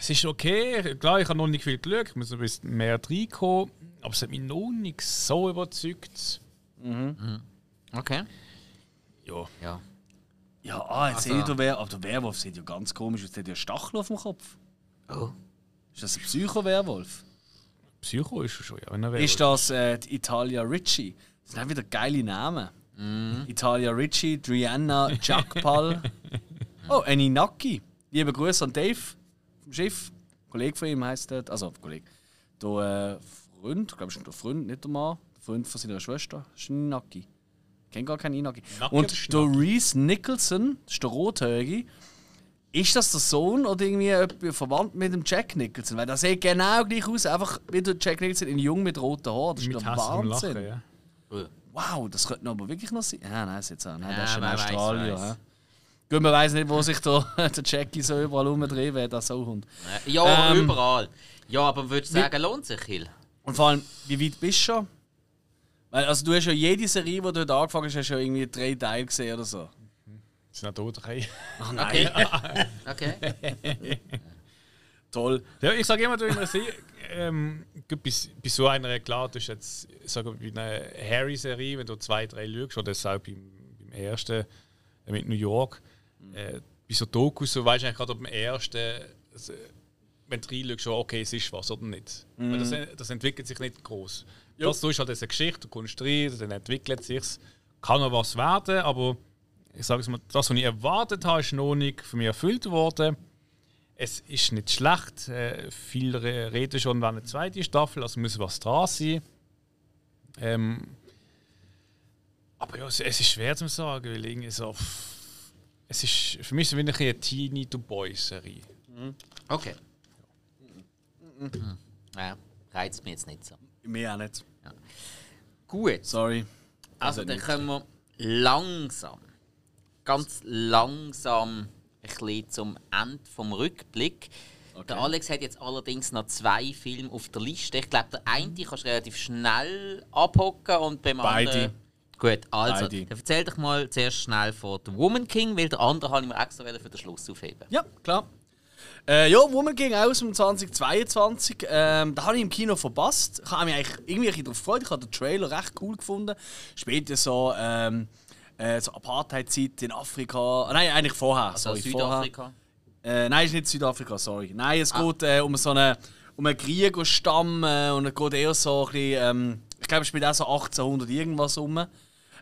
Es ist okay. Klar, ich habe noch nicht viel geschaut, ich muss ein bisschen mehr reinkommen. Aber es hat mich noch nicht so überzeugt. Okay. Ja, Ja. Ja, ah, jetzt Also- sehe ich, der, Wer aber der Werwolf sieht ja ganz komisch aus. Der hat ja Stachel auf dem Kopf. Oh. Ist das ein Psycho-Werwolf? Psycho ist er schon, ja. Wenn er Ist das äh, die Italia Ricci? Das sind auch wieder geile Namen. Italia Ricci, Drianna Jackpal. oh, Eninaki. Liebe Grüße an Dave vom Schiff. Ein Kollege von ihm heisst dort. Also, Kollege. Der äh, Freund, ich glaube, ist der Freund, nicht der Mann. Der Freund von seiner Schwester. Das ist Inaki. Ich kenne gar keinen Inaki. Und der? Reese Nicholson, das ist der Rothäugige. Ist das der Sohn oder irgendwie verwandt mit dem Jack Nicholson? Weil der sieht genau gleich aus, einfach wie der Jack Nicholson in jung mit roten Haaren. Das ist hässigem Wahnsinn. Lachen, ja. Wow, das könnte aber wirklich noch sein. Ja, nein, ist jetzt auch. Nein, Ja, das ist ein wer weiss, Australier. Gut, man weiß nicht, wo sich der, der Jackie so überall rumdreht, wer das so Hund. Äh, Ja, Ähm, überall. Ja, aber würdest du sagen, lohnt sich, Hill? Und vor allem, wie weit bist du schon? Weil, also du hast ja jede Serie, die du heute angefangen hast, hast du ja irgendwie drei Teile gesehen oder so. Sind auch tot, okay. Ach nein, Okay. okay. toll. Ja, ich sage immer, du in einer Serie, ähm, bei, bei so einer, klar, du hast jetzt, wir, bei einer Harry-Serie, wenn du zwei, drei schaust, oder das auch beim, beim ersten mit New York, äh, bei so Dokus, so weißt du eigentlich gerade beim ersten, also, wenn du reinschaust, schon, okay, es ist was oder nicht. Weil das, das entwickelt sich nicht groß. Das ist halt eine Geschichte, du kommst rein, dann entwickelt sich kann noch was werden, aber ich sage es mal, das, was ich erwartet habe, ist noch nicht von mir erfüllt worden. Es ist nicht schlecht. Äh, viele re- reden schon über eine zweite Staffel, also muss was dran sein. Ähm, aber ja, es, es ist schwer zu sagen, weil irgendwie so. pff, Es ist für mich so wie eine Teenie to Boy Serie. Okay. Mhm. Ja, reizt mich jetzt nicht so. Mir auch nicht. Gut. Sorry. Also, Also dann kommen wir langsam, ganz langsam ein bisschen zum Ende vom Rückblick. Der Alex hat jetzt allerdings noch zwei Filme auf der Liste. Ich glaube, der eine kannst du relativ schnell abhocken und beim Beide. anderen. Gut, also, Beide. dann erzähl doch mal zuerst schnell von The Woman King, weil der andere habe ich mir extra für den Schluss aufheben. Ja, klar. Äh, ja, Woman ging aus um 2022. Ähm, da habe ich im Kino verpasst. Ich habe mich eigentlich irgendwie darauf gefreut. Ich habe den Trailer recht cool gefunden. Später so, ähm, äh, so Apartheid-Zeit in Afrika. Nein, eigentlich vorher. Also sorry, Südafrika. Vorher. Äh, nein, ist nicht Südafrika, sorry. Nein, es Ah. geht äh, um so einen, um einen Kriegerstamm äh, und es geht eher so ein bisschen, ähm, ich glaube, es spielt auch so 1800 irgendwas um.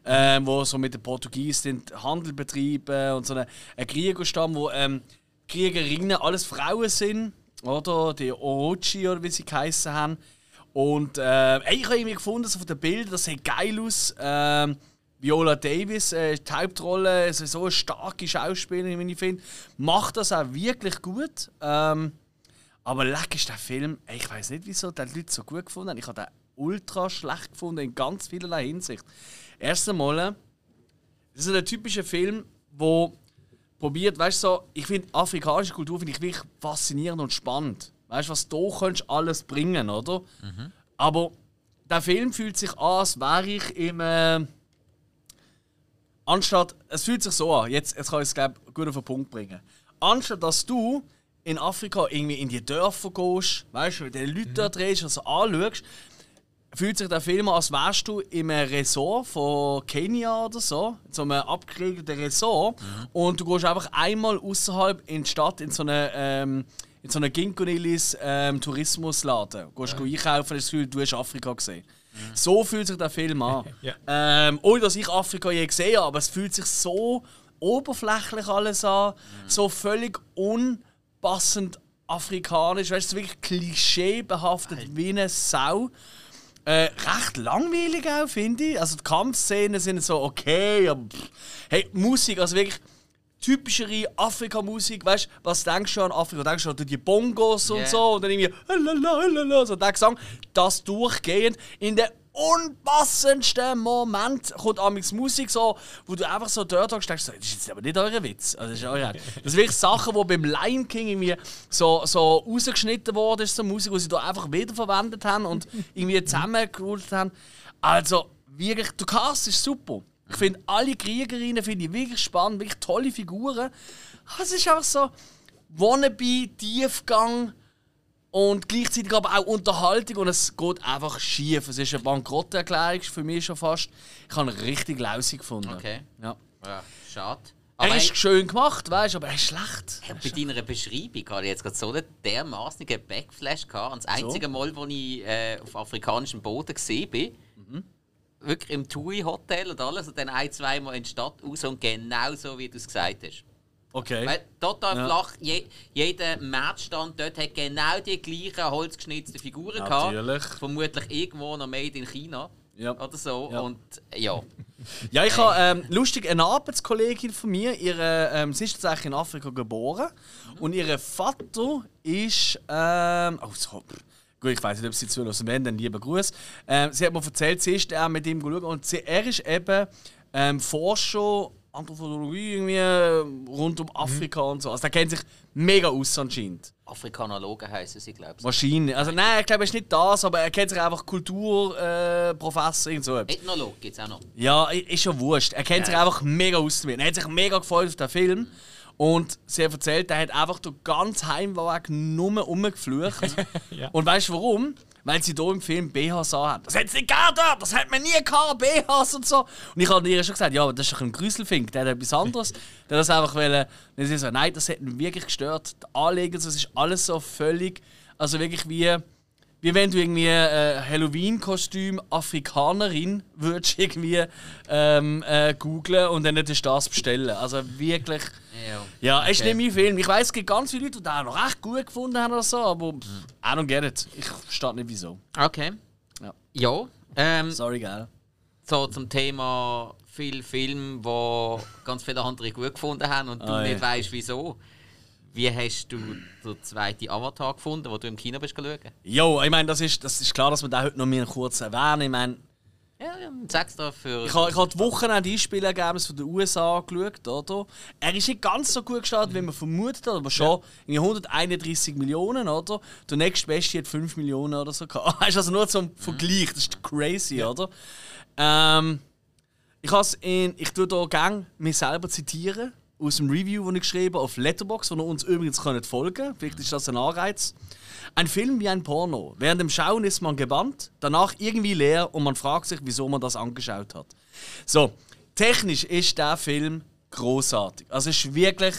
Ähm, wo so mit den Portugiesen den Handel betreiben und so ein Kriegerstamm, wo ähm, Kriegerinnen alles Frauen sind, oder? Die Orochi oder wie sie geheißen haben. Und äh, ich habe irgendwie gefunden, so von den Bildern, das sieht geil aus. Ähm, Viola Davis, äh, die Hauptrolle, also so eine starke Schauspielerin, wie ich finde, macht das auch wirklich gut. Ähm, aber leck ist der Film, ich weiß nicht, wieso die Leute so gut gefunden haben. Ich habe den ultra schlecht gefunden in ganz vielerlei Hinsicht. Erst einmal, das ist ein typischer Film, wo probiert, weißt du, so, ich finde afrikanische Kultur finde ich wirklich faszinierend und spannend. Weißt du, was du kannst alles bringen, oder? Aber der Film fühlt sich an, als wäre ich im äh, anstatt, es fühlt sich so an, jetzt, jetzt kann ich es glaub, gut auf den Punkt bringen. Anstatt dass du in Afrika irgendwie in die Dörfer gehst, weißt du, mit den Leuten da drehst und so anschaust, fühlt sich der Film an, als wärst du im Resort von Kenia oder so, in so einem abgeregelten Resort, und du gehst einfach einmal außerhalb in die Stadt in so eine ähm, in so einer Ginkgonilis ähm, Tourismusladen. Du gehst einkaufen, hast das Gefühl, du hast Afrika gesehen. So fühlt sich der Film an. Ja. ähm, ohne dass ich Afrika je gesehen habe, aber es fühlt sich so oberflächlich alles an, so völlig unpassend afrikanisch, weißt du, wirklich klischeebehaftet wie eine Sau. Äh, recht langweilig auch, finde ich. Also die Kampfszenen sind so okay, aber pff. hey, Musik, also wirklich typischere Afrika-Musik, weißt du, was denkst du an Afrika? Denkst du an die Bongos und Yeah. so und dann irgendwie lalala, lalala, so der Gesang, das durchgehend in den unpassendsten Moment kommt amigs Musik so, wo du einfach so dort denkst, das ist jetzt aber nicht euer Witz. Also, das, ist euer das sind wirklich Sachen, die beim Lion King irgendwie so, so rausgeschnitten worden ist, so Musik, die sie da einfach wiederverwendet haben und irgendwie zusammengeholt haben. Also wirklich, der Cast ist super. Ich finde alle Kriegerinnen finde ich wirklich spannend, wirklich tolle Figuren. Ah, Es ist einfach so wannabe Tiefgang und gleichzeitig aber auch Unterhaltung und es geht einfach schief. Es ist eine Bankrotterklärung für mich schon fast. Ich habe ihn richtig lausig gefunden. Okay. Ja. Ja, schade. Aber er ist schön gemacht, weißt du, aber er ist schlecht. Ja, bei deiner Beschreibung habe ich jetzt gerade so einen dermaßnigen Backflash gehabt. Und das einzige Mal, wo ich äh, auf afrikanischem Boden gesehen bin, Mhm. wirklich im TUI-Hotel und alles, und dann ein, zweimal in die Stadt raus und genau so, wie du es gesagt hast. Okay. Weil total Ja. flach, je, jeder Märzstand dort hat genau die gleichen holzgeschnitzten Figuren Natürlich. gehabt. Vermutlich irgendwo noch made in China. Ja. Oder so. Ja. Und ja. Ja, ich habe ähm, lustig eine Arbeitskollegin von mir, ihre, ähm, sie ist tatsächlich in Afrika geboren und ihr Vater ist ähm, oh, so, gut, ich weiß nicht, ob sie zuhören, wenn dann lieber Gruß. Ähm, sie hat mir erzählt, sie ist mit ihm geschaut und sie, er ist eben ähm, Forscher Anthropologie irgendwie äh, rund um Afrika und so. Also der kennt sich mega aus anscheinend. Afrikanologen heißen sie, glaube ich. Wahrscheinlich. Also nein, ich glaube, es ist nicht das, aber er kennt sich einfach Kulturprofessor, äh, irgend so etwas. Ethnolog gibt es auch noch. Ja, ist ja wurscht. Er kennt sich einfach mega aus damit. Er hat sich mega gefreut auf den Film. Und sie hat erzählt, er hat einfach den ganzen Heimweg nur rumgeflucht. Ja. Und weißt du warum? Weil sie hier im Film BHs haben. Das hat sie nicht gegeben! Das hat man nie gehabt, BHs und so. Und ich habe ihr schon gesagt, ja, aber das ist doch ein Grüselfink, der hat etwas anderes. der hat das einfach wollen. Und sie so, nein, das hat ihn wirklich gestört. Die Anleger, das ist alles so völlig, also wirklich wie, wie wenn du irgendwie äh, Halloween-Kostüm Afrikanerin würdest irgendwie ähm, äh, googlen und dann du das bestellen. Also wirklich. Ja. Ja, ist Okay. nicht mein Film. Ich weiß, es gibt ganz viele Leute, die den auch noch recht gut gefunden haben oder so, aber pff, I don't get it. Ich verstehe nicht wieso. Okay. Ja. Ja. Ähm, Sorry, gell? so zum Thema viel Film, wo ganz viele andere gut gefunden haben und du Ah, ja. nicht weißt wieso. Wie hast du den zweiten Avatar gefunden, wo du im Kino bist schauen? Jo, ich meine, das ist, das ist klar, dass wir den heute noch mal kurz erwähnen. Ich meine, Ja, ja, sag's da für. ich habe ich hab die die Einspielergebnisse von den USA angeschaut. Oder? Er ist nicht ganz so gut gestartet, wie man vermutet hat, aber schon irgendwie 131 Millionen, oder? Der nächste Beste hat 5 Millionen oder so gehabt. Weißt also nur zum Vergleich, das ist crazy, oder? Ähm, ich has in, ich tue hier gerne mich selber zitieren aus dem Review, das ich geschrieben auf Letterboxd, wo ihr uns übrigens könnt folgen Vielleicht ist das ein Anreiz. Ein Film wie ein Porno. Während dem Schauen ist man gebannt, danach irgendwie leer und man fragt sich, wieso man das angeschaut hat. So, technisch ist der Film großartig. Also es ist wirklich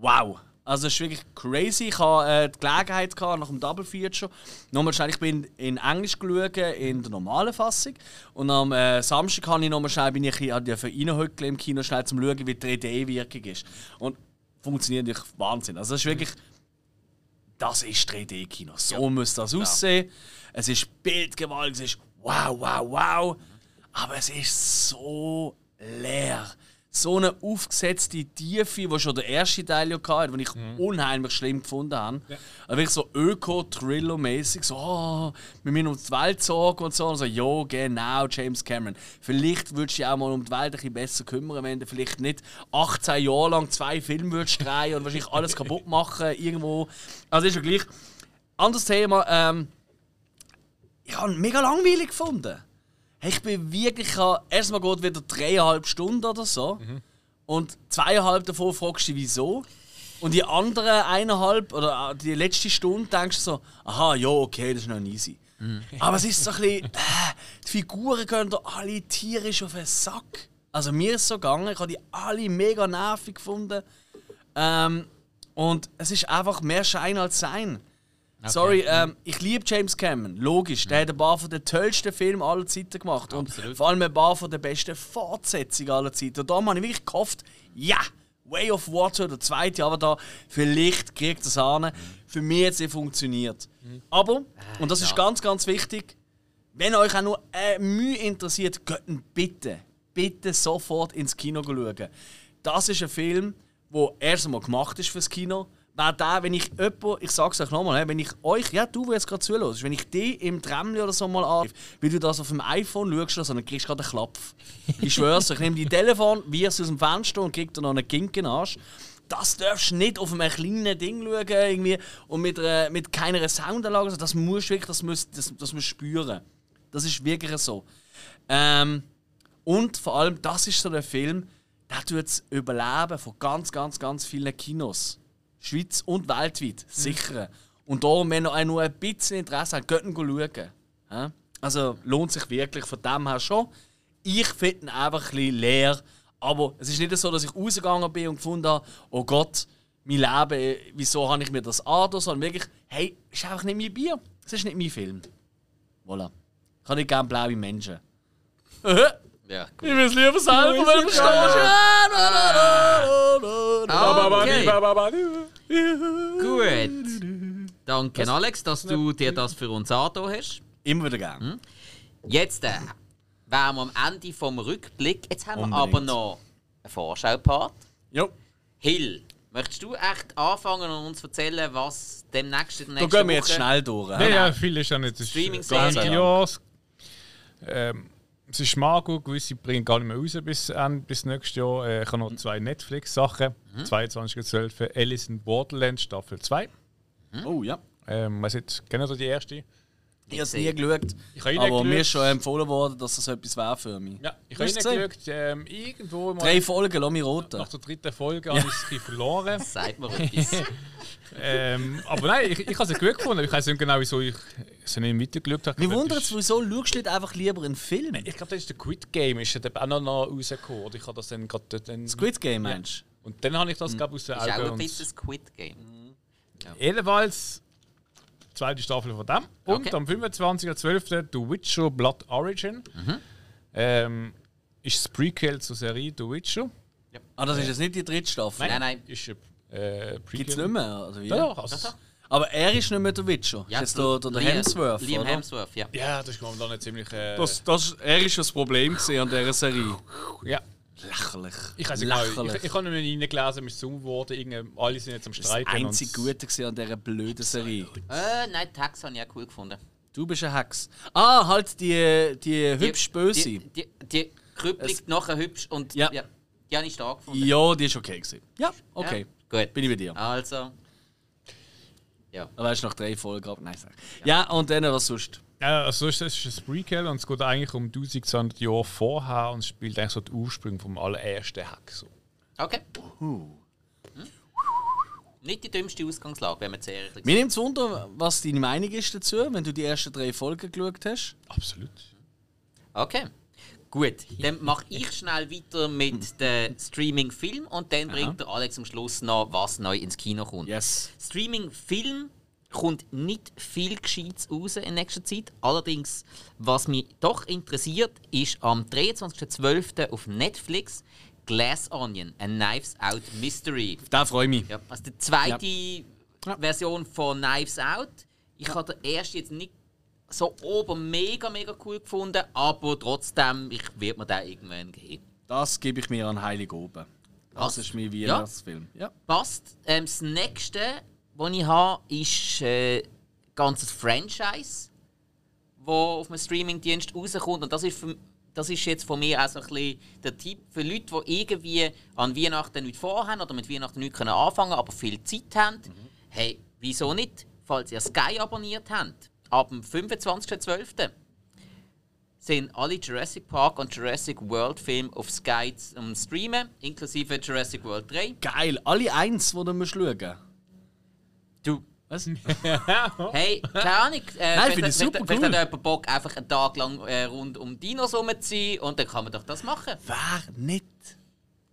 wow. Also es ist wirklich crazy. Ich hatte äh, die Gelegenheit gehabt, nach dem Double Feature. Nochmal schnell, ich bin in Englisch geschaut, in der normalen Fassung. Und am äh, Samstag habe ich nochmal schnell, bin ich für reinhückeln im Kino, schnell zum Schauen, wie die 3D-Wirkung ist. Und funktioniert natürlich Wahnsinn. Also es ist wirklich, das ist 3D-Kino. So muss das aussehen. Es ist Bildgewalt, es ist wow, wow, wow. Aber es ist so leer. So eine aufgesetzte Tiefe, die schon der erste Teil ja hatte, den ich unheimlich schlimm gefunden habe. Also wirklich so Öko-Thriller-mäßig, so, oh, wir müssen uns die Welt sorgen und so. Und so, ja, genau, James Cameron. Vielleicht würdest du dich auch mal um die Welt ein bisschen besser kümmern, wenn du vielleicht nicht 18 Jahre lang zwei Filme würdest drehen und wahrscheinlich alles kaputt machen irgendwo. Also ist ja gleich. Anderes Thema, ähm, ich habe ihn mega langweilig gefunden. Hey, ich bin wirklich, ich habe- erstmal geht wieder dreieinhalb Stunden oder so. Und zweieinhalb davon fragst du dich, wieso. Und die anderen eineinhalb oder äh, die letzte Stunde denkst du so, aha, ja, okay, das ist noch easy. Aber es ist so ein bisschen, äh, die Figuren gehen da alle tierisch auf den Sack. Also mir ist es so gegangen, ich habe die alle mega nervig gefunden. Ähm, und es ist einfach mehr Schein als Sein. Sorry, ähm, ich liebe James Cameron, logisch. Der hat ein paar von den tollsten Filme aller Zeiten gemacht. Und Absolut. vor allem ein paar von den besten Fortsetzungen aller Zeiten. Und da habe ich wirklich gehofft, ja, Way of Water, der zweite Avatar, vielleicht kriegt das an. Für mich hat es nicht funktioniert. Aber, und das ist ja. ganz, ganz wichtig, wenn euch auch nur äh, Mühe interessiert, geht bitte, bitte sofort ins Kino schauen. Das ist ein Film, der erst einmal gemacht ist fürs Kino. Wäre der, wenn ich jemanden, ich sag's euch nochmal, wenn ich euch, ja du, der jetzt gerade zuhörst, wenn ich dich im Tramli oder so mal anrufe, weil du das auf dem iPhone schaust, oder dann kriegst du gerade einen Klapf. Ich schwör's euch, ich nehme dein Telefon, wirf's aus dem Fenster und krieg dir noch einen Ginken Arsch. Das darfst du nicht auf einem kleinen Ding schauen irgendwie, und mit, äh, mit keiner Soundanlage. Also Das musst du wirklich, das musst, das, das musst spüren. Das ist wirklich so. Ähm, und vor allem, das ist so ein Film, der tut das Überleben von ganz, ganz, ganz vielen Kinos. Schweiz und weltweit sichern. Und darum, wenn ihr nur ein bisschen Interesse habt, ihr schauen. Ja? Also lohnt sich wirklich von dem her schon. Ich finde ihn einfach ein bisschen leer, Aber es ist nicht so, dass ich rausgegangen bin und gefunden habe, oh Gott, mein Leben, äh, wieso habe ich mir das an, sondern wirklich, hey, ist einfach nicht mein Bier. Es ist nicht mein Film. Voilà. Ich habe nicht gerne blaue Menschen. Ja, Ich will es lieber selber, wenn du verstehst. Ja. Gut. Danke, Alex, dass du dir das für uns angetan hast. Immer wieder gern. Jetzt äh, wären wir am Ende vom Rückblick. Jetzt haben wir Unbedingt. aber noch einen Vorschaupart. Jo. Hill, möchtest du echt anfangen und uns erzählen, was demnächst in der Da nächsten gehen wir jetzt Woche- schnell durch. Ja, ja, viel ist ja nicht. Ist Streaming-Serien. grandios. Ähm, es ist Marco, gewisse bringen gar nicht mehr raus bis, Ende- bis nächstes Jahr. Äh, ich habe noch zwei Netflix-Sachen. 22.12. Alice in Borderland Staffel 2. Oh ja. Ähm, was jetzt, kennen Sie die erste? Ich habe es nie geschaut. Ich Aber mir reingeschaut. ist schon empfohlen worden, dass das etwas wäre für mich. Ja, ich habe reingeschaut. Ähm, irgendwo mal Drei Folgen, lass mich roten. nach der dritten Folge habe ich es verloren. Sagt mir etwas. ähm, aber nein, ich, ich habe es gut gefunden. Ich weiß nicht genau, wieso ich es nicht weitergeschaut habe. Mich Ich wundert es, wieso schaust du nicht einfach lieber einen Film? Ich glaube, das ist der Quit Game, ist der auch noch noch rausgekommen. Oder ich habe das dann gerade dann. Squid Game, meinst Und dann habe ich das, glaube ich, aus den Ist auch Augen. ein bisschen Squid Game. Jedenfalls zweite Staffel von dem. Und Okay. am 25.12. The Witcher Blood Origin. Mhm. Ähm, ist das Prequel zur Serie The Witcher. du? Ah, das ist jetzt nicht die dritte Staffel. Nein, nein. Ist ein äh, Prequel. Gibt es nicht mehr? Oder wie? Ja, also. Aber er ist nicht mehr der Witcher. Ja, ist jetzt der, der, der Liam- Hemsworth, Liam oder? Hemsworth, ja. ja, das ist momentan nicht ziemlich. Äh, Das, das, er ist das Problem an dieser Serie. ja. Lächerlich. Ich weiß nicht. Lächerlich. Ich, ich habe nicht mehr reingelesen, ist es geworden. Alle sind jetzt am Das Streiken. einzig und- Gute an dieser blöden Serie. Äh, nein, Tax habe ich auch cool gefunden. Du bist ein Hex. Ah, halt die, die hübsch Böse. Die, die, die krüppelig, nachher hübsch und Ja. ja. die habe ich stark gefunden. Ja, die ist okay gewesen. Ja, okay. Ja, gut. Bin ich bei dir. Also. Ja. Aber weißt du, nach drei Folgen ab. Nein, sag. Ja, und dann was sonst? Ja, also ist das ist ein Prequel und es geht eigentlich um 1200 Jahre vorher und es spielt eigentlich so die Ursprünge vom allerersten Hack. So. Okay. Hm? Nicht die dümmste Ausgangslage, wenn man Serie ein bisschen Mir nimmt es Wunder, was deine Meinung ist dazu, wenn du die ersten drei Folgen geschaut hast. Absolut. Okay. Gut, dann mache ich schnell weiter mit dem Streaming-Film und dann bringt der Alex am Schluss noch, was neu ins Kino kommt. Yes. Streaming-Film kommt nicht viel Gescheites raus in nächster Zeit. Allerdings, was mich doch interessiert, ist am 23.12. auf Netflix Glass Onion, a Knives Out Mystery. Da freue ich mich. Ja, also die zweite Ja. Version von Knives Out. Ich habe den ersten jetzt nicht so oben mega, mega cool gefunden, aber trotzdem, ich werde mir den irgendwann geben. Das gebe ich mir an Heilig oben. Das Was? ist mein Ja. Weihnachtsfilm. Ja. Passt. Ähm, das nächste, was ich habe, ist äh, ein ganzes Franchise, das auf einem Streamingdienst rauskommt. Und das ist, für, das ist jetzt von mir auch so ein bisschen der Tipp für Leute, die irgendwie an Weihnachten nichts vorhaben oder mit Weihnachten nichts können anfangen aber viel Zeit haben. Hey, wieso nicht? Falls ihr Sky abonniert habt, ab dem 25.12. sind alle Jurassic Park und Jurassic World Filme auf Sky zum Streamen, inklusive Jurassic World 3. Geil. Alle eins, die musst schauen Du, Was? Hey, keine Ahnung. Äh, Nein, vielleicht- finde ich super vielleicht, vielleicht cool. hat jemand Bock, einfach einen Tag lang äh, rund um Dinos sein und dann kann man doch das machen. Wer nicht?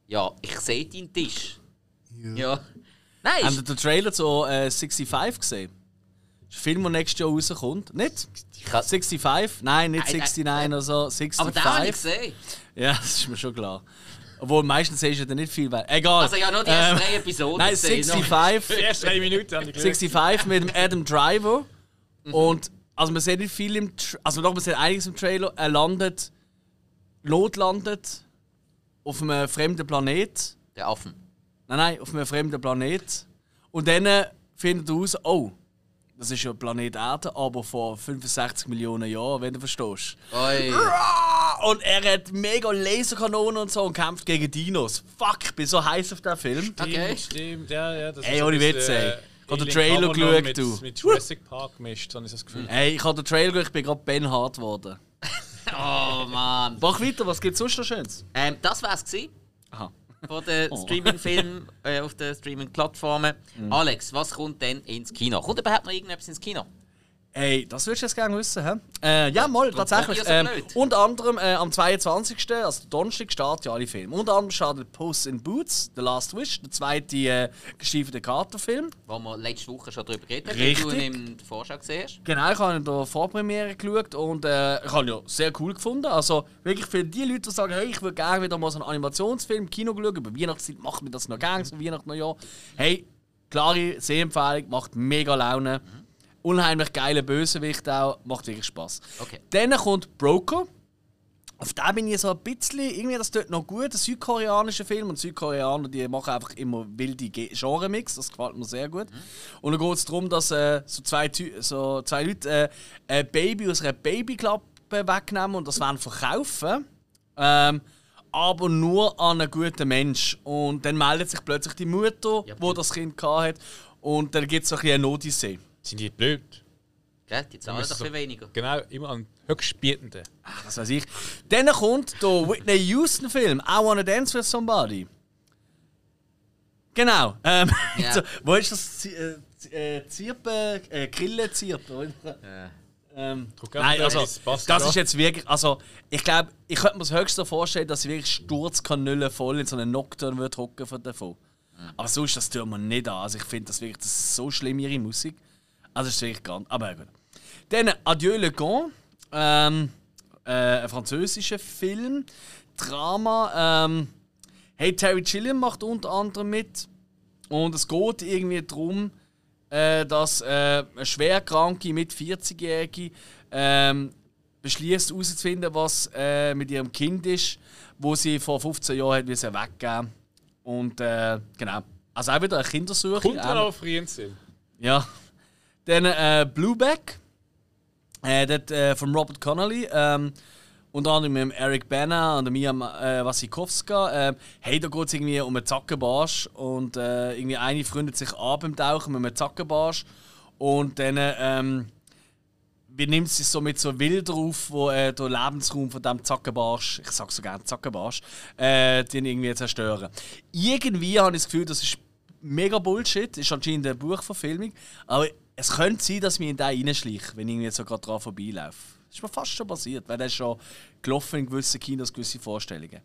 Ja, ich sehe deinen Tisch. Ja. Nein, Habt ihr ist, den Trailer zu äh, 65 gesehen? Das ist ein Film, der nächstes Jahr rauskommt. Nicht? kann- 65? Nein, nicht Nein, nein, 69 nein. oder so. 65. aber den habe ich gesehen. Ja, das ist mir schon klar. Obwohl, meistens ist er dann nicht viel wert. Egal. Also ja, nur die ersten drei Episoden Nein, gesehen, noch. 65. Die ersten drei Minuten habe ich geschaut. 65 mit dem Adam Driver. Und also man sieht nicht viel im Tra also doch, man sieht einiges im Trailer. Er landet, notlandet auf einem fremden Planet. Der Affen. Nein, nein, auf einem fremden Planet. Und dann äh, findet er raus, oh, das ist ja Planet Erde, aber vor 65 Millionen Jahren, wenn du verstehst. Oi. Und er hat mega Laserkanonen und so und kämpft gegen Dinos. Fuck, ich bin so heiß auf den Film. Okay. Stimmt, stimmt, ja, ja. Das Ey, ohne Witz, ey. äh, Ich hab den Trailer geschaut, mit, du. Mit Jurassic Park gemischt, habe ich das Gefühl. Hey, ich habe den Trailer geschaut, ich bin gerade Ben Hart geworden. Oh Mann. Mach weiter, was gibt's sonst noch Schönes? Ähm, das war's gewesen Aha. von den Oh. Streaming-Filmen äh, auf den Streaming-Plattformen. Mhm. Alex, was kommt denn ins Kino? Kommt überhaupt noch irgendetwas ins Kino? Hey, das würdest du jetzt gerne wissen, hä? Äh, ja, mal, tatsächlich. Ähm, unter anderem äh, am 22., also Donnerstag, starten ja alle Filme. Unter anderem startet Puss in Boots, The Last Wish, der zweite äh, gestiefelte Carter-Film. Wo wir letzte Woche schon darüber geredet haben, du ihn in der Vorschau gesehen hast. Genau, ich habe in der Vorpremiere geschaut und äh, ich habe ihn ja sehr cool gefunden. Also wirklich für die Leute, die sagen, hey, ich würde gerne wieder mal so einen Animationsfilm im Kino schauen, über Weihnachtszeit macht mir das noch gerne, so Weihnachten, Neujahr. Hey, klare Sehempfehlung, macht mega Laune. Unheimlich geile Bösewicht auch, macht wirklich Spaß. Okay. Dann kommt Broker. Auf den bin ich so ein bisschen, irgendwie das tut noch gut, ein südkoreanischer Film. Und Südkoreaner, die machen einfach immer wilde Ge- Genre-Mix, das gefällt mir sehr gut. Und dann geht es darum, dass äh, so, zwei, so zwei Leute äh, ein Baby aus einer Babyklappe wegnehmen und das wollen verkaufen. Ähm, aber nur an einen guten Mensch. Und dann meldet sich plötzlich die Mutter, Ja, wo das Kind hat und dann gibt es so ein bisschen eine Odyssee. Sind die blöd? Gell? Die zahlen doch so- viel weniger. Genau, immer an höchstbietenden. was weiß ich. Dann kommt der Whitney Houston-Film I Wanna Dance with Somebody. Genau. Ähm, Ja. so, wo ist das? Äh, Zirpen? Äh, Grillenzirpen? oder? Äh, Ähm, nein, also, das passt das ja. ist jetzt wirklich. Also, ich glaube, ich könnte mir das höchste vorstellen, dass ich wirklich Sturzkanüle voll in so einen Nocturne würde hocken von davon. Aber sonst, das tut man nicht an. Also, ich finde das wirklich das ist so schlimm, ihre Musik. Also, das ist gar nicht. Aber gut. Dann Adieu le Gant. Ähm, äh, ein französischer Film. Drama. Ähm, hey, Terry Gilliam macht unter anderem mit. Und es geht irgendwie darum, äh, dass äh, eine schwerkranke mit 40-Jährige ähm, beschließt herauszufinden, was äh, mit ihrem Kind ist, wo sie vor 15 Jahren hat weggeben Und äh, genau. Also auch wieder eine Kindersuche. Kommt dann Ähm, auf Rienzel. ja. Dann äh, Blueback. Äh, dort, äh, von Robert Connolly. Ähm, unter anderem mit Eric Bana und Mia äh, Wasikowska. Ähm, hey, da geht es irgendwie um einen Zackenbarsch. Und äh, irgendwie eine freundet sich an beim Tauchen mit einem Zackenbarsch. Und dann ähm, wie nimmt sie so mit so Wildern auf, wo äh, der Lebensraum von diesem Zackenbarsch, ich sag so gerne Zackenbarsch, äh, den irgendwie zerstören. Irgendwie habe ich das Gefühl, das ist mega Bullshit, ist anscheinend eine Buchverfilmung, aber es könnte sein, dass mir in den reinschleicht, wenn ich irgendwie so gerade dran vorbeilaufe. Das ist mir fast schon passiert, weil das ist schon gelaufen in gewissen Kinos, gewisse Vorstellungen.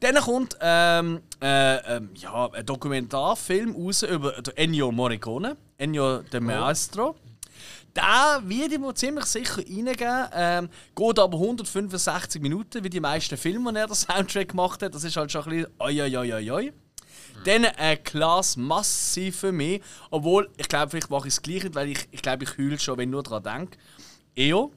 Dann kommt ähm, äh, ähm, ja, ein Dokumentarfilm raus über Ennio Morricone, Ennio de Maestro. Da wird ich mir ziemlich sicher reingeben. Ähm, geht aber 165 Minuten, wie die meisten Filme, die er den Soundtrack gemacht hat. Das ist halt schon ein bisschen oi, oi, oi, oi. Dann ein Glas massiv für mich. Obwohl, ich glaube, vielleicht mache ich es gleich weil ich, ich glaube, ich heule schon, wenn ich nur daran denke. EO.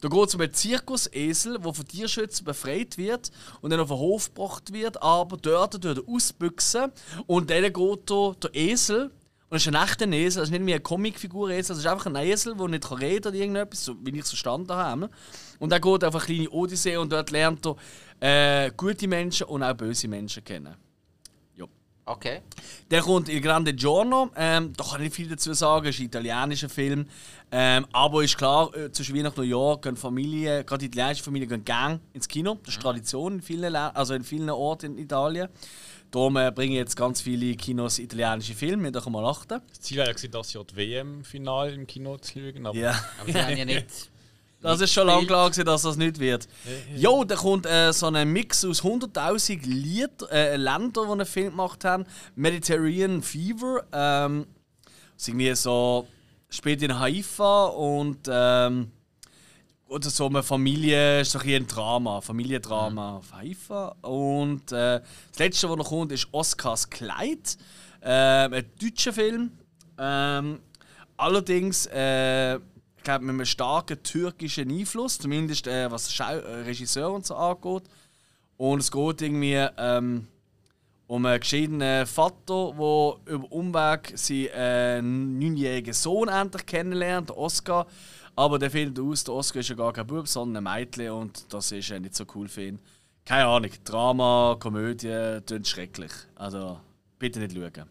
Da geht es um einen Zirkusesel, der von Tierschützern befreit wird und dann auf den Hof gebracht wird, aber dort tut er ausbüchsen und dann geht da der Esel, und es ist ein echter Esel, das ist nicht wie eine Comicfigur-Esel, das ist einfach ein Esel, der nicht reden oder irgendetwas, so, wie ich es verstanden habe. Und dann geht er auf eine kleine Odyssee und dort lernt er äh, gute Menschen und auch böse Menschen kennen. Okay. Der kommt Il Grande Giorno. Ähm, da kann ich nicht viel dazu sagen. Es ist ein italienischer Film. Ähm, aber ist klar, äh, zwischen Weihnachten und Neujahr gehen Familien, gerade italienische Familien, gehen gerne ins Kino. Das ist Tradition in vielen, Lä- also in vielen Orten in Italien. Darum äh, bringen jetzt ganz viele Kinos italienische Filme. Wir können mal achten. Das Ziel war ja, das Jahr das WM-Final im Kino zu schauen. Aber Ja. Aber sie haben ja nicht. Das ist schon lange klar, gewesen, dass das nicht wird. Jo, da kommt äh, so ein Mix aus 100.000 Lied, äh, Ländern, die einen Film gemacht haben. Mediterranean Fever. Ähm, das ist irgendwie so. spielt in Haifa und. Ähm, oder so eine Familie, ist so ein, ein Drama, Familiendrama auf Haifa. Und äh, das letzte, was noch kommt, ist Oscars Kleid. Ähm, ein deutscher Film. Ähm, allerdings, äh, ich glaube, mit einem starken türkischen Einfluss, zumindest äh, was Schau äh, Regisseur und so angeht. Und es geht irgendwie ähm, um einen geschiedenen Vater, der über Umweg seinen äh, neunjährigen Sohn endlich kennenlernt, Oscar. Aber der findet aus, der Oscar ist ja gar kein Bub, sondern ein Mädchen und das ist ja nicht so cool für ihn. Keine Ahnung, Drama, Komödie, klingt schrecklich. Also bitte nicht schauen.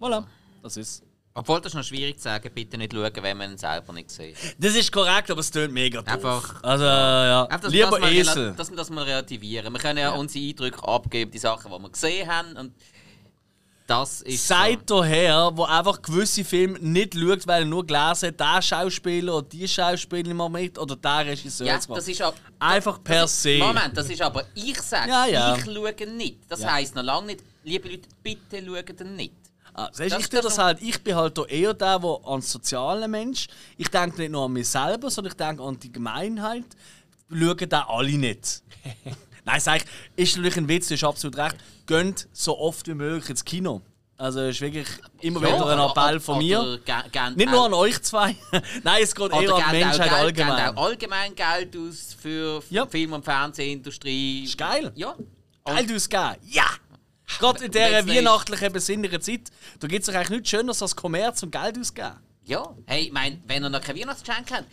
Voilà, das ist Obwohl das ist noch schwierig zu sagen, bitte nicht schauen, wenn man ihn selber nicht sieht. Das ist korrekt, aber es klingt mega doof. Einfach- Also, ja. Einfach, dass Lieber das Esel. Dass wir das mal relativieren. Wir können ja, unsere Eindrücke abgeben, die Sachen, die wir gesehen haben. Und Das ist so. Seid daher, wo einfach gewisse Filme nicht schaut, weil er nur gelesen hat, der Schauspieler oder die Schauspielerin mal mit oder der Regisseur. Ja, das ist ab, Einfach per ist, se. Moment, das ist aber ich sage, Ja, ja. ich schaue nicht. Das Ja. heisst noch lange nicht, liebe Leute, bitte schaut ihn nicht. Ah, siehst, Das ich tue das halt, ich bin halt eher der, der an sozialen Mensch. Ich denke nicht nur an mich selber, sondern ich denke an die Gemeinheit. Schauen da alle nicht. Nein, sag ich, ist natürlich ein Witz, du hast absolut recht. Gönnt so oft wie möglich ins Kino. Also ist wirklich immer wieder ein Appell von mir. Nicht nur an euch zwei. Nein, es geht eher an die Menschheit auch Geld, allgemein. geben auch allgemein Geld aus für Ja. Film- und Fernsehindustrie. Ist geil. Ja. Geld ausgeben. Ja! Gerade in dieser weihnachtlichen, besinnlichen Zeit, da gibt es eigentlich nichts Schöneres als Kommerz und Geld ausgeben. Ja. Hey, mein, wenn ihr noch kein Weihnachtsgeschenk habt,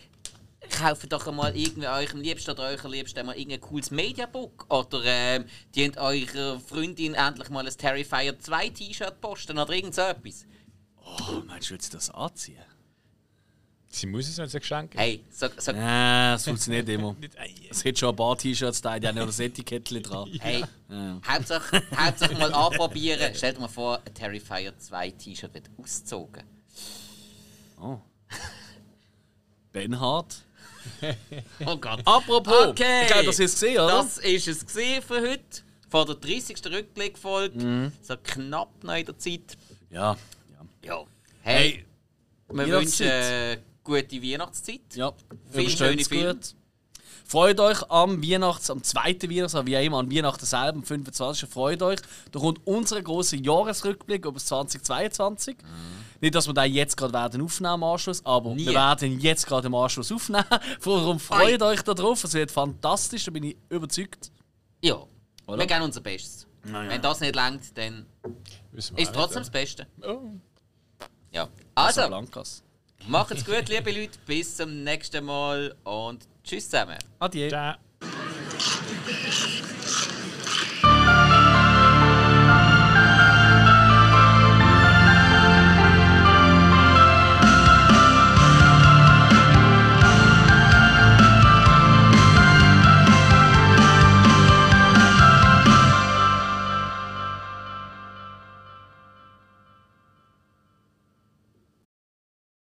kauft doch einmal irgendwie eurem Liebsten oder eurer Liebsten mal irgendein cooles Mediabook. Oder ähm, dient eurer Freundin endlich mal ein Terrifier 2 T-Shirt posten oder irgend so etwas. Oh, meinst du, willst du das anziehen? Sie muss es, wenn sie ein Geschenk Hey, so, so, Nein, das funktioniert nicht immer. Nicht- ei, Es hat schon ein paar T-Shirts da, die haben ja das Etikettchen dran. hey, Ja. Hauptsache, Hauptsache mal anprobieren. Stellt euch mal vor, ein Terrifier 2 T-Shirt wird ausgezogen. Oh. Benhard. Oh Gott. Apropos, Okay. ich glaube, das ist gesehen, oder? Das ist es gesehen für heute. Vor der 30. Rückblickfolge. Mhm. So knapp noch in der Zeit. Ja. Ja. Hey, wir wünschen äh, gute Weihnachtszeit. Ja, Viele übersteht schöne es Filme. gut. Freut euch am Weihnachts-, am zweiten Weihnachts-, wie auch immer, an Weihnachten selber, am 25. Freut euch. Da kommt unser großer Jahresrückblick über das 2022. Nicht, dass wir den jetzt gerade werden aufnehmen im Anschluss, aber Nie. wir werden ihn jetzt gerade im Anschluss aufnehmen. Darum freut euch darauf, es wird fantastisch, da bin ich überzeugt. Ja. Oder? Wir geben unser Bestes. ja. Wenn das nicht langt, dann ist auch trotzdem nicht, das Beste. ja. Oh. Ja. Also. Macht's gut, liebe Leute. Bis zum nächsten Mal und tschüss zusammen. Adieu. Ciao.